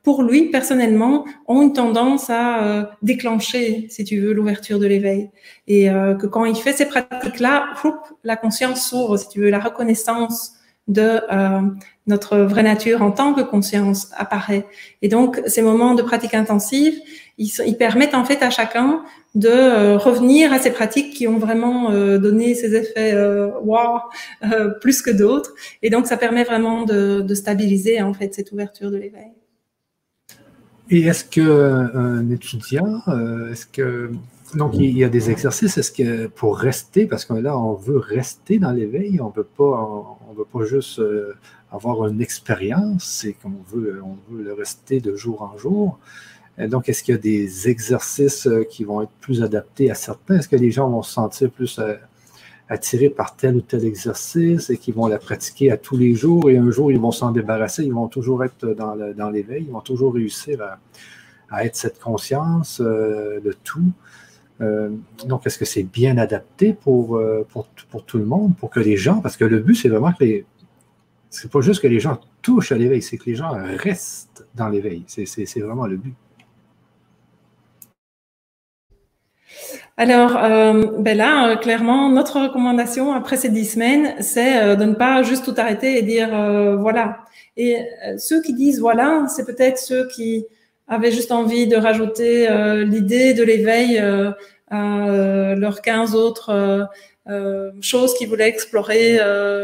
S2: pour lui, personnellement, ont une tendance à déclencher, si tu veux, l'ouverture de l'éveil. Et que quand il fait ces pratiques-là, la conscience s'ouvre, si tu veux, la reconnaissance de notre vraie nature en tant que conscience apparaît. Et donc, ces moments de pratique intensive, ils, permettent en fait à chacun de euh, revenir à ces pratiques qui ont vraiment euh, donné ces effets euh, wow, euh, plus que d'autres. Et donc, ça permet vraiment de, stabiliser en fait cette ouverture de l'éveil.
S1: Et est-ce que un étudiant, est-ce que donc il y a des exercices, est-ce que pour rester, parce que là on veut rester dans l'éveil, on veut pas, on veut pas juste avoir une expérience, c'est qu'on veut, on veut le rester de jour en jour. donc, est-ce qu'il y a des exercices euh, qui vont être plus adaptés à certains? Est-ce que les gens vont se sentir plus euh, attirés par tel ou tel exercice et qui vont la pratiquer à tous les jours? Et un jour, ils vont s'en débarrasser, ils vont toujours être dans l'éveil, ils vont toujours réussir à, être cette conscience euh, de tout. donc, est-ce que c'est bien adapté pour, pour, tout le monde, pour que les gens, parce que le but, c'est vraiment que les, c'est pas juste que les gens touchent à l'éveil, c'est que les gens restent dans l'éveil. C'est vraiment le but.
S2: Alors, euh, ben là, euh, clairement, notre recommandation après ces dix semaines, c'est euh, de ne pas juste tout arrêter et dire voilà. Et ceux qui disent voilà, c'est peut-être ceux qui avaient juste envie de rajouter l'idée de l'éveil leurs 15 autres choses qu'ils voulaient explorer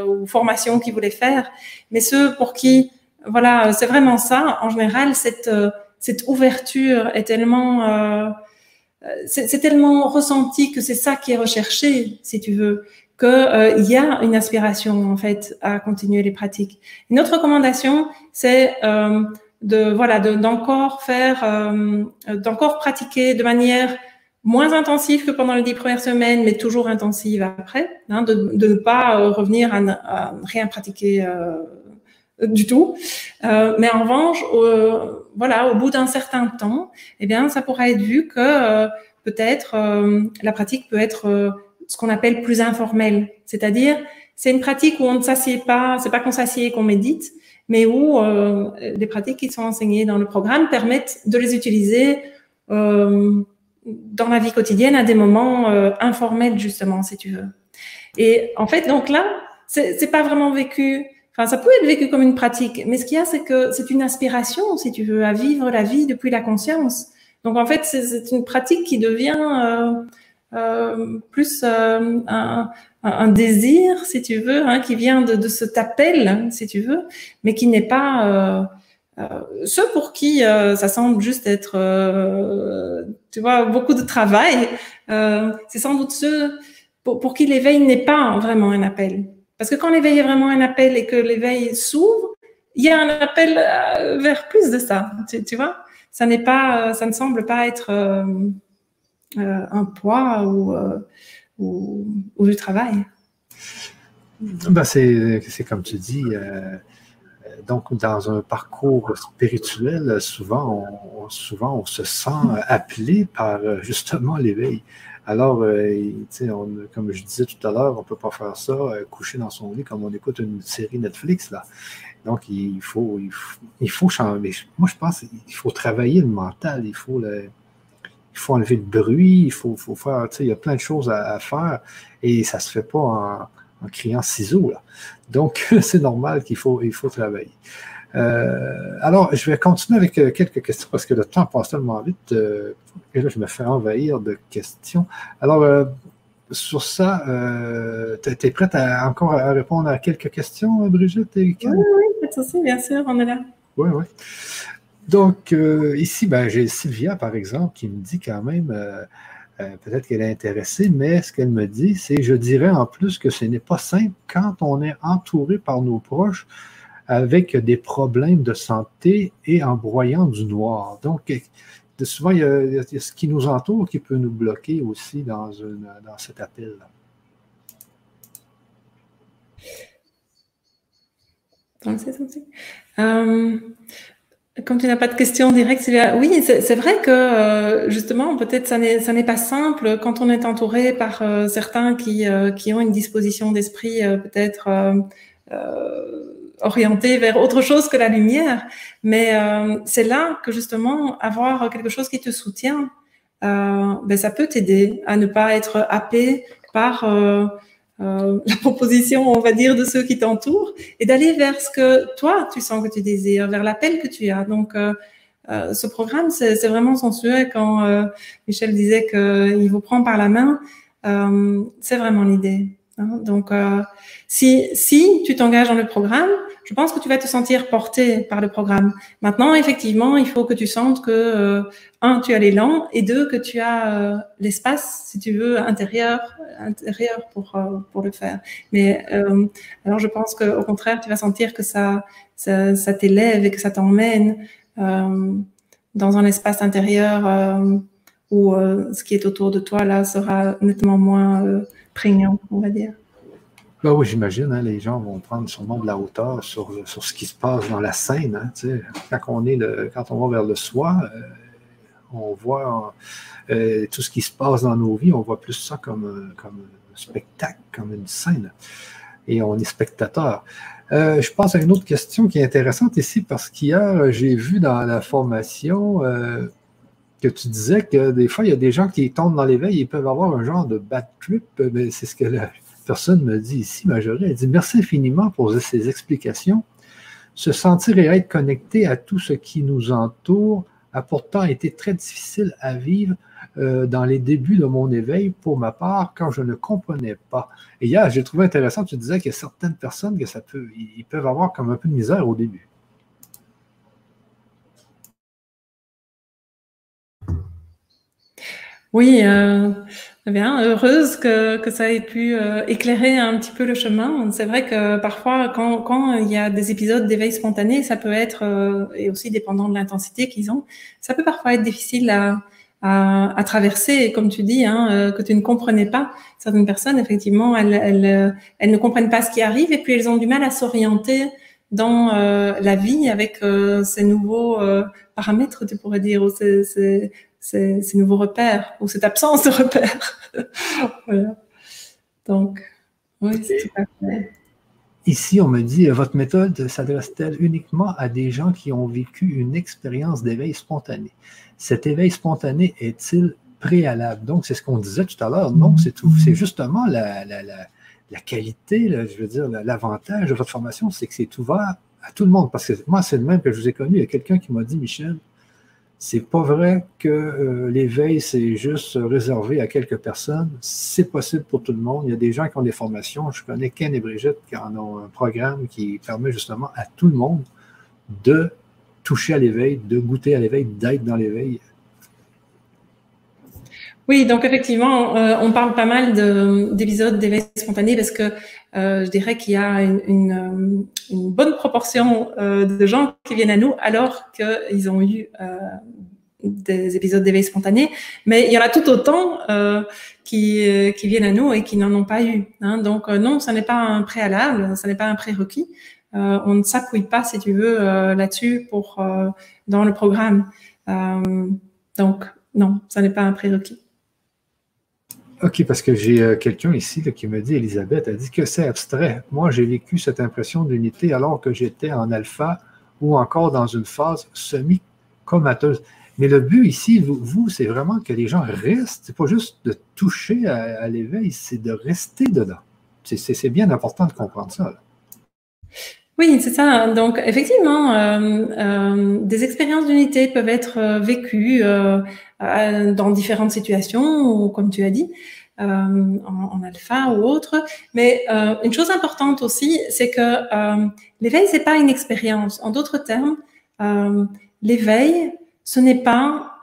S2: ou formations qu'ils voulaient faire. Mais ceux pour qui, voilà, c'est vraiment ça. En général, cette cette ouverture est tellement euh, c'est tellement ressenti que c'est ça qui est recherché, si tu veux, qu'il euh, y a une aspiration en fait à continuer les pratiques. Une autre recommandation, c'est euh, de voilà d'encore faire, euh, d'encore pratiquer de manière moins intensive que pendant les dix premières semaines, mais toujours intensive après, hein, de, de, ne pas revenir à, à rien pratiquer du tout. Euh, mais en revanche, voilà, au bout d'un certain temps, eh bien, ça pourra être vu que euh, peut-être euh, la pratique peut être ce qu'on appelle plus informelle. C'est-à-dire, c'est une pratique où on ne s'assied pas, c'est pas qu'on s'assied et qu'on médite, mais où les pratiques qui sont enseignées dans le programme permettent de les utiliser dans la vie quotidienne à des moments informels justement, si tu veux. Et en fait, donc là, c'est pas vraiment vécu Enfin, ça peut être vécu comme une pratique, mais ce qu'il y a, c'est que c'est une aspiration, si tu veux, à vivre la vie depuis la conscience. Donc, en fait, c'est une pratique qui devient euh, euh, plus euh, un, un, désir, si tu veux, hein, qui vient de, de cet appel, si tu veux, mais qui n'est pas euh, euh, ceux pour qui ça semble juste être, tu vois, beaucoup de travail. c'est sans doute ceux pour, qui l'éveil n'est pas vraiment un appel. Parce que quand l'éveil est vraiment un appel et que l'éveil s'ouvre, il y a un appel euh, vers plus de ça. Tu, vois, ça n'est pas, ça ne semble pas être euh, euh, un poids ou, ou, du travail.
S1: Ben c'est comme tu dis. Donc, dans un parcours spirituel, souvent on, souvent, on se sent appelé par justement l'éveil. Alors, euh, comme je disais tout à l'heure, on ne peut pas faire ça euh, coucher dans son lit comme on écoute une série Netflix. Là. Donc, il faut, il faut, changer. Moi, je pense qu'il faut travailler le mental. Il faut, il faut enlever le bruit. Il faut, faut faire. Il y a plein de choses à, faire et ça ne se fait pas en, criant ciseaux. Là. Donc, [LAUGHS] c'est normal qu'il faut, il faut travailler. Euh, alors, je vais continuer avec euh, quelques questions parce que le temps passe tellement vite euh, et là, je me fais envahir de questions. Alors, sur ça, tu es prête à, encore à répondre à quelques questions, Brigitte
S2: Oui, oui, pas de bien sûr, on est là.
S1: Oui, oui. Donc, ici, ben, j'ai Sylvia, par exemple, qui me dit quand même, peut-être qu'elle est intéressée, mais ce qu'elle me dit, c'est, je dirais en plus que ce n'est pas simple quand on est entouré par nos proches avec des problèmes de santé et en broyant du noir. Donc, souvent, il y, a, ce qui nous entoure qui peut nous bloquer aussi dans, cet appel. -là.
S2: Euh, comme tu n'as pas de questions directes, oui, c'est vrai que euh, justement, peut-être ça n'est pas simple quand on est entouré par euh, certains qui, qui ont une disposition d'esprit peut-être orienté vers autre chose que la lumière. Mais euh, c'est là que justement avoir quelque chose qui te soutient, euh, ben, ça peut t'aider à ne pas être happé par euh, euh, [LAUGHS] la proposition, on va dire, de ceux qui t'entourent et d'aller vers ce que toi tu sens que tu désires, vers l'appel que tu as. Donc euh, euh, ce programme, c'est vraiment souhait quand Michel disait qu'il vous prend par la main. c'est vraiment l'idée. Hein. Donc, si, si tu t'engages dans le programme, je pense que tu vas te sentir porté par le programme. Maintenant, effectivement, il faut que tu sentes que, euh, un, tu as l'élan, et deux, que tu as euh, l'espace, si tu veux, intérieur, intérieur pour, euh, pour le faire. Mais alors, je pense qu'au contraire, tu vas sentir que ça, ça, ça t'élève et que ça t'emmène dans un espace intérieur où ce qui est autour de toi, là, sera nettement moins prégnant, on va dire.
S1: Ben oui, j'imagine, hein, les gens vont prendre sûrement de la hauteur sur, sur ce qui se passe dans la scène. Hein, quand, on est le, quand on va vers le soi, euh, on voit euh, tout ce qui se passe dans nos vies, on voit plus ça comme, comme un spectacle, comme une scène. Et on est spectateur. Euh, je pense à une autre question qui est intéressante ici parce qu'hier, j'ai vu dans la formation que tu disais que des fois, il y a des gens qui tombent dans l'éveil, ils peuvent avoir un genre de bad trip. Mais c'est ce que la personne me dit ici, Majorie. Elle dit Merci infiniment pour ces explications. Se sentir et être connecté à tout ce qui nous entoure a pourtant été très difficile à vivre euh, dans les débuts de mon éveil pour ma part quand je ne comprenais pas. Et hier, j'ai trouvé intéressant, tu disais qu'il y a certaines personnes que ça peut, ils peuvent avoir comme un peu de misère au début.
S2: Oui, euh, bien, heureuse que, que ça ait pu euh, éclairer un petit peu le chemin. C'est vrai que parfois, quand, quand il y a des épisodes d'éveil spontané, ça peut être, euh, et aussi dépendant de l'intensité qu'ils ont, ça peut parfois être difficile à, à, à traverser. Et comme tu dis, hein, euh, que tu ne comprenais pas, certaines personnes, effectivement, elles, elles, elles ne comprennent pas ce qui arrive et puis elles ont du mal à s'orienter dans la vie avec ces nouveaux paramètres, tu pourrais dire, ou ces, ces, nouveaux repères ou cette absence de repères. [LAUGHS] voilà. Donc, oui, c'est tout à fait.
S1: Ici, on me dit, votre méthode s'adresse-t-elle uniquement à des gens qui ont vécu une expérience d'éveil spontané? Cet éveil spontané est-il préalable? Donc, c'est ce qu'on disait tout à l'heure. Non, c'est tout. C'est justement la, la, la, la qualité, je veux dire, l'avantage de votre formation, c'est que c'est ouvert à tout le monde. Parce que moi, c'est le même que je vous ai connu. Il y a quelqu'un qui m'a dit, Michel, c'est pas vrai que euh, l'éveil, c'est juste réservé à quelques personnes. C'est possible pour tout le monde. Il y a des gens qui ont des formations. Je connais Ken et Brigitte qui en ont un programme qui permet justement à tout le monde de toucher à l'éveil, de goûter à l'éveil, d'être dans l'éveil.
S2: Oui, donc effectivement, euh, on parle pas mal d'épisodes d'éveil spontané parce que euh, je dirais qu'il y a une, une bonne proportion euh, de gens qui viennent à nous alors qu'ils ont eu euh, des épisodes d'éveil spontané, mais il y en a tout autant euh, qui, qui viennent à nous et qui n'en ont pas eu. Hein. Donc non, ça n'est pas un préalable, ça n'est pas un prérequis. on ne s'appuie pas, si tu veux, là-dessus pour dans le programme. donc non, ça n'est pas un prérequis.
S1: OK, parce que j'ai euh, quelqu'un ici qui me dit, Elisabeth, elle dit que c'est abstrait. Moi, j'ai vécu cette impression d'unité alors que j'étais en alpha ou encore dans une phase semi-comateuse. Mais le but ici, vous, c'est vraiment que les gens restent. C'est pas juste de toucher à, l'éveil, c'est de rester dedans. C'est bien important de comprendre ça.
S2: Oui, c'est ça. Donc, effectivement, euh, euh, des expériences d'unité peuvent être vécues dans différentes situations, ou comme tu as dit, euh, en, alpha ou autre. Mais euh, une chose importante aussi, c'est que euh, l'éveil, c'est pas une expérience. En d'autres termes, l'éveil, ce n'est pas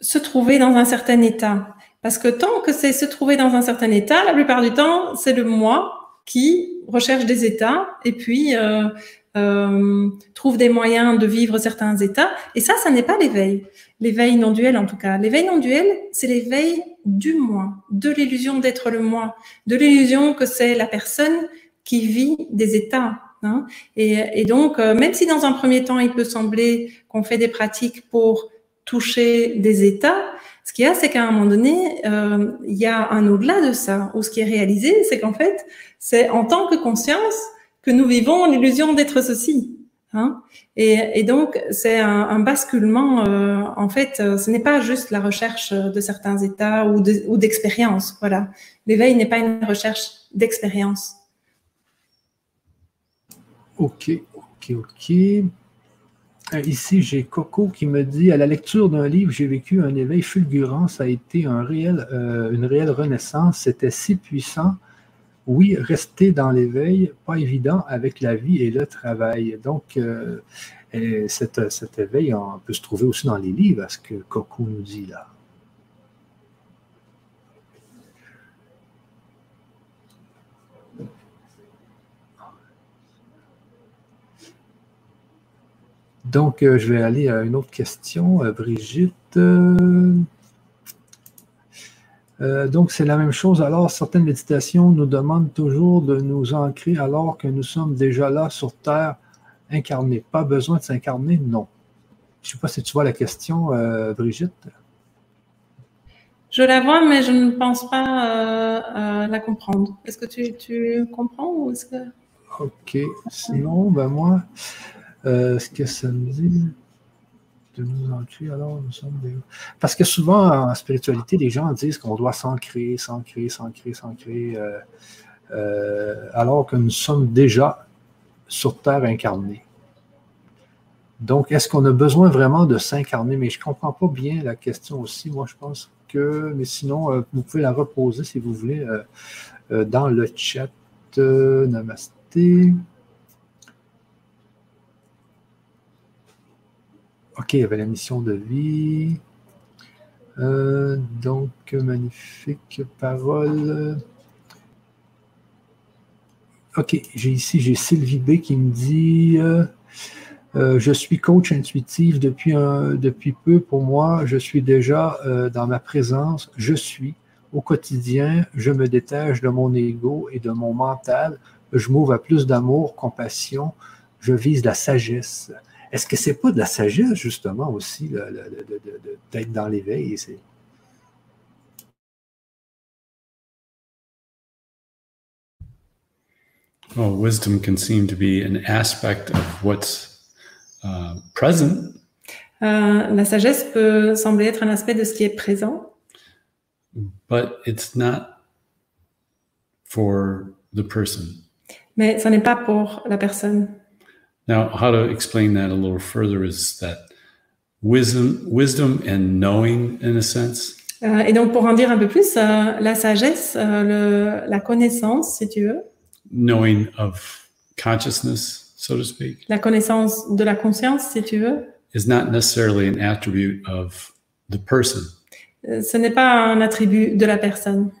S2: se trouver dans un certain état. Parce que tant que c'est se trouver dans un certain état, la plupart du temps, c'est le moi qui recherche des états et puis euh, euh, trouve des moyens de vivre certains états. Et ça, ça n'est pas l'éveil. L'éveil non duel, en tout cas. L'éveil non duel, c'est l'éveil du moi, de l'illusion d'être le moi, de l'illusion que c'est la personne qui vit des états. Hein. Et, donc, euh, même si dans un premier temps, il peut sembler qu'on fait des pratiques pour toucher des états, ce qu'il y a, c'est qu'à un moment donné, euh, il y a un au-delà de ça, où ce qui est réalisé, c'est qu'en fait, c'est en tant que conscience, que nous vivons l'illusion d'être ceci. Hein et, donc, c'est un, basculement. Euh, en fait, euh, ce n'est pas juste la recherche de certains états ou d'expérience. voilà. L'éveil n'est pas une recherche d'expérience.
S1: Ok, ok, ok. Euh, ici, j'ai Coco qui me dit à la lecture d'un livre, j'ai vécu un éveil fulgurant. Ça a été un réel, euh, une réelle renaissance. C'était si puissant oui, rester dans l'éveil, pas évident avec la vie et le travail. Donc, euh, cet, éveil, on peut se trouver aussi dans les livres, à ce que Coco nous dit là. Donc, euh, je vais aller à une autre question. Euh, Brigitte. Euh, donc, c'est la même chose. Alors, certaines méditations nous demandent toujours de nous ancrer alors que nous sommes déjà là sur Terre, incarnés. Pas besoin de s'incarner, non. Je ne sais pas si tu vois la question, Brigitte.
S2: Je la vois, mais je ne pense pas la comprendre. Est-ce que tu, comprends ou est-ce que...
S1: OK. Sinon, ben moi, ce que ça me dit... de nous ancrer, alors nous sommes des... Parce que souvent, en spiritualité, les gens disent qu'on doit s'ancrer, s'ancrer, s'ancrer, s'ancrer, euh, euh, alors que nous sommes déjà sur Terre incarnés. Donc, est-ce qu'on a besoin vraiment de s'incarner? Mais je ne comprends pas bien la question aussi. Moi, je pense que, mais sinon, euh, vous pouvez la reposer si vous voulez dans le chat. namasté. OK, il y avait la mission de vie. Euh, donc, magnifique parole. OK, j'ai ici, j'ai Sylvie B qui me dit euh, euh, Je suis coach intuitif depuis, un, depuis peu. Pour moi, je suis déjà dans ma présence. Je suis. Au quotidien, je me détache de mon ego et de mon mental. Je m'ouvre à plus d'amour, compassion. Je vise la sagesse. Est-ce que c'est pas de la sagesse, justement, aussi, d'être dans l'éveil?
S3: Well, wisdom can seem to be an aspect of what's uh, present.
S2: Euh, la sagesse peut sembler être un aspect de ce qui est présent.
S3: But it's not for the person.
S2: Mais ce n'est pas pour la personne.
S3: Now, how to explain that a little further is that wisdom, wisdom and knowing, in a sense.
S2: Euh, et donc, pour en dire un peu plus, euh, la sagesse, euh, le, la connaissance, si tu veux.
S3: Knowing of consciousness, so to speak.
S2: La connaissance de la conscience, si tu veux.
S3: Is not necessarily an attribute of the person.
S2: Euh, ce n'est pas un attribut de la personne.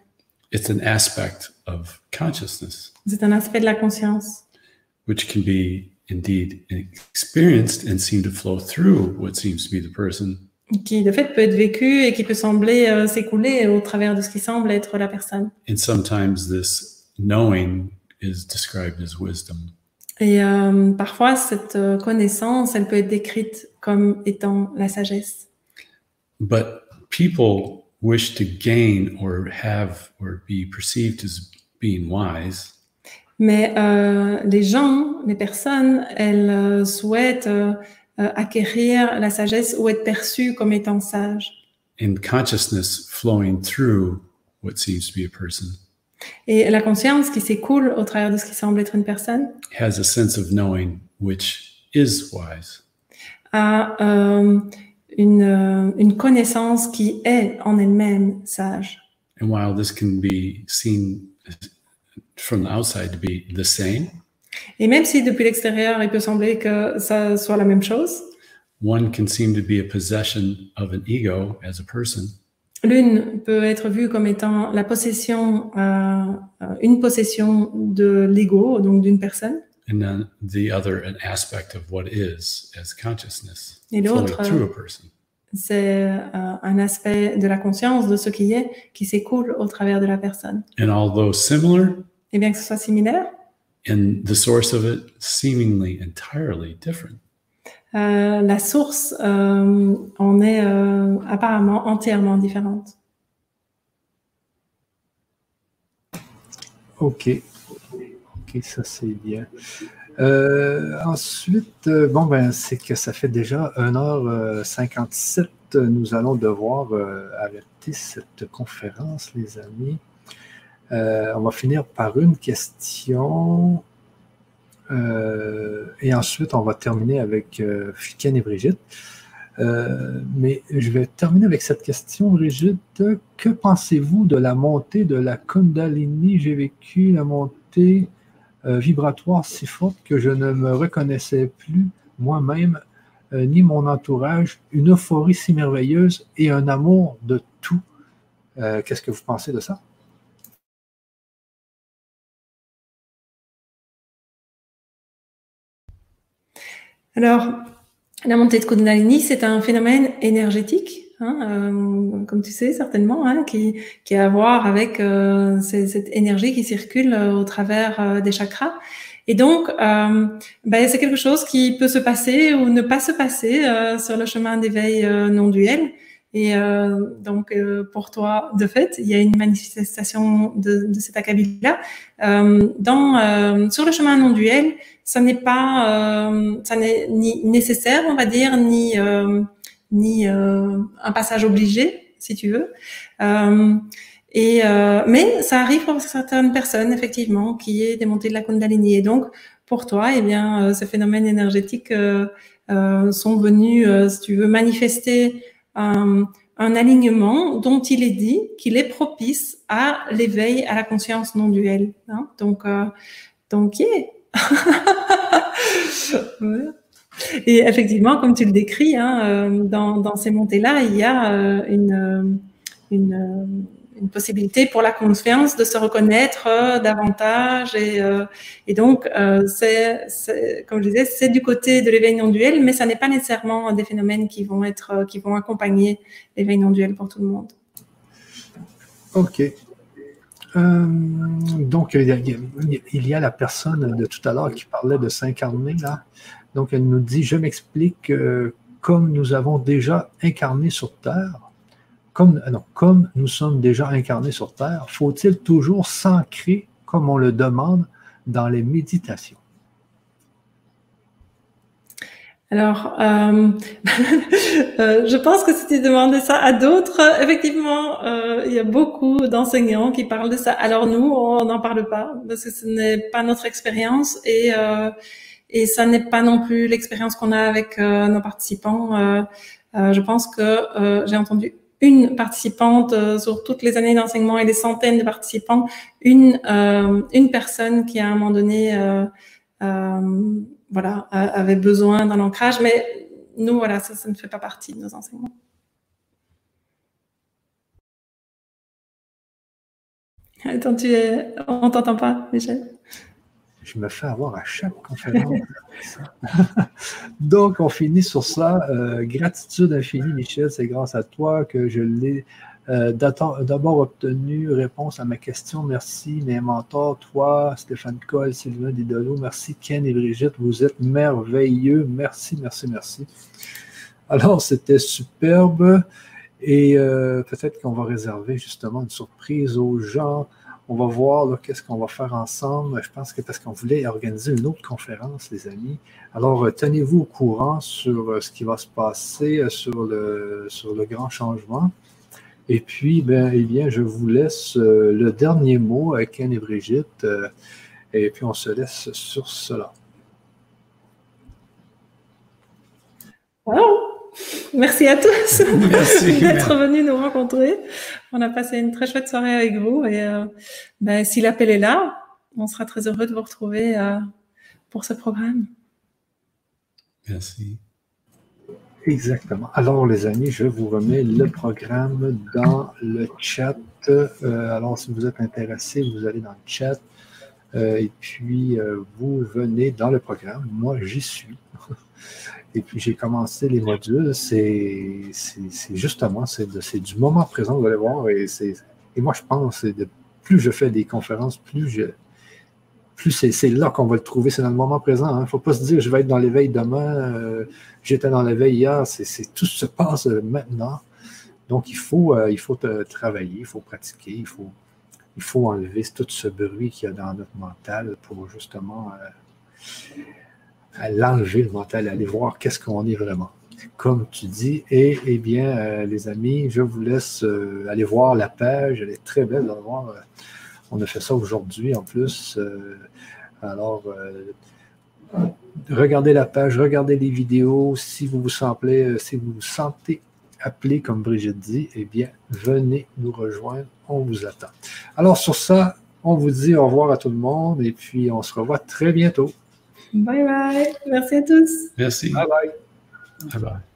S3: It's an aspect of consciousness.
S2: C'est un aspect de la conscience.
S3: Which can be indeed experienced and seem to flow through what seems to be the person.
S2: Qui de fait peut être vécu et qui peut sembler euh, s'écouler au travers de ce qui semble être la personne.
S3: And sometimes this knowing is described as wisdom.
S2: Et euh, parfois cette euh, connaissance, elle peut être décrite comme étant la sagesse.
S3: But people wish to gain or have or be perceived as being wise.
S2: Mais euh, les gens, les personnes, elles euh, souhaitent euh, acquérir la sagesse ou être perçues comme étant sages.
S3: In consciousness flowing through what seems to be a person.
S2: Et la conscience qui s'écoule au travers de ce qui semble être une personne
S3: has a sense of knowing which is wise.
S2: a euh, une, une connaissance qui est en elle-même sage.
S3: And while this can be seen from the outside to be the same.
S2: Et même si depuis l'extérieur, il peut sembler que ça soit la même chose.
S3: One can seem to be a possession of an ego as a person.
S2: L'une peut être vue comme étant la possession, euh, une possession de l'ego, donc d'une personne.
S3: And then the other, an aspect of what is as consciousness
S2: Et l'autre,
S3: through a person.
S2: c'est euh, un aspect de la conscience, de ce qui est, qui s'écoule au travers de la personne.
S3: And although similar,
S2: Et bien que ce soit similaire,
S3: in the source of it seemingly entirely different.
S2: euh, la source euh, en est euh, apparemment entièrement différente.
S1: OK. OK, ça c'est bien. Euh, ensuite, euh, bon, ben, c'est que ça fait déjà 1h57. Nous allons devoir euh, arrêter cette conférence, les amis. Euh, on va finir par une question. Euh, et ensuite, on va terminer avec euh, et Brigitte. Euh, mais je vais terminer avec cette question, Brigitte. Que pensez-vous de la montée de la Kundalini J'ai vécu la montée vibratoire si forte que je ne me reconnaissais plus moi-même ni mon entourage. Une euphorie si merveilleuse et un amour de tout. Qu'est-ce que vous pensez de ça?
S2: Alors, la montée de Kundalini, c'est un phénomène énergétique, hein, euh, comme tu sais certainement, hein, qui, qui a à voir avec euh, cette énergie qui circule euh, au travers euh, des chakras. Et donc, euh, ben, c'est quelque chose qui peut se passer ou ne pas se passer euh, sur le chemin d'éveil non duel. Et euh, donc, euh, pour toi, de fait, il y a une manifestation de, de cet acabit-là. Euh, dans, euh, sur le chemin non duel, ça n'est pas, euh, ça n'est ni nécessaire, on va dire, ni euh, ni un passage obligé, si tu veux. et mais ça arrive pour certaines personnes, effectivement, qui est démonté de la Kundalini. Et donc, pour toi, eh bien, ces phénomènes énergétiques sont venus, si tu veux, manifester un alignement dont il est dit qu'il est propice à l'éveil à la conscience non duelle. Hein. Donc, euh, donc, yeah. [LAUGHS] Et effectivement, comme tu le décris, hein, euh, dans, ces montées-là, il y a euh, une, une possibilité pour la confiance de se reconnaître euh, davantage. Et, euh, donc, euh, c'est, comme je disais, c'est du côté de l'éveil non duel, mais ça n'est pas nécessairement des phénomènes qui vont être, qui vont accompagner l'éveil non duel pour tout le monde.
S1: Ok. donc, il y, a, il y, a, la personne de tout à l'heure qui parlait de s'incarner là. Donc, elle nous dit, je m'explique, comme nous avons déjà incarné sur Terre, comme, euh, comme nous sommes déjà incarnés sur Terre, faut-il toujours s'ancrer comme on le demande dans les méditations?
S2: Alors, euh, [LAUGHS] euh, je pense que si tu demandes ça à d'autres, effectivement, il y a beaucoup d'enseignants qui parlent de ça. Alors nous, on n'en parle pas parce que ce n'est pas notre expérience et et ça n'est pas non plus l'expérience qu'on a avec nos participants. je pense que j'ai entendu une participante euh, sur toutes les années d'enseignement et des centaines de participants, une, euh, une personne qui à un moment donné euh, voilà, avait besoin d'un ancrage, mais nous, voilà, ça, ça ne fait pas partie de nos enseignements. Attends, tu es... on t'entend pas, Michel?
S1: Je me fais avoir à chaque conférence. Donc, on finit sur ça. Euh, gratitude infinie, Michel. C'est grâce à toi que je l'ai euh, d'abord obtenu réponse à ma question. Merci, mes mentors, toi, Stéphane Coll, Sylvain Didolo. Merci, Ken et Brigitte. Vous êtes merveilleux. Merci, merci, merci. Alors, c'était superbe. Et euh, peut-être qu'on va réserver justement une surprise aux gens on va voir qu'est-ce qu'on va faire ensemble. Je pense que parce qu'on voulait organiser une autre conférence, les amis. Alors, euh, tenez-vous au courant sur euh, ce qui va se passer euh, sur le, grand changement. Et puis, ben, eh bien, je vous laisse le dernier mot avec Ken et Brigitte. et puis, on se laisse sur cela.
S2: Merci à tous [LAUGHS] [LAUGHS] d'être venus nous rencontrer. On a passé une très chouette soirée avec vous et euh, ben, si l'appel est là, on sera très heureux de vous retrouver euh, pour ce programme.
S3: Merci.
S1: Exactement. Alors, les amis, je vous remets le programme dans le chat. Euh, alors, si vous êtes intéressé, vous allez dans le chat et puis vous venez dans le programme. Moi, j'y suis. [LAUGHS] Et puis j'ai commencé les modules, c'est justement, c'est du moment présent, vous allez voir. Et, et moi, je pense que plus je fais des conférences, plus je, plus c'est là qu'on va le trouver, c'est dans le moment présent. Il hein. ne faut pas se dire je vais être dans l'éveil demain, euh, j'étais dans l'éveil hier, c'est tout se passe maintenant. Donc il faut, euh, il faut travailler, il faut pratiquer, il faut, il faut enlever tout ce bruit qu'il y a dans notre mental pour justement euh, l'enlever le mental, aller voir qu'est-ce qu'on est vraiment. Comme tu dis, et eh bien, euh, les amis, je vous laisse euh, aller voir la page, elle est très belle à voir. On a fait ça aujourd'hui en plus. alors, regardez la page, regardez les vidéos. Si vous vous sentez, si vous vous sentez appelé, comme Brigitte dit, eh bien, venez nous rejoindre. On vous attend. Alors, sur ça, on vous dit au revoir à tout le monde et puis on se revoit très bientôt.
S2: Bye bye. Merci à tous.
S3: Merci.
S1: Bye bye.
S3: Bye bye.